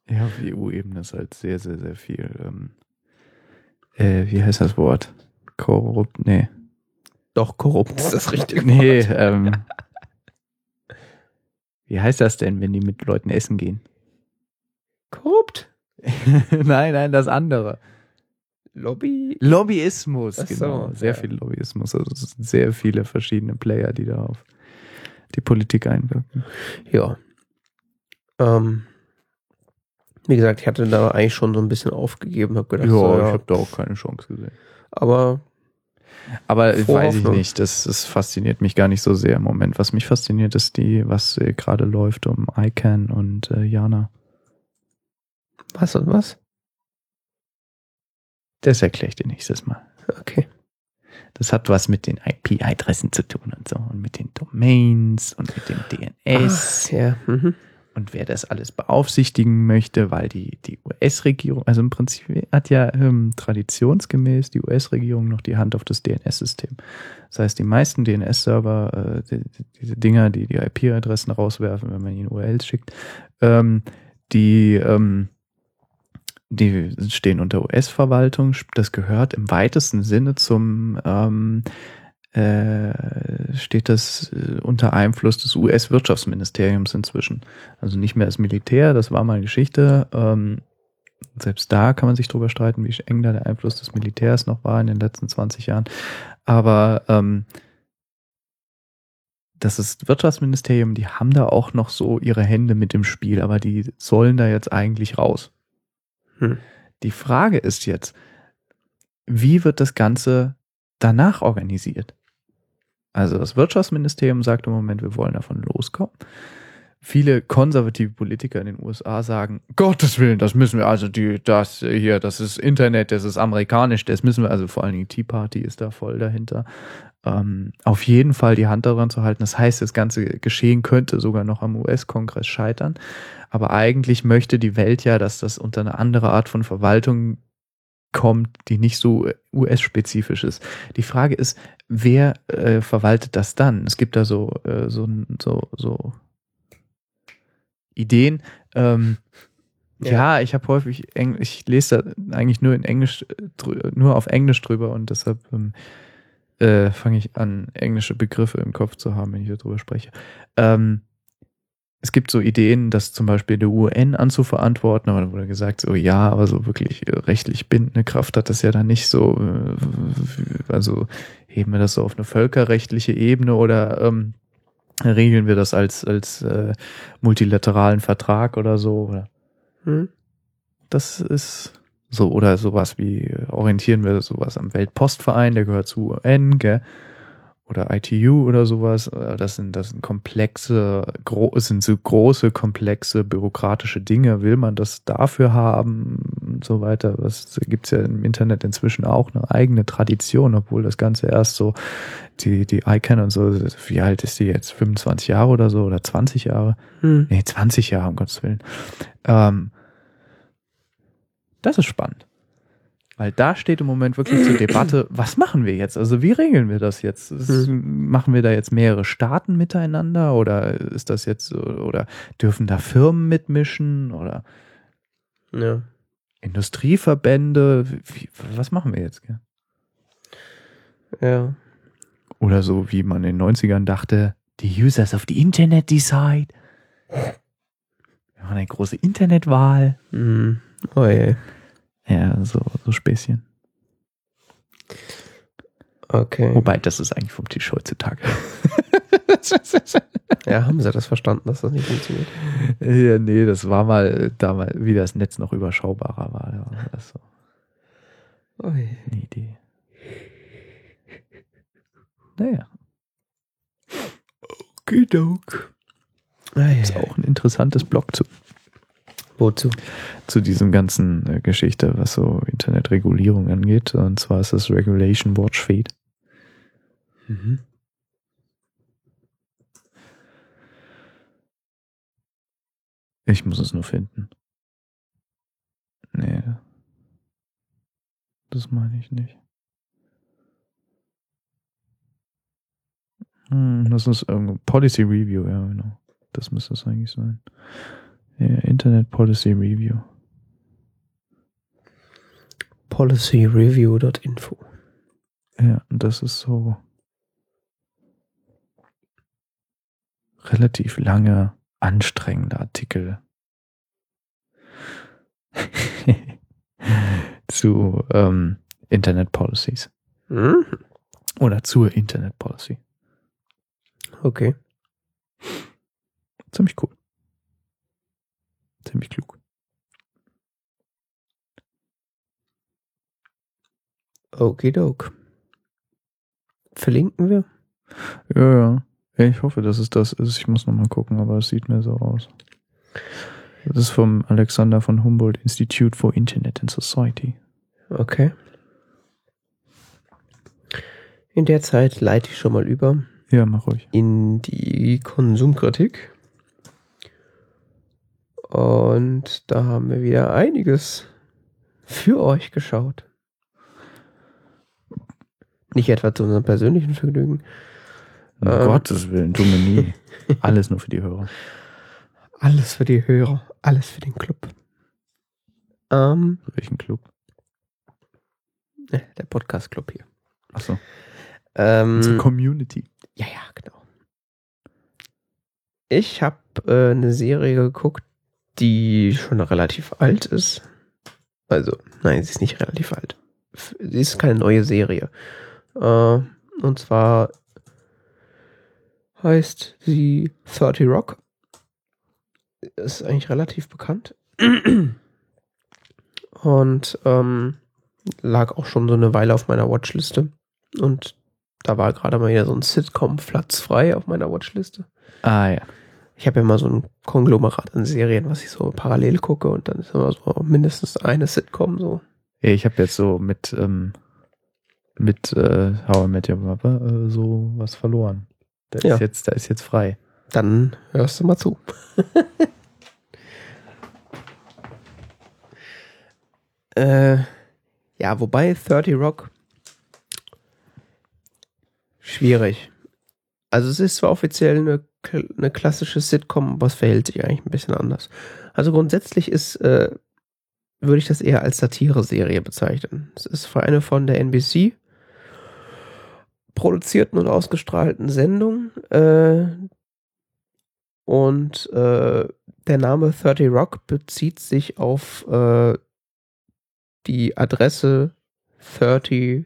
Ja, auf EU-Ebene ist halt sehr, sehr, sehr viel. Ähm, äh, wie heißt das Wort? Korrupt? Nee. Doch, korrupt ist das richtige Nee, ähm, wie heißt das denn, wenn die mit Leuten essen gehen? Korrupt? nein, nein, das andere. Lobby? Lobbyismus, Ach so, genau. Sehr ja. viel Lobbyismus. Also es sind sehr viele verschiedene Player, die da auf die Politik einwirken. Ja. Ähm, wie gesagt, ich hatte da eigentlich schon so ein bisschen aufgegeben, hab gedacht, so, ja, da auch keine Chance gesehen. aber Aber Frohe weiß ich nicht, das, das fasziniert mich gar nicht so sehr im Moment. Was mich fasziniert, ist die, was äh, gerade läuft um ICANN und äh, Jana. was und was? Das erkläre ich dir nächstes Mal. Okay. Das hat was mit den IP-Adressen zu tun und so und mit den Domains und mit dem DNS Ach, ja. Mhm. Und wer das alles beaufsichtigen möchte, weil die, die US-Regierung, also im Prinzip hat ja ähm, traditionsgemäß die US-Regierung noch die Hand auf das DNS-System. Das heißt, die meisten DNS-Server, äh, die, die, diese Dinger, die die IP-Adressen rauswerfen, wenn man ihnen URLs schickt, ähm, die, ähm, die stehen unter US-Verwaltung. Das gehört im weitesten Sinne zum ähm, äh, steht das äh, unter Einfluss des US-Wirtschaftsministeriums inzwischen. Also nicht mehr das Militär, das war mal Geschichte. Ähm, selbst da kann man sich drüber streiten, wie eng da der Einfluss des Militärs noch war in den letzten 20 Jahren. Aber ähm, das ist Wirtschaftsministerium, die haben da auch noch so ihre Hände mit im Spiel, aber die sollen da jetzt eigentlich raus. Hm. Die Frage ist jetzt, wie wird das Ganze danach organisiert? Also das Wirtschaftsministerium sagt im Moment, wir wollen davon loskommen. Viele konservative Politiker in den USA sagen, Gottes Willen, das müssen wir, also die, das hier, das ist Internet, das ist amerikanisch, das müssen wir, also vor allen Dingen Tea Party ist da voll dahinter. Ähm, auf jeden Fall die Hand daran zu halten. Das heißt, das ganze Geschehen könnte sogar noch am US-Kongress scheitern. Aber eigentlich möchte die Welt ja, dass das unter eine andere Art von Verwaltung kommt, die nicht so US-spezifisch ist. Die Frage ist, wer äh, verwaltet das dann? Es gibt da so, äh, so, so, so Ideen. Ähm, Ja. ja. ich habe häufig Eng ich lese da eigentlich nur in Englisch, äh, nur auf Englisch drüber und deshalb ähm, äh, fange ich an, englische Begriffe im Kopf zu haben, wenn ich darüber spreche. Ähm, es gibt so Ideen, das zum Beispiel der UN anzuverantworten, aber dann wurde gesagt, so ja, aber so wirklich äh, rechtlich bindende Kraft hat das ja dann nicht so. äh, Also heben wir das so auf eine völkerrechtliche Ebene oder ähm, regeln wir das als, als äh, multilateralen Vertrag oder so? Oder? Hm? Das ist so, oder sowas wie, äh, orientieren wir sowas am Weltpostverein, der gehört zu UN, gell? Oder ITU oder sowas. Äh, Das sind, das sind komplexe, gro sind so große, komplexe, bürokratische Dinge. Will man das dafür haben und so weiter? Das gibt's ja im Internet inzwischen auch eine eigene Tradition, obwohl das Ganze erst so, die, die ICANN und so, wie alt ist die jetzt? 25 Jahre oder so oder 20 Jahre? Hm. Nee, 20 Jahre, um Gottes Willen. Ähm, das ist spannend. Weil da steht im Moment wirklich zur Debatte, was machen wir jetzt? Also wie regeln wir das jetzt? Ist, Machen wir da jetzt mehrere Staaten miteinander oder ist das jetzt oder dürfen da Firmen mitmischen oder Ja. Industrieverbände? Wie, was machen wir jetzt? Ja. Oder so wie man in den 90ern dachte, die Users of the Internet decide. Wir machen eine große Internetwahl. Hm. Oh je. Ja, so, so Späßchen. Okay. Wobei, das ist eigentlich vom Tisch heutzutage. Ja, haben sie das verstanden, dass das nicht funktioniert? ja, nee, das war mal damals, wie das Netz noch überschaubarer war. War das so Oh je. eine Idee. Naja. Okidok. Ah, ja. Ist auch ein interessantes Blog zu, Wozu? zu diesem ganzen äh, Geschichte, was so Internetregulierung angeht. Und zwar ist das Regulation Watch Feed. Mhm. Ich muss es nur finden. Nee. Das meine ich nicht. Hm, das ist irgendwo Policy Review, ja, genau. Das müsste es eigentlich sein. Internet Policy Review. Policyreview.info. Ja, und das ist so relativ lange, anstrengender Artikel zu ähm, Internet Policies Mhm. oder zur Internet Policy. Okay. Ziemlich cool. Ziemlich klug. Okidok. Verlinken wir? Ja, ja. Ja, Ich hoffe, dass es das ist. Ich muss nochmal gucken, aber es sieht mir so aus. Das ist vom Alexander von Humboldt Institute for Internet and Society. Okay. In der Zeit leite ich schon mal über Ja, mach ruhig. in die Konsumkritik. Und da haben wir wieder einiges für euch geschaut. Nicht etwa zu unserem persönlichen Vergnügen. Um Ähm. Gottes Willen, du mir nie. Alles nur für die Hörer. Alles für die Hörer, alles für den Club. Ähm, Welchen Club? äh, der Podcast-Club hier. Achso. Ähm, Unsere Community. Ja, ja, genau. Ich habe äh, eine Serie geguckt, die schon relativ alt ist. Also, nein, sie ist nicht relativ alt. Sie ist keine neue Serie. Äh, und zwar heißt sie 30 Rock. Ist eigentlich relativ bekannt. Und ähm, lag auch schon so eine Weile auf meiner Watchliste. Und da war gerade mal wieder so ein Sitcom-Platz frei auf meiner Watchliste. Ah ja. Ich habe ja immer so ein Konglomerat an Serien, was ich so parallel gucke und dann ist immer so mindestens eine Sitcom so. Ja, Ich habe jetzt so mit, ähm, mit äh, How I Met Your Mother äh, so was verloren. Da Ja. ist jetzt, da ist jetzt frei. Dann hörst du mal zu. äh, ja, wobei 30 Rock schwierig. Also es ist zwar offiziell eine, eine klassische Sitcom, aber es verhält sich eigentlich ein bisschen anders. Also grundsätzlich ist, äh, würde ich das eher als Satire-Serie bezeichnen. Es ist eine von der NBC produzierten und ausgestrahlten Sendung, äh, Und äh, der Name 30 Rock bezieht sich auf äh, die Adresse 30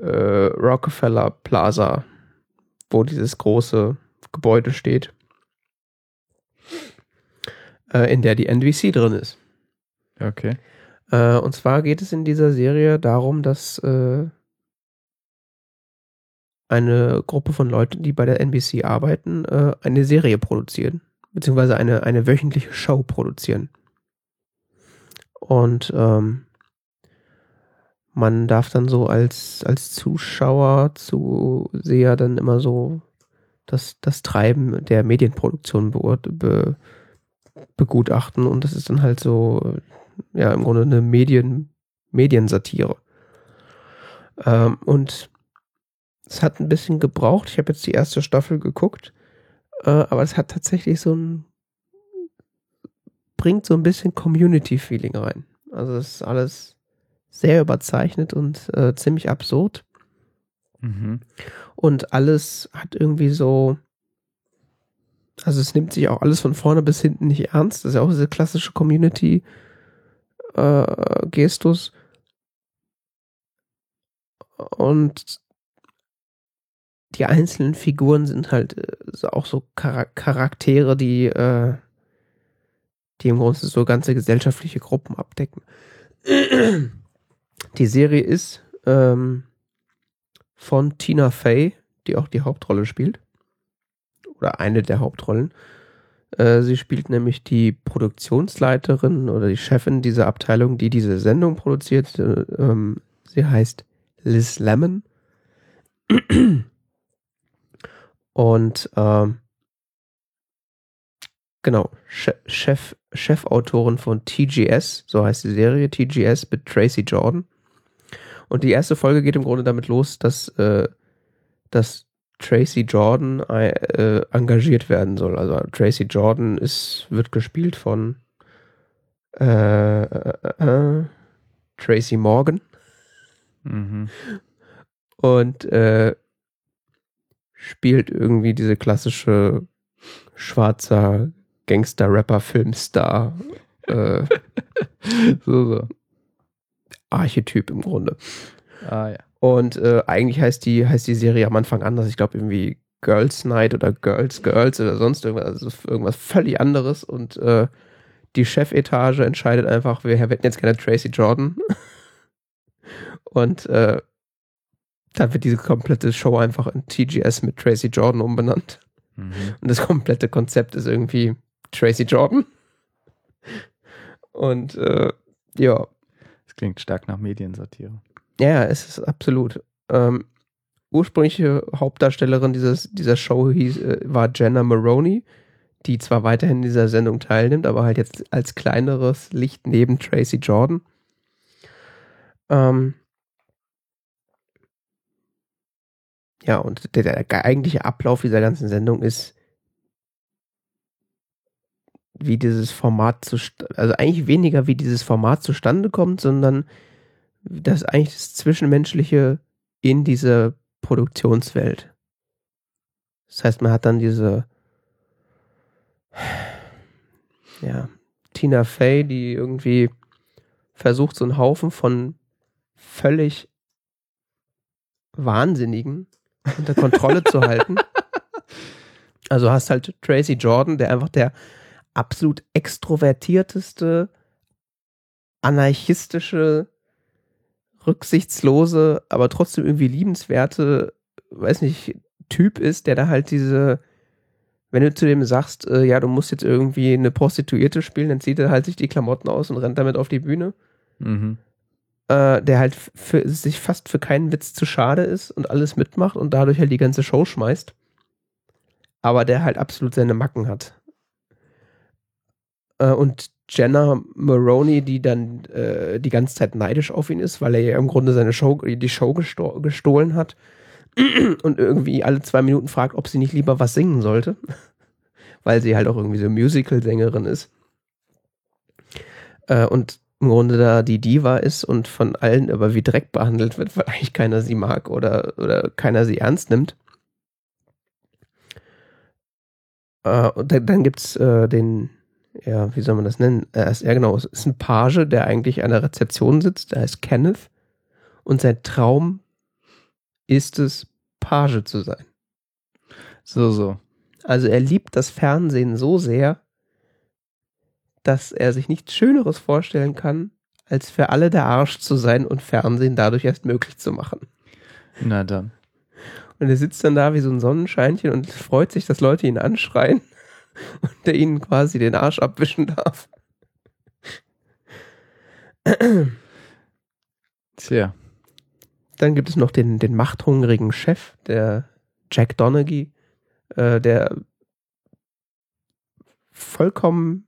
äh, Rockefeller Plaza, wo dieses große Gebäude steht, äh, in der die NBC drin ist. Okay. Äh, und zwar geht es in dieser Serie darum, dass äh, eine Gruppe von Leuten, die bei der NBC arbeiten, äh, eine Serie produzieren, beziehungsweise eine, eine wöchentliche Show produzieren. Und ähm, man darf dann so als, als Zuschauer, Zuseher dann immer so das, das Treiben der Medienproduktion be, begutachten und das ist dann halt so, ja, im Grunde eine Medien, Mediensatire. Ähm, und es hat ein bisschen gebraucht. Ich habe jetzt die erste Staffel geguckt, äh, aber es hat tatsächlich so ein bringt so ein bisschen Community-Feeling rein. Also es ist alles sehr überzeichnet und äh, ziemlich absurd. Mhm. Und alles hat irgendwie so, also es nimmt sich auch alles von vorne bis hinten nicht ernst. Das ist ja auch diese klassische Community-Gestus. Äh, und die einzelnen Figuren sind halt äh, auch so Char Charaktere, die, äh, die im Grunde so ganze gesellschaftliche Gruppen abdecken. Die Serie ist ähm, von Tina Fey, die auch die Hauptrolle spielt. Oder eine der Hauptrollen. Äh, sie spielt nämlich die Produktionsleiterin oder die Chefin dieser Abteilung, die diese Sendung produziert. Äh, ähm, sie heißt Liz Lemon. Und ähm, genau, Chef, Chefautorin von TGS, so heißt die Serie, TGS mit Tracy Jordan. Und die erste Folge geht im Grunde damit los, dass, äh, dass Tracy Jordan äh, engagiert werden soll. Also Tracy Jordan ist, wird gespielt von äh, äh, äh Tracy Morgan. Mhm. Und äh, spielt irgendwie diese klassische schwarzer Gangster-Rapper-Filmstar. Äh, so, so. Archetyp im Grunde. Ah ja. Und äh, eigentlich heißt die, heißt die Serie am Anfang anders. Ich glaube irgendwie Girls Night oder Girls Girls oder sonst irgendwas. Also irgendwas völlig anderes. Und äh, die Chefetage entscheidet einfach, wir hätten jetzt gerne Tracy Jordan. Und äh, da wird diese komplette Show einfach in TGS mit Tracy Jordan umbenannt. Mhm. Und das komplette Konzept ist irgendwie Tracy Jordan. Und äh, ja. Das klingt stark nach Mediensatire. Ja, es ist absolut. Ähm, ursprüngliche Hauptdarstellerin dieses, dieser Show hieß, äh, war Jenna Maroney, die zwar weiterhin in dieser Sendung teilnimmt, aber halt jetzt als kleineres Licht neben Tracy Jordan. Ähm, Ja, und der, der eigentliche Ablauf dieser ganzen Sendung ist, wie dieses Format zu, also eigentlich weniger wie dieses Format zustande kommt, sondern das eigentlich das Zwischenmenschliche in dieser Produktionswelt. Das heißt, man hat dann diese, ja, Tina Fey, die irgendwie versucht, so einen Haufen von völlig Wahnsinnigen unter Kontrolle zu halten. Also hast halt Tracy Jordan, der einfach der absolut extrovertierteste, anarchistische, rücksichtslose, aber trotzdem irgendwie liebenswerte, weiß nicht, Typ ist, der da halt diese, wenn du zu dem sagst, äh, ja, du musst jetzt irgendwie eine Prostituierte spielen, dann zieht er halt sich die Klamotten aus und rennt damit auf die Bühne. Mhm äh, der halt für, sich fast für keinen Witz zu schade ist und alles mitmacht und dadurch halt die ganze Show schmeißt. Aber der halt absolut seine Macken hat. Äh, und Jenna Maroney, die dann äh, die ganze Zeit neidisch auf ihn ist, weil er ja im Grunde seine Show, die Show gesto gestohlen hat und irgendwie alle zwei Minuten fragt, ob sie nicht lieber was singen sollte, weil sie halt auch irgendwie so Musical-Sängerin ist. Äh, und im Grunde da die Diva ist und von allen aber wie Dreck behandelt wird, weil eigentlich keiner sie mag oder, oder keiner sie ernst nimmt. Äh, und dann, dann gibt es äh, den, ja, wie soll man das nennen? Er ist, ja, genau, es ist ein Page, der eigentlich an der Rezeption sitzt. Der heißt Kenneth. Und sein Traum ist es, Page zu sein. So, so. Also er liebt das Fernsehen so sehr, dass er sich nichts Schöneres vorstellen kann, als für alle der Arsch zu sein und Fernsehen dadurch erst möglich zu machen. Na dann. Und er sitzt dann da wie so ein Sonnenscheinchen und freut sich, dass Leute ihn anschreien und der ihnen quasi den Arsch abwischen darf. Tja. Dann gibt es noch den, den machthungrigen Chef, der Jack Donaghy, äh, der vollkommen,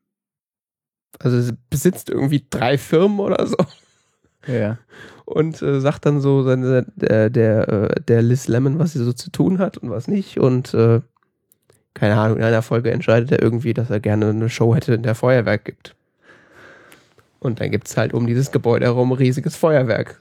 also besitzt irgendwie drei Firmen oder so Ja. und äh, sagt dann so seine, der, der, äh, der Liz Lemon, was sie so zu tun hat und was nicht. Und äh, keine Ahnung, in einer Folge entscheidet er irgendwie, dass er gerne eine Show hätte, in der Feuerwerk gibt. Und dann gibt es halt um dieses Gebäude herum ein riesiges Feuerwerk.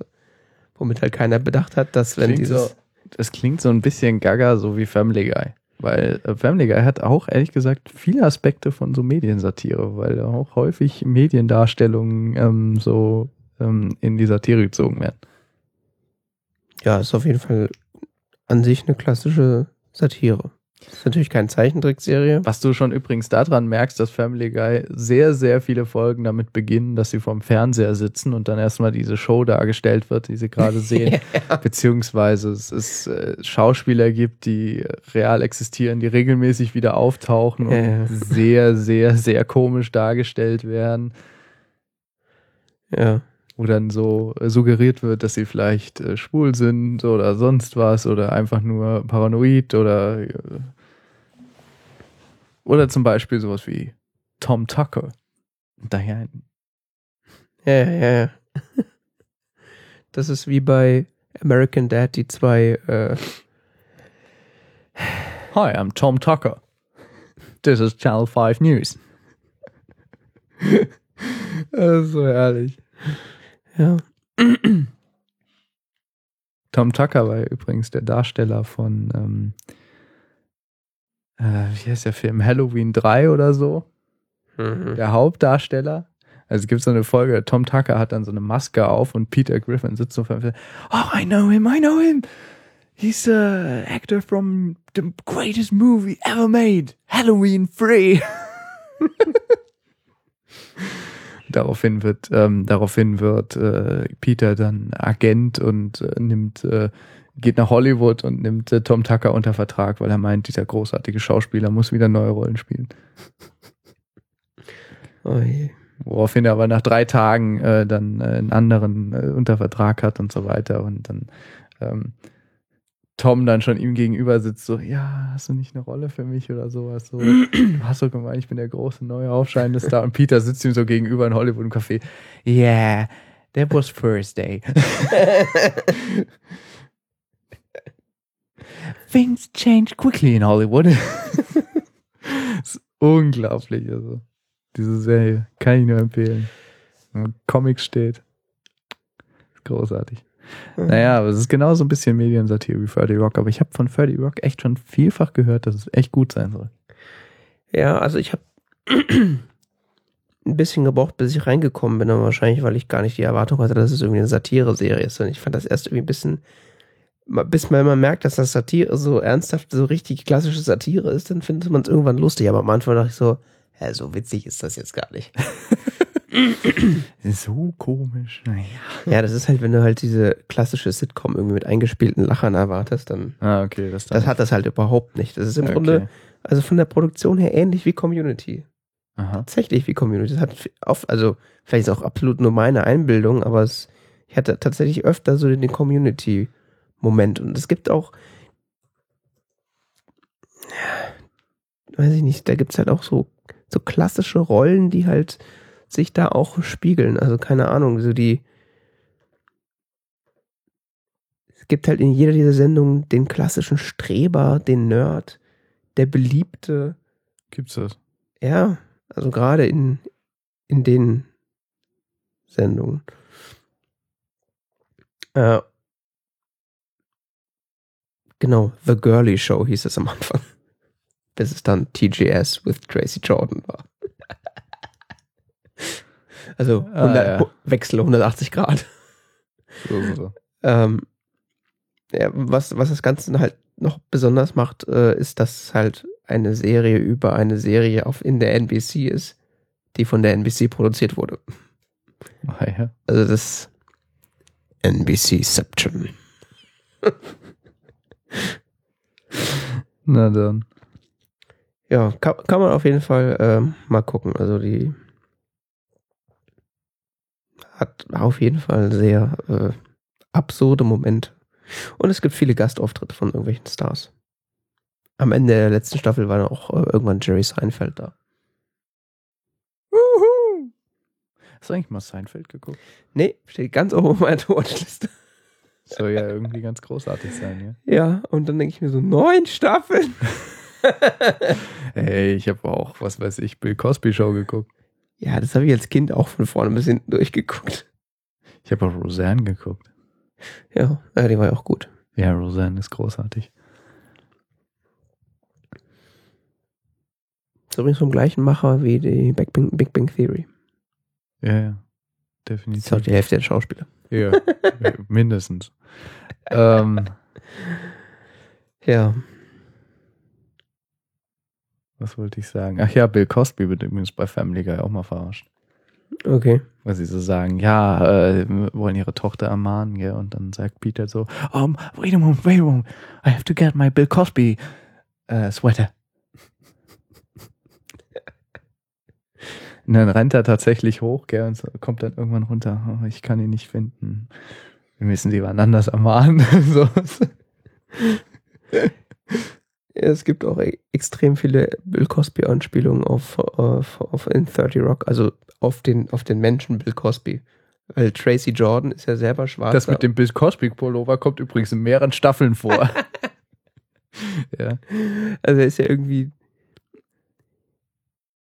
Womit halt keiner bedacht hat, dass wenn Klingt dieses. so, das klingt so ein bisschen gaga, so wie Family Guy. Weil äh, Family Guy hat auch, ehrlich gesagt, viele Aspekte von so Mediensatire, weil auch häufig Mediendarstellungen ähm, so ähm, in die Satire gezogen werden. Ja, ist auf jeden Fall an sich eine klassische Satire. Ist natürlich keine Zeichentrickserie. Was du schon übrigens daran merkst, dass Family Guy sehr, sehr viele Folgen damit beginnen, dass sie vorm Fernseher sitzen und dann erstmal diese Show dargestellt wird, die sie gerade sehen. Beziehungsweise es, es äh, Schauspieler gibt, die real existieren, die regelmäßig wieder auftauchen und Ja, ja. sehr, sehr, sehr komisch dargestellt werden. Ja. Wo dann so äh, suggeriert wird, dass sie vielleicht äh, schwul sind oder sonst was oder einfach nur paranoid oder äh, oder zum Beispiel sowas wie Tom Tucker. Daher Ja, ja, ja, ja. Das ist wie bei American Dad, die zwei, äh, Hi, I'm Tom Tucker. This is Channel 5 News. das ist so herrlich. Ja. Tom Tucker war übrigens der Darsteller von, ähm, äh, wie heißt der Film? Halloween 3 oder so. Mhm. Der Hauptdarsteller. Also es gibt so eine Folge, Tom Tucker hat dann so eine Maske auf und Peter Griffin sitzt so vor ihm. Oh, I know him, I know him. He's a actor from the greatest movie ever made, Halloween 3. daraufhin wird, ähm, daraufhin wird äh, Peter dann Agent und äh, nimmt, äh, geht nach Hollywood und nimmt äh, Tom Tucker unter Vertrag, weil er meint, dieser großartige Schauspieler muss wieder neue Rollen spielen. Oh je. Woraufhin er aber nach drei Tagen äh, dann äh, einen anderen äh, unter Vertrag hat und so weiter und dann ähm, Tom dann schon ihm gegenüber sitzt, so, ja, hast du nicht eine Rolle für mich oder sowas? So, du hast doch gemeint, ich bin der große neue aufscheinende Star. Und Peter sitzt ihm so gegenüber in Hollywood im Café. Yeah, that was Thursday. Things change quickly in Hollywood. ist unglaublich, also. Diese Serie kann ich nur empfehlen. Wenn im Comic steht. Ist großartig. Naja, aber es ist genauso ein bisschen Mediensatire wie 30 Rock, aber ich habe von 30 Rock echt schon vielfach gehört, dass es echt gut sein soll. Ja, also ich habe ein bisschen gebraucht, bis ich reingekommen bin, aber wahrscheinlich, weil ich gar nicht die Erwartung hatte, dass es irgendwie eine Satire-Serie ist. Und ich fand das erst irgendwie ein bisschen, bis man immer merkt, dass das Satire so ernsthaft, so richtig klassische Satire ist, dann findet man es irgendwann lustig. Aber am Anfang dachte ich so, ja, so witzig ist das jetzt gar nicht. So komisch. Naja. Ja, das ist halt, wenn du halt diese klassische Sitcom irgendwie mit eingespielten Lachern erwartest, dann Ah, okay. Das, das hat das halt überhaupt nicht. Das ist im okay. Grunde, also von der Produktion her ähnlich wie Community. Aha. Tatsächlich wie Community. Das hat oft, also vielleicht ist auch absolut nur meine Einbildung, aber es, ich hatte tatsächlich öfter so den Community-Moment. Und es gibt auch, weiß ich nicht, da gibt es halt auch so, so klassische Rollen, die halt sich da auch spiegeln. Also keine Ahnung, so die. Es gibt halt in jeder dieser Sendungen den klassischen Streber, den Nerd, der Beliebte. Gibt's das? Ja, also gerade in, in den Sendungen. Äh, genau, The Girly Show hieß es am Anfang. bis es dann TGS with Tracy Jordan war. Also Ah, 100, ja. Wechsel 180 Grad. So. Ähm, ja, was, was das Ganze halt noch besonders macht, äh, ist, dass es halt eine Serie über eine Serie auf in der NBC ist, die von der NBC produziert wurde. Ah, ja. Also das NBCception. Na dann. Ja, kann, kann man auf jeden Fall ähm, mal gucken. Also die hat auf jeden Fall sehr äh, absurde Momente. Und es gibt viele Gastauftritte von irgendwelchen Stars. Am Ende der letzten Staffel war dann auch äh, irgendwann Jerry Seinfeld da. Wuhu. Hast du eigentlich mal Seinfeld geguckt? Nee, steht ganz oben auf meiner Watchliste. Soll ja irgendwie ganz großartig sein, Ja, und dann denke ich mir so, neun Staffeln. ja. Ey, ich habe auch, was weiß ich, Bill Cosby Show geguckt. Ja, das habe ich als Kind auch von vorne bis hinten durchgeguckt. Ich habe auch Roseanne geguckt. Ja, ja, die war ja auch gut. Ja, Roseanne ist großartig. Ist übrigens vom gleichen Macher wie die Big Bang, Big Bang Theory. Ja, ja. Das Definitiv. ist auch die Hälfte der Schauspieler. Ja, mindestens. ähm, Ja. Was wollte ich sagen? Ach ja, Bill Cosby wird übrigens bei Family Guy auch mal verarscht. Okay. Weil sie so sagen, ja, äh, wollen ihre Tochter ermahnen, gell? Und dann sagt Peter so, um, wait a moment, wait a moment, I have to get my Bill Cosby äh, sweater. Und dann rennt er tatsächlich hoch, gell, und so, kommt dann irgendwann runter. Oh, ich kann ihn nicht finden. Wir müssen sie wann anders ermahnen. so. Es gibt auch e extrem viele Bill Cosby-Anspielungen auf, auf, auf in 30 Rock, also auf den, auf den Menschen Bill Cosby. Weil Tracy Jordan ist ja selber schwarz. Das mit dem Bill Cosby Pullover kommt übrigens in mehreren Staffeln vor. ja. Also er ist ja irgendwie.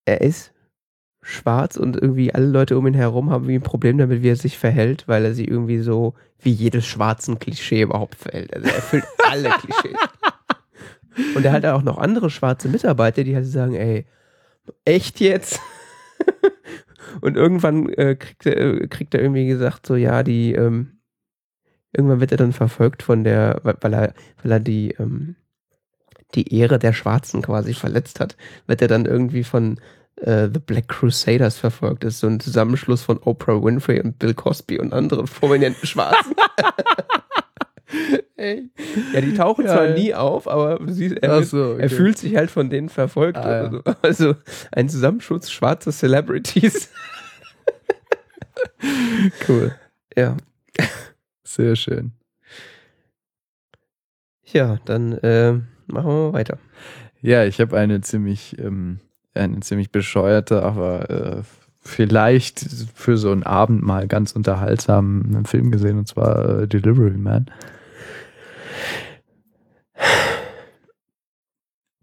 Er ist schwarz und irgendwie alle Leute um ihn herum haben wie ein Problem damit, wie er sich verhält, weil er sich irgendwie so wie jedes schwarzen Klischee überhaupt verhält. Also er erfüllt alle Klischees. Und er hat auch noch andere schwarze Mitarbeiter, die halt sagen, ey, echt jetzt? und irgendwann äh, kriegt, er, äh, kriegt er irgendwie gesagt, so ja, die, ähm, irgendwann wird er dann verfolgt von der, weil er, weil er die, ähm, die Ehre der Schwarzen quasi verletzt hat, wird er dann irgendwie von äh, The Black Crusaders verfolgt. Das ist so ein Zusammenschluss von Oprah Winfrey und Bill Cosby und anderen prominenten Schwarzen. Ey. Ja, die tauchen Ja, zwar ja. nie auf, aber siehst, er, so, okay. er fühlt sich halt von denen verfolgt. Ah, so. Also ein Zusammenschluss schwarzer Celebrities. Cool. Ja. Sehr schön. Ja, dann äh, machen wir mal weiter. Ja, ich habe eine ziemlich, ähm, eine ziemlich bescheuerte, aber äh, vielleicht für so einen Abend mal ganz unterhaltsamen Film gesehen, und zwar äh, Delivery Man.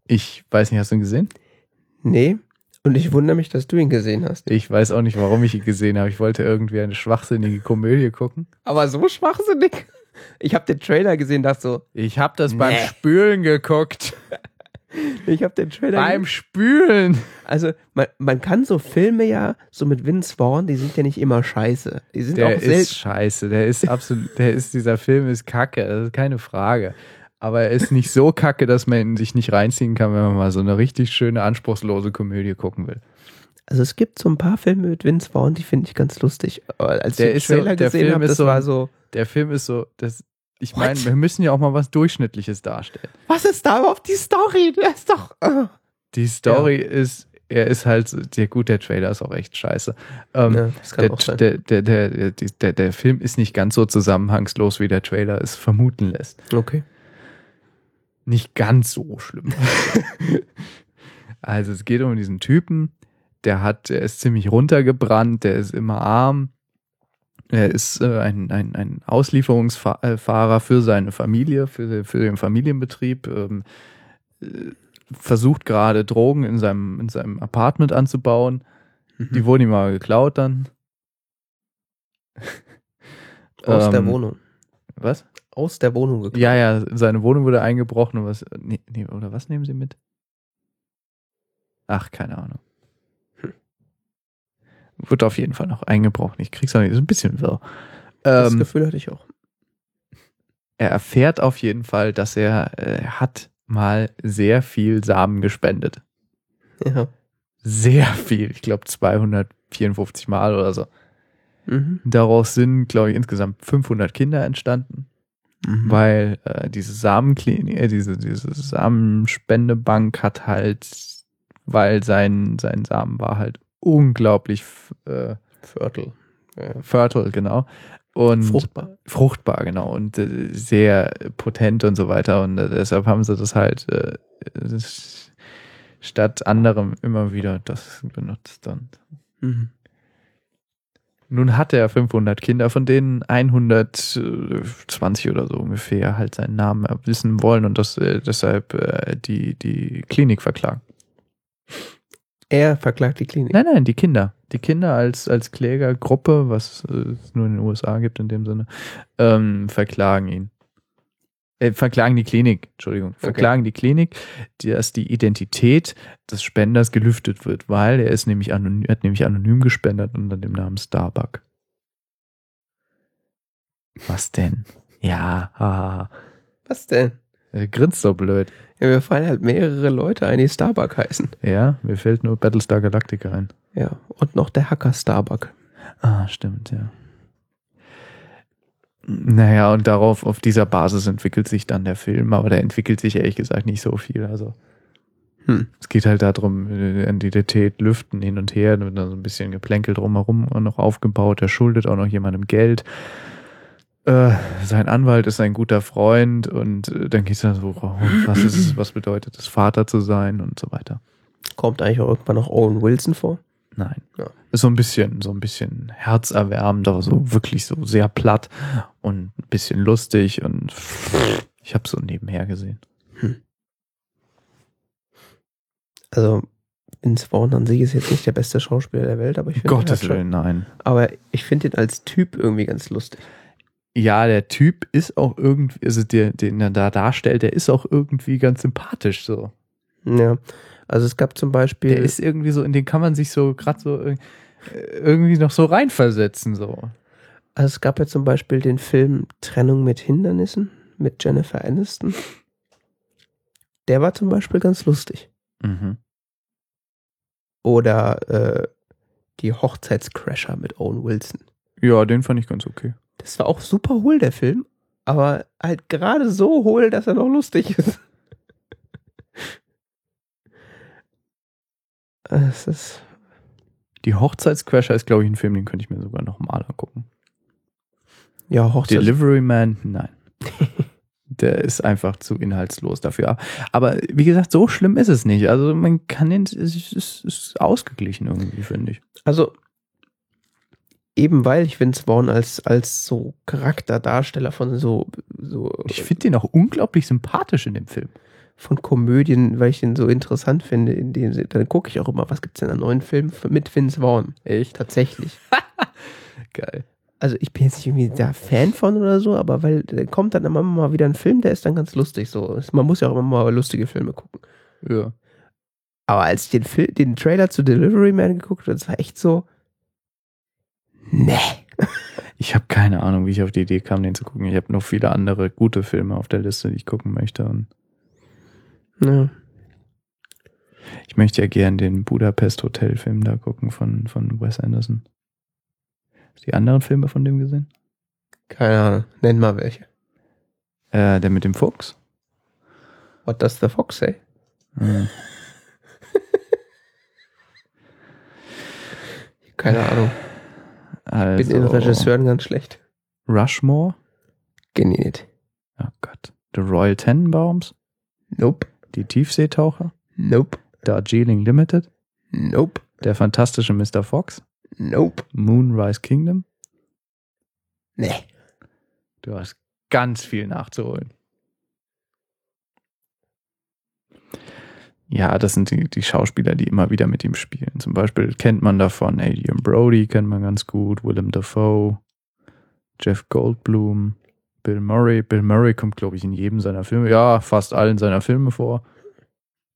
Ich weiß nicht, hast du ihn gesehen? Nee. Und ich wundere mich, dass du ihn gesehen hast. Ich weiß auch nicht, warum ich ihn gesehen habe. Ich wollte irgendwie eine schwachsinnige Komödie gucken. Aber so schwachsinnig. Ich habe den Trailer gesehen, dachte so, Ich habe das beim Nee. Spülen geguckt. ich habe den Trailer beim Spülen. Also man, man kann so Filme ja, so mit Vince Vaughn, die sind ja nicht immer scheiße. Die sind Der auch ist scheiße. Der ist absolut, der ist, dieser Film ist kacke. Das ist keine Frage. Aber er ist nicht so kacke, dass man ihn sich nicht reinziehen kann, wenn man mal so eine richtig schöne, anspruchslose Komödie gucken will. Also es gibt so ein paar Filme mit Vince Vaughn, die finde ich ganz lustig. Aber als Der ich den ist so- Trailer der gesehen Film habe, ist das so- war so, Der Film ist so, das, ich meine, wir müssen ja auch mal was Durchschnittliches darstellen. was ist da überhaupt die Story? Der ist doch... ah. Die Story ist, er ist halt, der gut, der Trailer ist auch echt scheiße. Ähm, Ja, das kann der, auch sein. der, der, der, der, der, der Film ist nicht ganz so zusammenhangslos, wie der Trailer es vermuten lässt. Okay. Nicht ganz so schlimm. also es geht um diesen Typen, der hat, der ist ziemlich runtergebrannt, der ist immer arm. Er ist äh, ein, ein, ein Auslieferungsfahrer für seine Familie, für, für den Familienbetrieb. Ähm, äh, versucht gerade Drogen in seinem, in seinem Apartment anzubauen. Die wurden ihm aber geklaut dann. Aus der Ähm, Wohnung. Was? Aus der Wohnung geklaut. Ja, ja, seine Wohnung wurde eingebrochen und was. Nee, nee, oder was nehmen sie mit? Ach, keine Ahnung. Wird auf jeden Fall noch eingebrochen. Ich krieg's auch nicht. Ist ein bisschen wirr. Das Ähm, Gefühl hatte ich auch. er erfährt auf jeden Fall, dass er äh, hat mal sehr viel Samen gespendet. Ja. Sehr viel. Ich glaube 254 Mal oder so. Mhm. Daraus sind, glaube ich, insgesamt 500 Kinder entstanden, Mhm. weil äh, diese Samenklinik, äh, diese, diese Samenspendebank hat halt, weil sein, sein Samen war halt unglaublich äh, Viertel. Ja. fertile, genau. Und Fruchtbar. fruchtbar, genau, und äh, sehr potent und so weiter. Und äh, deshalb haben sie das halt äh, das, statt anderem immer wieder das benutzt. Und Mhm. nun hat er 500 Kinder, von denen 120 oder so ungefähr halt seinen Namen wissen wollen und das äh, deshalb äh, die, die Klinik verklagen. Er verklagt die Klinik. Nein, nein, die Kinder. Die Kinder als, als Klägergruppe, was äh, es nur in den USA gibt in dem Sinne, ähm, verklagen ihn. Äh, verklagen die Klinik, Entschuldigung, verklagen die Klinik, dass die Identität des Spenders gelüftet wird, weil er ist nämlich anonym, hat nämlich anonym gespendet unter dem Namen Starbuck. Was denn? Ja, haha. Was denn? Er grinst so blöd. Ja, mir fallen halt mehrere Leute ein, die Starbuck heißen. Ja, mir fällt nur Battlestar Galactica ein. Ja. Und noch der Hacker Starbuck. Ah, stimmt, ja. Naja, und darauf, auf dieser Basis entwickelt sich dann der Film, aber der entwickelt sich ehrlich gesagt nicht so viel. Also Hm. es geht halt darum, äh, Identität lüften hin und her, dann wird dann so ein bisschen Geplänkel drumherum noch aufgebaut, er schuldet auch noch jemandem Geld. Äh, sein Anwalt ist ein guter Freund und äh, dann geht es dann so, was ist es, was bedeutet es, Vater zu sein und so weiter. Kommt eigentlich auch irgendwann noch Owen Wilson vor? Nein. Ja. Ist so ein bisschen, so ein bisschen herzerwärmend, aber so wirklich so sehr platt und ein bisschen lustig und ich habe so nebenher gesehen. Also, Vince Vaughn an sich ist jetzt nicht der beste Schauspieler der Welt, aber ich finde Gottes halt Willen, nein. Aber ich finde ihn als Typ irgendwie ganz lustig. Ja, der Typ ist auch irgendwie, also der, den er da darstellt, der ist auch irgendwie ganz sympathisch so. Ja. Also es gab zum Beispiel. Der ist irgendwie so, in den kann man sich so gerade so äh, irgendwie noch so reinversetzen so. Also es gab ja zum Beispiel den Film Trennung mit Hindernissen mit Jennifer Aniston. Der war zum Beispiel ganz lustig. Mhm. Oder äh, die Hochzeitscrasher mit Owen Wilson. Ja, den fand ich ganz okay. Das war auch super hohl, der Film. Aber halt gerade so hohl, dass er noch lustig ist. Es ist. Die Hochzeitscrasher ist, glaube ich, ein Film, den könnte ich mir sogar noch mal angucken. Ja, Hochzeits Delivery Man, nein. Der ist einfach zu inhaltslos dafür. Aber wie gesagt, so schlimm ist es nicht. Also man kann den, es ist ausgeglichen irgendwie, finde ich. Also, eben weil ich Vince Vaughn als, als so Charakterdarsteller von so, so Ich finde den auch unglaublich sympathisch in dem Film. von Komödien, weil ich ihn so interessant finde, in dem dann gucke ich auch immer, was gibt's denn an neuen Filmen mit Vince Vaughn? Echt? Tatsächlich. Geil. Also ich bin jetzt nicht irgendwie da Fan von oder so, aber weil da kommt dann immer mal wieder ein Film, der ist dann ganz lustig. So, man muss ja auch immer mal lustige Filme gucken. Ja. Aber als ich den, Fil den Trailer zu Delivery Man geguckt habe, das war echt so. Nee. Ich habe keine Ahnung, wie ich auf die Idee kam, den zu gucken. Ich habe noch viele andere gute Filme auf der Liste, die ich gucken möchte. Und Ja. ich möchte ja gern den Budapest Hotel Film da gucken von, von Wes Anderson. Hast du die anderen Filme von dem gesehen? Keine Ahnung. Nenn mal welche. Äh, der mit dem Fuchs? What does the fox say? Hm. Keine Ahnung. Also, Bin in Regisseuren ganz schlecht. Rushmore? Nicht. Oh Gott. The Royal Tenenbaums? Nope. Die Tiefseetaucher? Nope. Darjeeling Limited? Nope. Der fantastische Mr. Fox? Nope. Moonrise Kingdom? Nee. Du hast ganz viel nachzuholen. Ja, das sind die, die Schauspieler, die immer wieder mit ihm spielen. Zum Beispiel kennt man davon Adrian Brody, kennt man ganz gut, Willem Dafoe, Jeff Goldblum, Bill Murray. Bill Murray kommt, glaube ich, in jedem seiner Filme, ja, fast allen seiner Filme vor.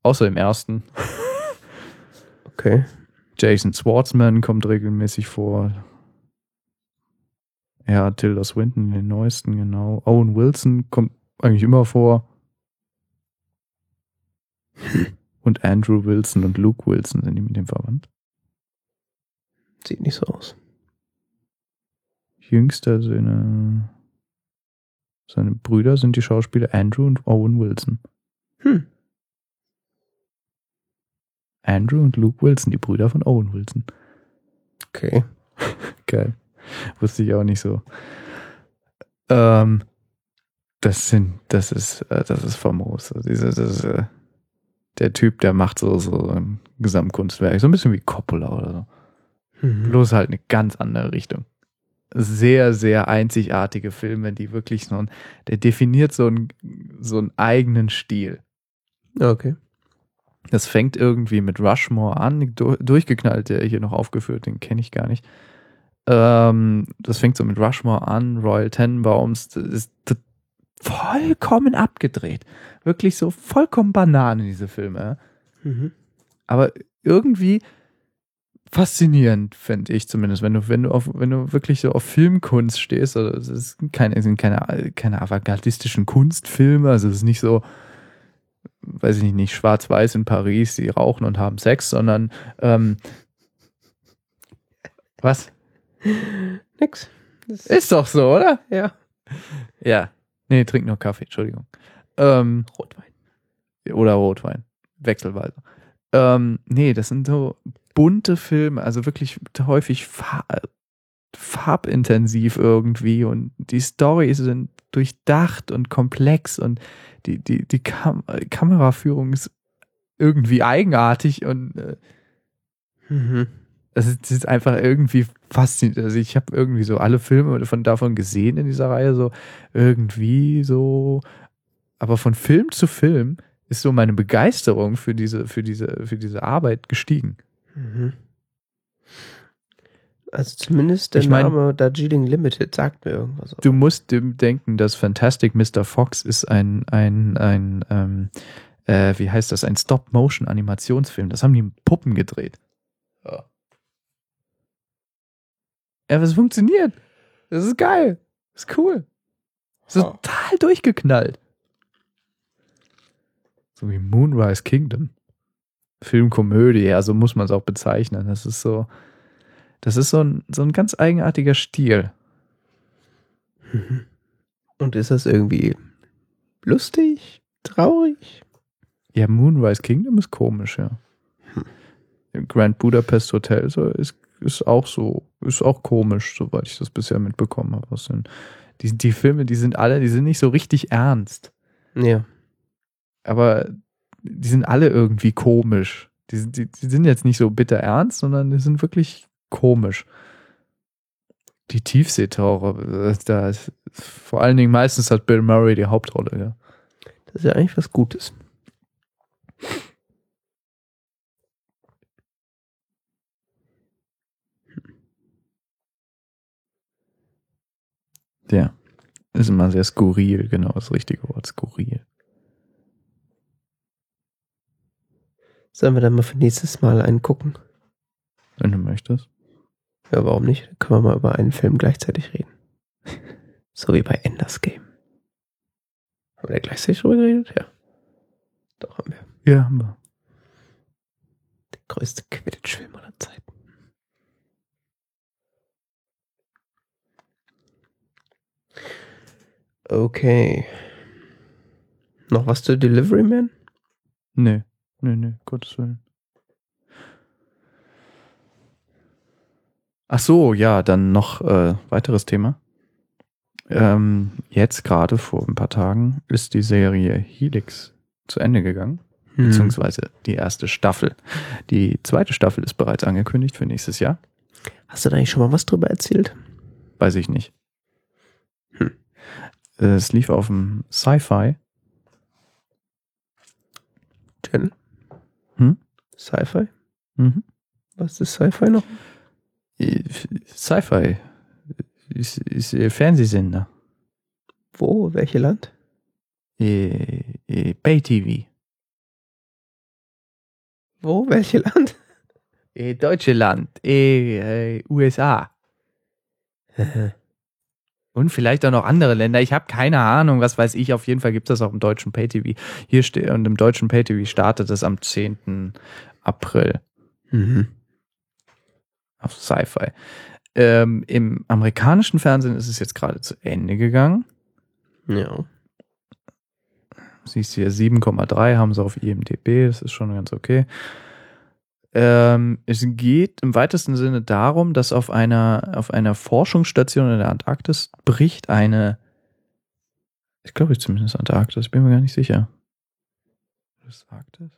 Außer im ersten. Okay. Jason Schwartzman kommt regelmäßig vor. Ja, Tilda Swinton in den neuesten, genau. Owen Wilson kommt eigentlich immer vor. Und Andrew Wilson und Luke Wilson sind die mit dem verwandt. Sieht nicht so aus. Jüngster Söhne. Seine Brüder sind die Schauspieler Andrew und Owen Wilson. Hm. Andrew und Luke Wilson, die Brüder von Owen Wilson. Okay. Geil. Wusste ich auch nicht so. Ähm, das sind, das ist, äh, das ist famos. Also Diese, das ist, äh, der Typ, der macht so, so ein Gesamtkunstwerk. So ein bisschen wie Coppola oder so. Mhm. Bloß halt eine ganz andere Richtung. Sehr, sehr einzigartige Filme, die wirklich so ein, der definiert so einen, so einen eigenen Stil. Okay. Das fängt irgendwie mit Rushmore an, du- durchgeknallt, der hier noch aufgeführt, den kenne ich gar nicht. Ähm, das fängt so mit Rushmore an, Royal Tenenbaums, das ist vollkommen abgedreht. Wirklich so vollkommen Bananen, diese Filme. Mhm. Aber irgendwie faszinierend, finde ich zumindest, wenn du, wenn du auf, wenn du wirklich so auf Filmkunst stehst, also es ist keine, es sind keine, keine avantgardistischen Kunstfilme, also es ist nicht so, weiß ich nicht, nicht schwarz-weiß in Paris, die rauchen und haben Sex, sondern ähm, was? Nix. Das Ist doch so, oder? ja. Ja. Nee, trink nur Kaffee, Entschuldigung. Ähm, Rotwein. oder Rotwein. Wechselweise. Ähm, nee, das sind so bunte Filme, also wirklich häufig fa farbintensiv irgendwie und die Storys sind durchdacht und komplex und die, die, die Kam Kameraführung ist irgendwie eigenartig und äh, Mhm. Es ist, es ist einfach irgendwie faszinierend. Also ich habe irgendwie so alle Filme von davon gesehen in dieser Reihe, so irgendwie so, aber von Film zu Film ist so meine Begeisterung für diese, für diese, für diese Arbeit gestiegen. Mhm. Also zumindest der Ich mein- Name Darjeeling Limited sagt mir irgendwas. Du musst denken, dass Fantastic Mr. Fox ist ein, ein, ein, ähm, äh, wie heißt das, ein Stop-Motion-Animationsfilm. Das haben die Puppen gedreht. Ja. Ja, aber es funktioniert. Das ist geil. Das ist cool. Das ist total durchgeknallt. So wie Moonrise Kingdom. Filmkomödie, ja, so muss man es auch bezeichnen. Das ist so, das ist so ein, so ein ganz eigenartiger Stil. Und ist das irgendwie lustig, traurig? Ja, Moonrise Kingdom ist komisch, ja. Grand Budapest Hotel so ist, ist auch so, ist auch komisch, soweit ich das bisher mitbekommen habe. Was sind, die, die Filme, die sind alle, die sind nicht so richtig ernst, Ja. aber die sind alle irgendwie komisch. Die, sind- die, die sind jetzt nicht so bitter ernst, sondern die sind wirklich komisch. Die Tiefseetaucher, äh, da ist, vor allen Dingen meistens hat Bill Murray die Hauptrolle, ja. Das ist ja eigentlich was Gutes. Ja. Ist immer sehr skurril, genau das richtige Wort, skurril. Sollen wir dann mal für nächstes Mal einen gucken? Wenn du möchtest. Ja, warum nicht? Dann können wir mal über einen Film gleichzeitig reden. So wie bei Enders Game. Haben wir da gleichzeitig drüber geredet? Ja. Doch, haben wir. Ja, haben wir. Der größte Quidditch-Film aller Zeiten. Okay. Noch was zu Delivery Man? Nee, nee, nee, Gottes Willen. Ach so, ja, dann noch äh, weiteres Thema. Ähm, jetzt gerade vor ein paar Tagen ist die Serie Helix zu Ende gegangen, Hm. beziehungsweise die erste Staffel. Die zweite Staffel ist bereits angekündigt für nächstes Jahr. Hast du da eigentlich schon mal was drüber erzählt? Weiß ich nicht. Äh, Es lief auf dem Sci-Fi. Channel? Hm? Sci-Fi? Mhm. Was ist Sci-Fi noch? Äh, Sci-Fi ist, ist Fernsehsender. Wo? Welche Land? Äh, äh, Bay TV. Wo? Welche Land? Deutschland, äh, äh, USA. Und vielleicht auch noch andere Länder. Ich habe keine Ahnung, was weiß ich. Auf jeden Fall gibt es das auch im deutschen Pay-TV. Hier steht, und im deutschen Pay-TV startet es am 10. April. Mhm. Auf Sci-Fi. Ähm, Im amerikanischen Fernsehen ist es jetzt gerade zu Ende gegangen. Ja. Siehst du hier 7,3 haben sie auf IMDb, das ist schon ganz okay. Ähm, es geht im weitesten Sinne darum, dass auf einer, auf einer Forschungsstation in der Antarktis bricht eine, ich glaube zumindest Antarktis, bin mir gar nicht sicher. Was sagt es?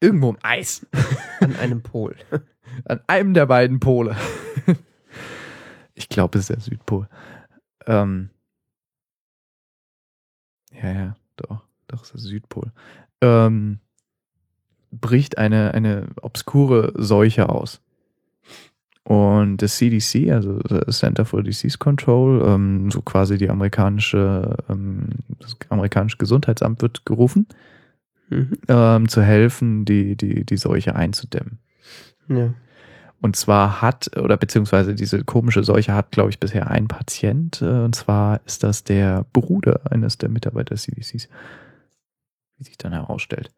Irgendwo im Eis. An einem Pol. An einem der beiden Pole. ich glaube, es ist der Südpol. Ähm, ja, ja, doch, doch, es ist der Südpol. Ähm, bricht eine, eine obskure Seuche aus. Und das CDC, also das Center for Disease Control, ähm, so quasi die amerikanische, ähm, das amerikanische Gesundheitsamt wird gerufen, Mhm. ähm, zu helfen, die, die, die Seuche einzudämmen. Ja. Und zwar hat, oder beziehungsweise diese komische Seuche hat, glaube ich, bisher ein Patient. äh, Und zwar ist das der Bruder eines der Mitarbeiter des CDCs. Wie sich dann herausstellt.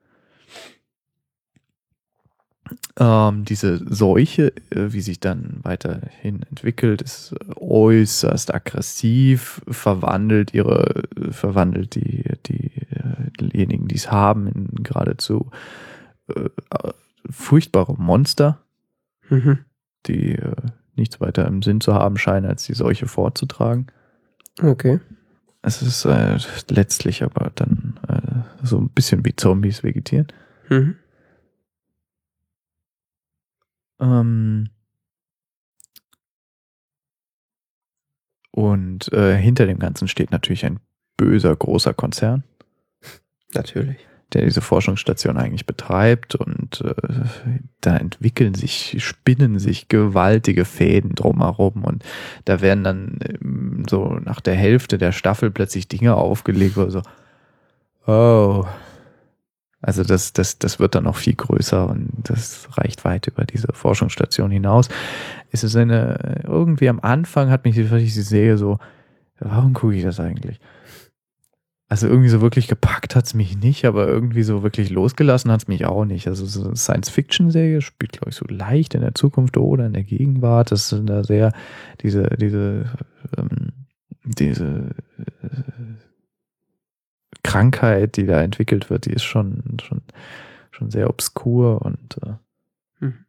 Ähm, diese Seuche, äh, wie sich dann weiterhin entwickelt, ist äußerst aggressiv, verwandelt ihre, verwandelt die, die, äh, diejenigen, die es haben, in geradezu äh, äh, furchtbare Monster Mhm. die äh, nichts weiter im Sinn zu haben scheinen, als die Seuche vorzutragen. Okay. Es ist äh, letztlich aber dann äh, so ein bisschen wie Zombies vegetieren. Mhm. Ähm und äh, hinter dem Ganzen steht natürlich ein böser, großer Konzern, Natürlich. Der diese Forschungsstation eigentlich betreibt und äh, da entwickeln sich, spinnen sich gewaltige Fäden drumherum und da werden dann ähm, so nach der Hälfte der Staffel plötzlich Dinge aufgelegt, wo so, oh, also das, das, das wird dann noch viel größer und das reicht weit über diese Forschungsstation hinaus. Es ist eine, irgendwie am Anfang hat mich, sie sehe, so, warum gucke ich das eigentlich? Also irgendwie so wirklich gepackt hat's mich nicht, aber irgendwie so wirklich losgelassen hat's mich auch nicht. Also so eine Science-Fiction-Serie spielt, glaube ich, so leicht in der Zukunft oder in der Gegenwart. Das sind da sehr diese, diese, ähm, diese äh, Krankheit, die da entwickelt wird, die ist schon, schon, schon sehr obskur und äh, Hm.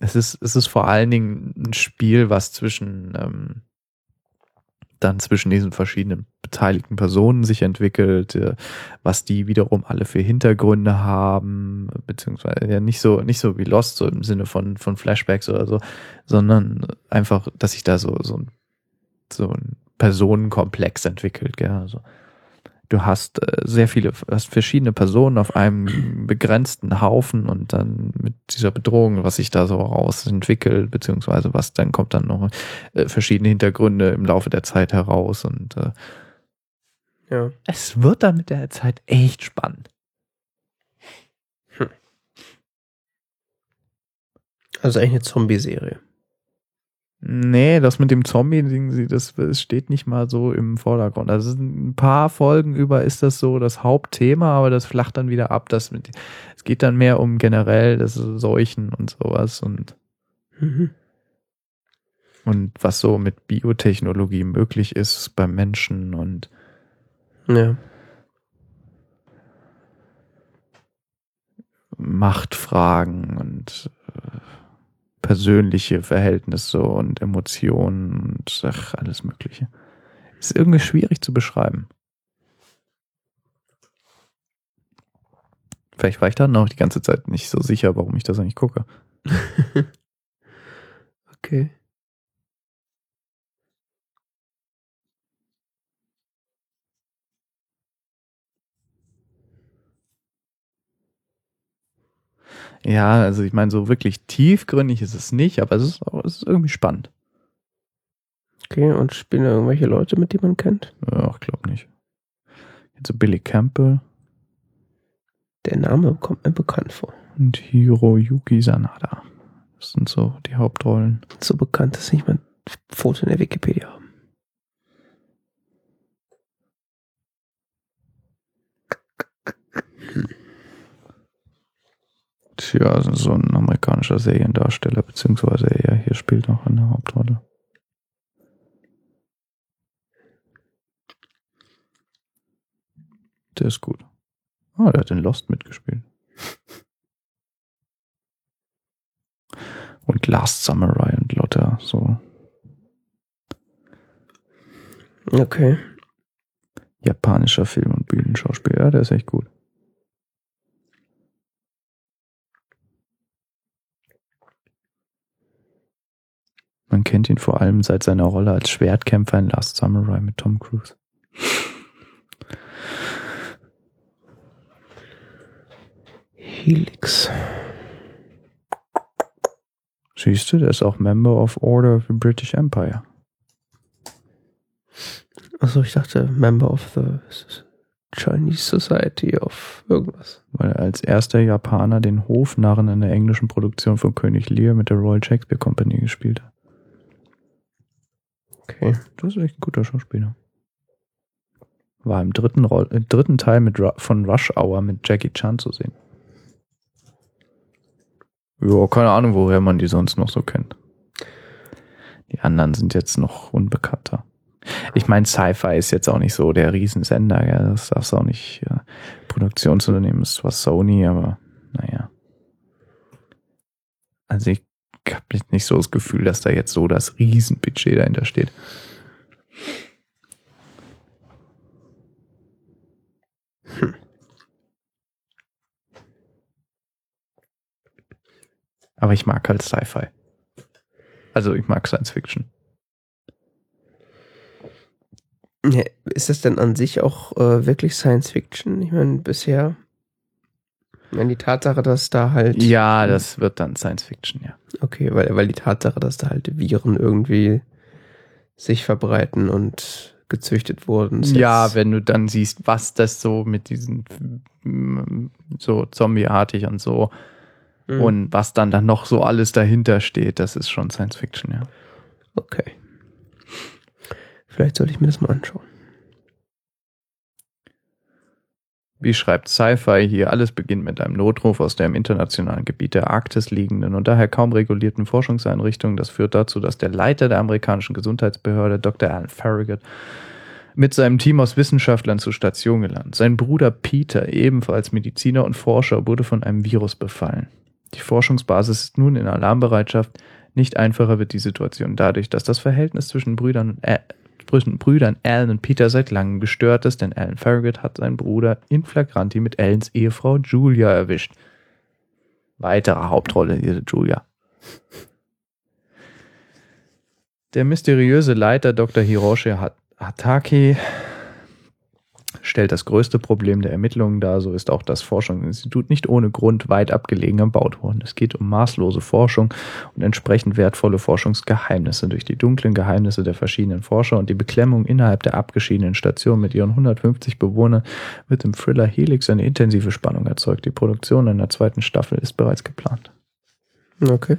es ist, es ist vor allen Dingen ein Spiel, was zwischen ähm, dann zwischen diesen verschiedenen beteiligten Personen sich entwickelt, äh, was die wiederum alle für Hintergründe haben, beziehungsweise ja nicht so, nicht so wie Lost, so im Sinne von, von Flashbacks oder so, sondern einfach, dass sich da so, so ein, so ein Personenkomplex entwickelt, gell, also. Du hast äh, sehr viele, hast verschiedene Personen auf einem begrenzten Haufen und dann mit dieser Bedrohung, was sich da so raus entwickelt, beziehungsweise was dann kommt dann noch äh, verschiedene Hintergründe im Laufe der Zeit heraus und äh, Ja. es wird dann mit der Zeit echt spannend. Also eigentlich eine Zombie-Serie. Nee, das mit dem Zombie-Ding, das, das steht nicht mal so im Vordergrund. Also ein paar Folgen über ist das so das Hauptthema, aber das flacht dann wieder ab. Das mit, es geht dann mehr um generell das Seuchen und sowas und, Mhm. und was so mit Biotechnologie möglich ist beim Menschen und Ja. Machtfragen und äh, persönliche Verhältnisse und Emotionen und ach, alles Mögliche. Ist irgendwie schwierig zu beschreiben. Vielleicht war ich dann auch die ganze Zeit nicht so sicher, warum ich das eigentlich gucke. Okay. Ja, also ich meine, so wirklich tiefgründig ist es nicht, aber es ist, auch, es ist irgendwie spannend. Okay, und spielen da irgendwelche Leute mit, die man kennt? Ja, ich glaube nicht. Jetzt so Billy Campbell. Der Name kommt mir bekannt vor. Und Hiroyuki Sanada. Das sind so die Hauptrollen. So bekannt, dass ich mein Foto in der Wikipedia habe. Also so ein amerikanischer Seriendarsteller, beziehungsweise er hier spielt auch eine Hauptrolle. Der ist gut. Ah, der hat in Lost mitgespielt. Und Last Samurai und Lotta, so Okay. japanischer Film- und Bühnenschauspieler. Ja, der ist echt gut. Man kennt ihn vor allem seit seiner Rolle als Schwertkämpfer in Last Samurai mit Tom Cruise. Helix. Siehst du, der ist auch Member of Order of the British Empire. Achso, ich dachte Member of the Chinese Society of irgendwas. weil er als erster Japaner den Hofnarren in der englischen Produktion von König Lear mit der Royal Shakespeare Company gespielt hat. Okay. Das ist echt ein guter Schauspieler. War im dritten, Roll im dritten Teil mit Ru von Rush Hour mit Jackie Chan zu sehen. Ja, keine Ahnung, woher man die sonst noch so kennt. Die anderen sind jetzt noch unbekannter. Ich meine, Sci-Fi ist jetzt auch nicht so der Riesensender, ja. das darfst du auch nicht äh, Produktionsunternehmen, ist zwar Sony, aber naja. Also ich habe nicht so das Gefühl, dass da jetzt so das Riesenbudget dahinter steht. Aber ich mag halt Sci-Fi. Also ich mag Science Fiction. Ist das denn an sich auch äh, wirklich Science Fiction? Ich meine, bisher. Meine, die Tatsache, dass da halt. Ja, das wird dann Science Fiction, ja. Okay, weil, weil die Tatsache, dass da halt Viren irgendwie sich verbreiten und gezüchtet wurden. Ja, wenn du dann siehst, was das so mit diesen so zombieartig und so Mhm. und was dann dann noch so alles dahinter steht, das ist schon Science Fiction, ja. Okay. Vielleicht sollte ich mir das mal anschauen. Wie schreibt Sci-Fi hier, alles beginnt mit einem Notruf aus der im internationalen Gebiet der Arktis liegenden und daher kaum regulierten Forschungseinrichtung. Das führt dazu, dass der Leiter der amerikanischen Gesundheitsbehörde, Dr. Alan Farragut, mit seinem Team aus Wissenschaftlern zur Station gelangt. Sein Bruder Peter, ebenfalls Mediziner und Forscher, wurde von einem Virus befallen. Die Forschungsbasis ist nun in Alarmbereitschaft. Nicht einfacher wird die Situation dadurch, dass das Verhältnis zwischen Brüdern und Brüdern Alan und Peter seit langem gestört ist, denn Alan Farragut hat seinen Bruder in flagranti mit Alans Ehefrau Julia erwischt. Weitere Hauptrolle, diese Julia. Der mysteriöse Leiter Dr. Hiroshi Hat- Hatake stellt das größte Problem der Ermittlungen dar, so ist auch das Forschungsinstitut nicht ohne Grund weit abgelegen erbaut worden. Es geht um maßlose Forschung und entsprechend wertvolle Forschungsgeheimnisse. Durch die dunklen Geheimnisse der verschiedenen Forscher und die Beklemmung innerhalb der abgeschiedenen Station mit ihren 150 Bewohnern wird im Thriller Helix eine intensive Spannung erzeugt. Die Produktion einer zweiten Staffel ist bereits geplant. Okay.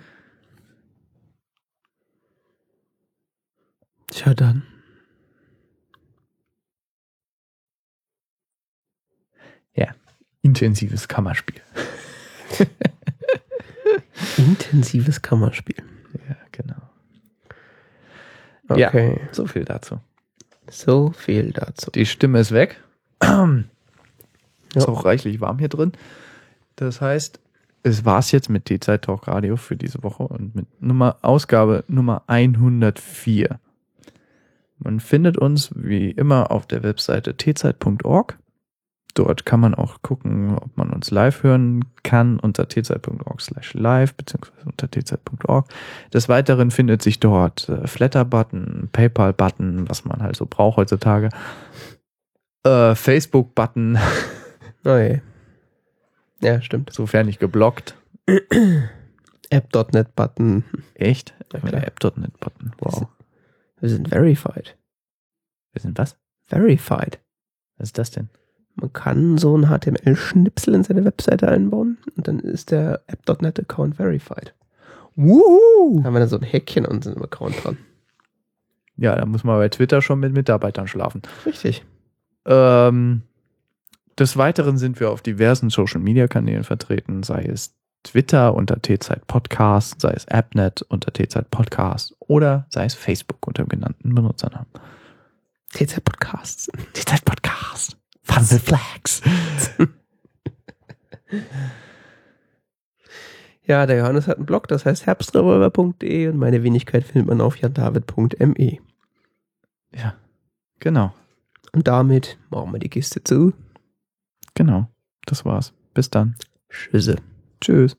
Tja, dann. Intensives Kammerspiel. Intensives Kammerspiel. Ja, genau. Okay. So viel dazu. So viel dazu. Die Stimme ist weg. Ist Ja. auch reichlich warm hier drin. Das heißt, es war's jetzt mit T-Zeit Talk Radio für diese Woche und mit Nummer, Ausgabe Nummer 104. Man findet uns wie immer auf der Webseite tzeit.org. Dort kann man auch gucken, ob man uns live hören kann unter tzeit.org slash live beziehungsweise unter tzeit.org. Des Weiteren findet sich dort äh, Flatter-Button, PayPal-Button, was man halt so braucht heutzutage. Äh, Facebook-Button, Oh je. Ja, stimmt. sofern nicht geblockt. App.net-Button. Echt? Ja, App.net-Button. Wow. Wir sind verified. Wir sind was? Verified. Was ist das denn? Man kann so ein HTML-Schnipsel in seine Webseite einbauen und dann ist der App.NET-Account verified. Wuhu! Da haben wir dann so ein Häkchen an unserem Account dran. Ja, da muss man bei Twitter schon mit Mitarbeitern schlafen. Richtig. Ähm, des Weiteren sind wir auf diversen Social Media Kanälen vertreten, sei es Twitter unter T-Zeit Podcast, sei es AppNet unter T-Zeit Podcast oder sei es Facebook unter dem genannten Benutzernamen. TZ Podcasts. T-Zeit Podcast. Fun Flags. Ja, der Johannes hat einen Blog, das heißt herbstrevolver.de und meine Wenigkeit findet man auf jandavid.me. Ja, genau, Und damit machen wir die Kiste zu. genau. Das war's. Bis dann. Tschüsse. Tschüss.